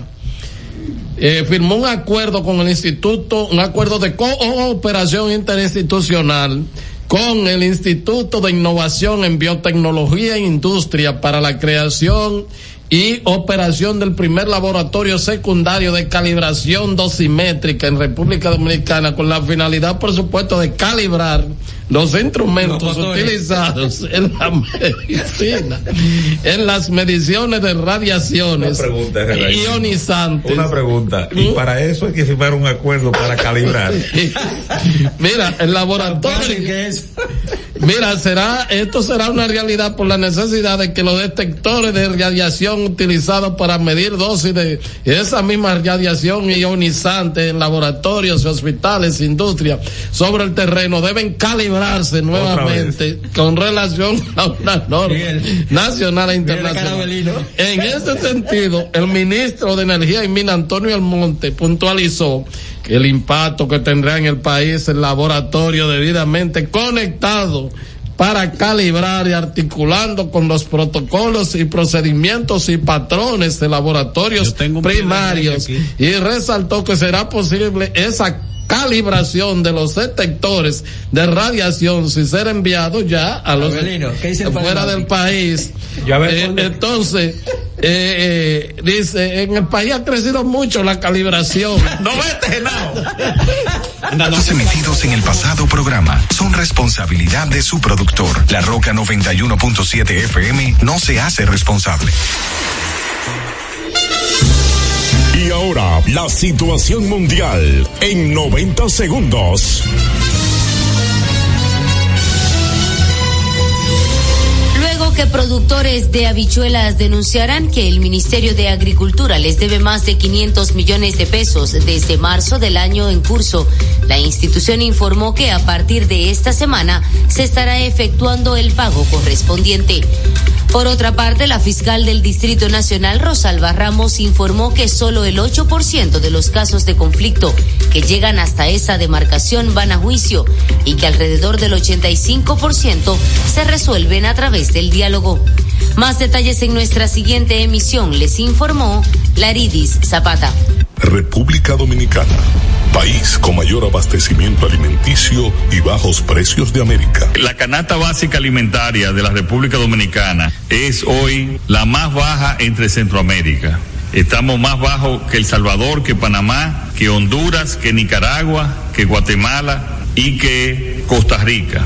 eh, firmó un acuerdo con el instituto, un acuerdo de cooperación interinstitucional con el Instituto de Innovación en Biotecnología e Industria para la creación y operación del primer laboratorio secundario de calibración dosimétrica en República Dominicana con la finalidad, por supuesto, de calibrar los instrumentos utilizados en la medicina, en las mediciones de radiaciones Una pregunta, ionizantes. Una pregunta. Y para eso hay que firmar un acuerdo para calibrar. Mira, el laboratorio. Mira, será, esto será una realidad por la necesidad de que los detectores de radiación utilizados para medir dosis de esa misma radiación ionizante en laboratorios, hospitales, industrias, sobre el terreno deben calibrarse nuevamente con relación a una norma nacional e internacional. En ese sentido, el ministro de Energía y Mina, Antonio Almonte, puntualizó el impacto que tendrá en el país el laboratorio debidamente conectado para calibrar y articulando con los protocolos y procedimientos y patrones de laboratorios primarios. y resaltó que será posible esa calibración de los detectores de radiación sin ser enviados ya a los Abelino, ¿qué dice el fuera del país. Eh, entonces, eh, eh, dice, en el país ha crecido mucho la calibración. no vete, no. Datos emitidos en el pasado programa son responsabilidad de su productor. La Roca 91.7 FM no se hace responsable. Y ahora, la situación mundial en 90 segundos. Luego que productores de habichuelas denunciarán que el Ministerio de Agricultura les debe más de 500 millones de pesos desde marzo del año en curso, la institución informó que a partir de esta semana se estará efectuando el pago correspondiente. Por otra parte, la fiscal del Distrito Nacional, Rosalba Ramos, informó que solo el 8% de los casos de conflicto que llegan hasta esa demarcación van a juicio y que alrededor del 85% se resuelven a través del diálogo. Más detalles en nuestra siguiente emisión, les informó Laridis Zapata. República Dominicana, país con mayor abastecimiento alimenticio y bajos precios de América. La canasta básica alimentaria de la República Dominicana es hoy la más baja entre Centroamérica. Estamos más bajos que El Salvador, que Panamá, que Honduras, que Nicaragua, que Guatemala y que Costa Rica.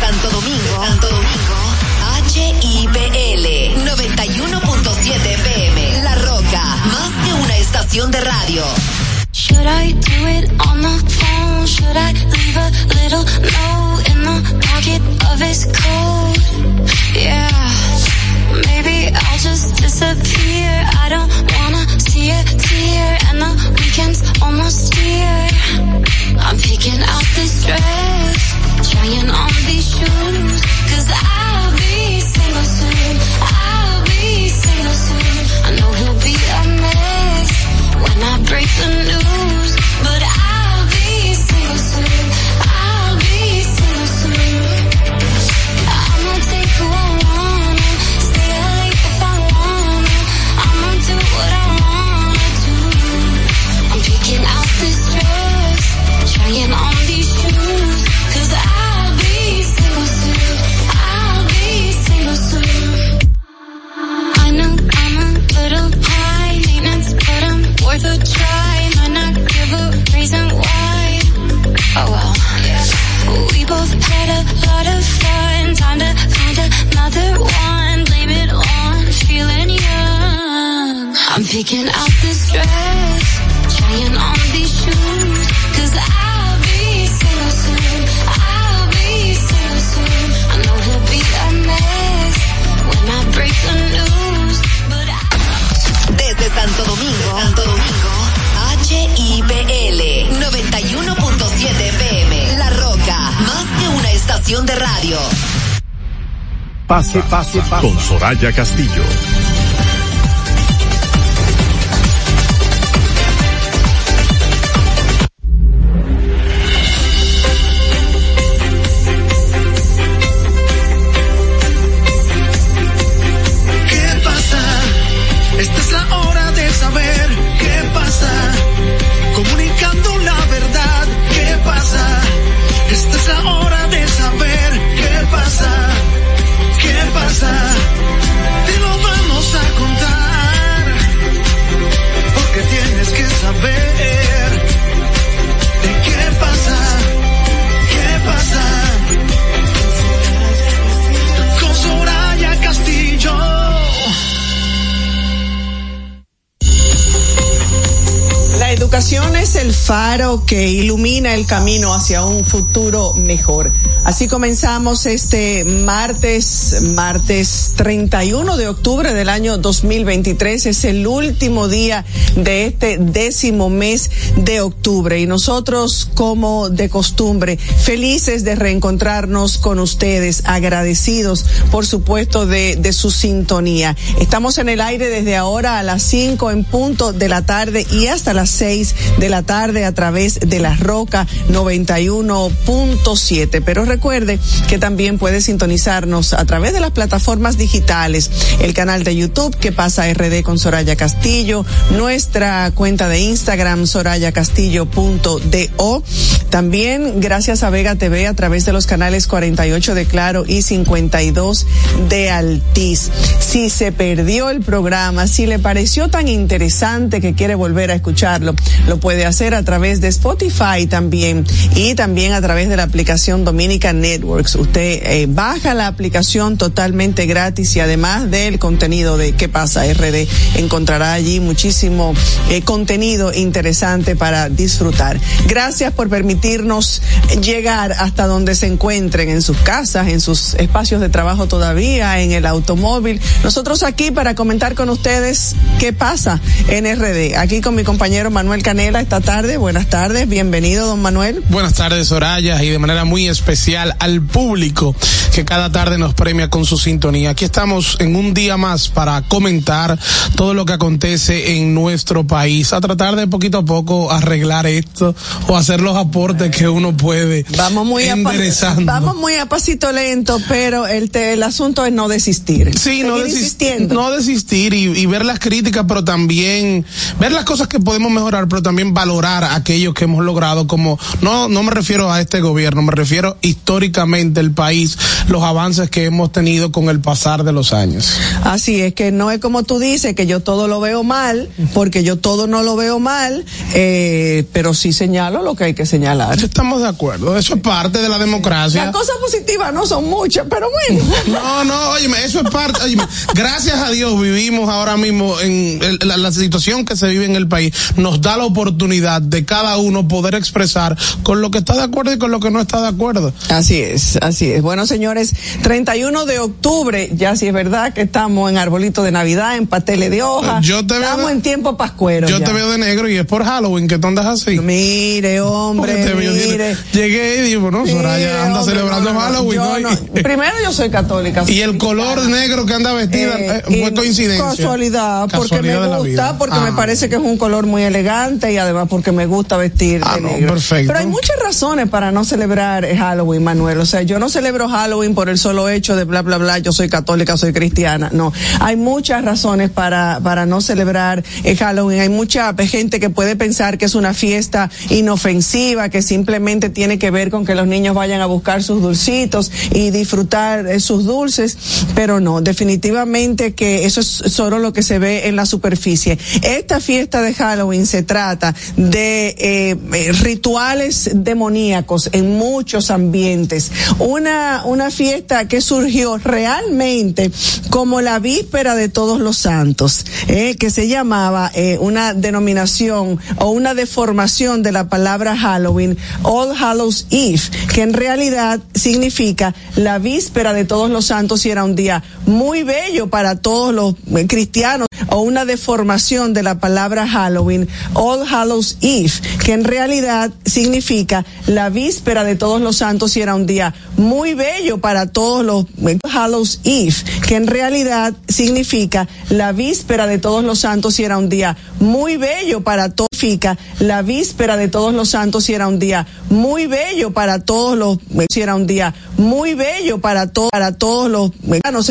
Santo Domingo, Santo Domingo, HIPL 91.7 PM. La Roca, más que una estación de radio. Should I do it on the phone? Should I leave a little note in the pocket of his coat? Yeah, maybe I'll just disappear. I don't wanna see a tear, and the weekend's almost here. I'm picking out this dress, on these shoes, cause I'll be single soon. I'll be single soon. I know he'll be when I break the news, but I'm picking out Desde Santo Domingo, Santo Domingo, HIPL 91.7 PM. La Roca, más que una estación de radio. Pase, pase, pase. Con Soraya Castillo. Faro que ilumina el camino hacia un futuro mejor. Así comenzamos este martes, martes 31 de octubre del año 2023. Es el último día de este décimo mes de octubre y nosotros, como de costumbre, felices de reencontrarnos con ustedes, agradecidos, por supuesto, de, de su sintonía. Estamos en el aire desde ahora a las 5 en punto de la tarde y hasta las 6 de la tarde a través de la Roca 91.7. Pero recuerde que también puede sintonizarnos a través de las plataformas digitales, el canal de YouTube que pasa RD con Soraya Castillo, nuestra cuenta de Instagram sorayacastillo.do. También gracias a Vega TV a través de los canales 48 de Claro y 52 de Altiz. Si se perdió el programa, si le pareció tan interesante que quiere volver a escucharlo, lo puede hacer a través de Spotify también y también a través de la aplicación Dominica Networks. Usted eh, baja la aplicación totalmente gratis y además del contenido de ¿Qué pasa RD? Encontrará allí muchísimo eh, contenido interesante para disfrutar. Gracias por permitirnos llegar hasta donde se encuentren en sus casas, en sus espacios de trabajo todavía, en el automóvil. Nosotros aquí para comentar con ustedes qué pasa en RD. Aquí con mi compañero Manuel Canela esta tarde. Buenas tardes, bienvenido, don Manuel. Buenas tardes, Soraya, y de manera muy especial al público que cada tarde nos premia con su sintonía. Aquí estamos en un día más para comentar todo lo que acontece en nuestro país, a tratar de poquito a poco arreglar esto o hacer los aportes que uno puede. Vamos muy, a, vamos muy a pasito lento, pero el, te- el asunto es no desistir. Sí, no, Seguir desis- no desistir y, y ver las críticas, pero también ver las cosas que podemos mejorar pero también valorar aquello que hemos logrado como, no, no me refiero a este gobierno, me refiero históricamente el país, los avances que hemos tenido con el pasar de los años. Así es que no es como tú dices, que yo todo lo veo mal, porque yo todo no lo veo mal, eh, pero sí señalo lo que hay que señalar. Estamos de acuerdo, eso es parte de la democracia. Las cosas positivas no son muchas, pero bueno. No, no, oye, eso es parte, óyeme, gracias a Dios vivimos ahora mismo en el- la, la situación que se vive en el país, nos da la oportunidad de cada uno poder expresar con lo que está de acuerdo y con lo que no está de acuerdo. Así es, así es. Bueno, señores, 31 de octubre, ya sí es verdad que estamos en arbolito de Navidad, en pasteles de hoja. Yo te veo estamos en tiempo pascuero. Yo ya. te veo de negro y es por Halloween que tú andas así. Mire, hombre, te mire. Llegué y digo, no, Soraya Mire, anda hombre, celebrando no, no, no, Halloween. yo ¿no? no. Primero yo soy católica. Y el color negro que anda vestida Eh, eh, fue coincidencia. Casualidad, porque Casualidad me gusta, porque Ah. me parece que es un color muy elegante y además porque me gusta vestir Ah, de no, negro. perfecto. Pero hay muchas razones para no celebrar Halloween, Manuel. O sea, yo no celebro Halloween por el solo hecho de bla, bla, bla, yo soy católica, soy cristiana. No, hay muchas razones para, para no celebrar eh, Halloween. Hay mucha gente que puede pensar que es una fiesta inofensiva, que simplemente tiene que ver con que los niños vayan a buscar sus dulcitos y disfrutar sus dulces, pero no, definitivamente que eso es solo lo que se ve en la superficie. Esta fiesta de Halloween se trata de eh, eh, rituales demoníacos en muchos ambientes. Una, una fiesta que surgió realmente como la víspera de todos los santos, eh, que se llamaba una denominación o una deformación de la palabra Halloween, All Hallows Eve, que en realidad significa la víspera de todos los santos y era un día muy bello para todos los eh, cristianos o una deformación de la palabra Halloween, All Hallows Eve, que en realidad significa la víspera de todos los santos y era un día muy bello para todos los eh, Hallows Eve, que en realidad significa la víspera de todos los santos y era un día muy bello para todos la víspera de todos los santos y era un día muy bello para todos los y era un día muy bello para todos para todos los mexicanos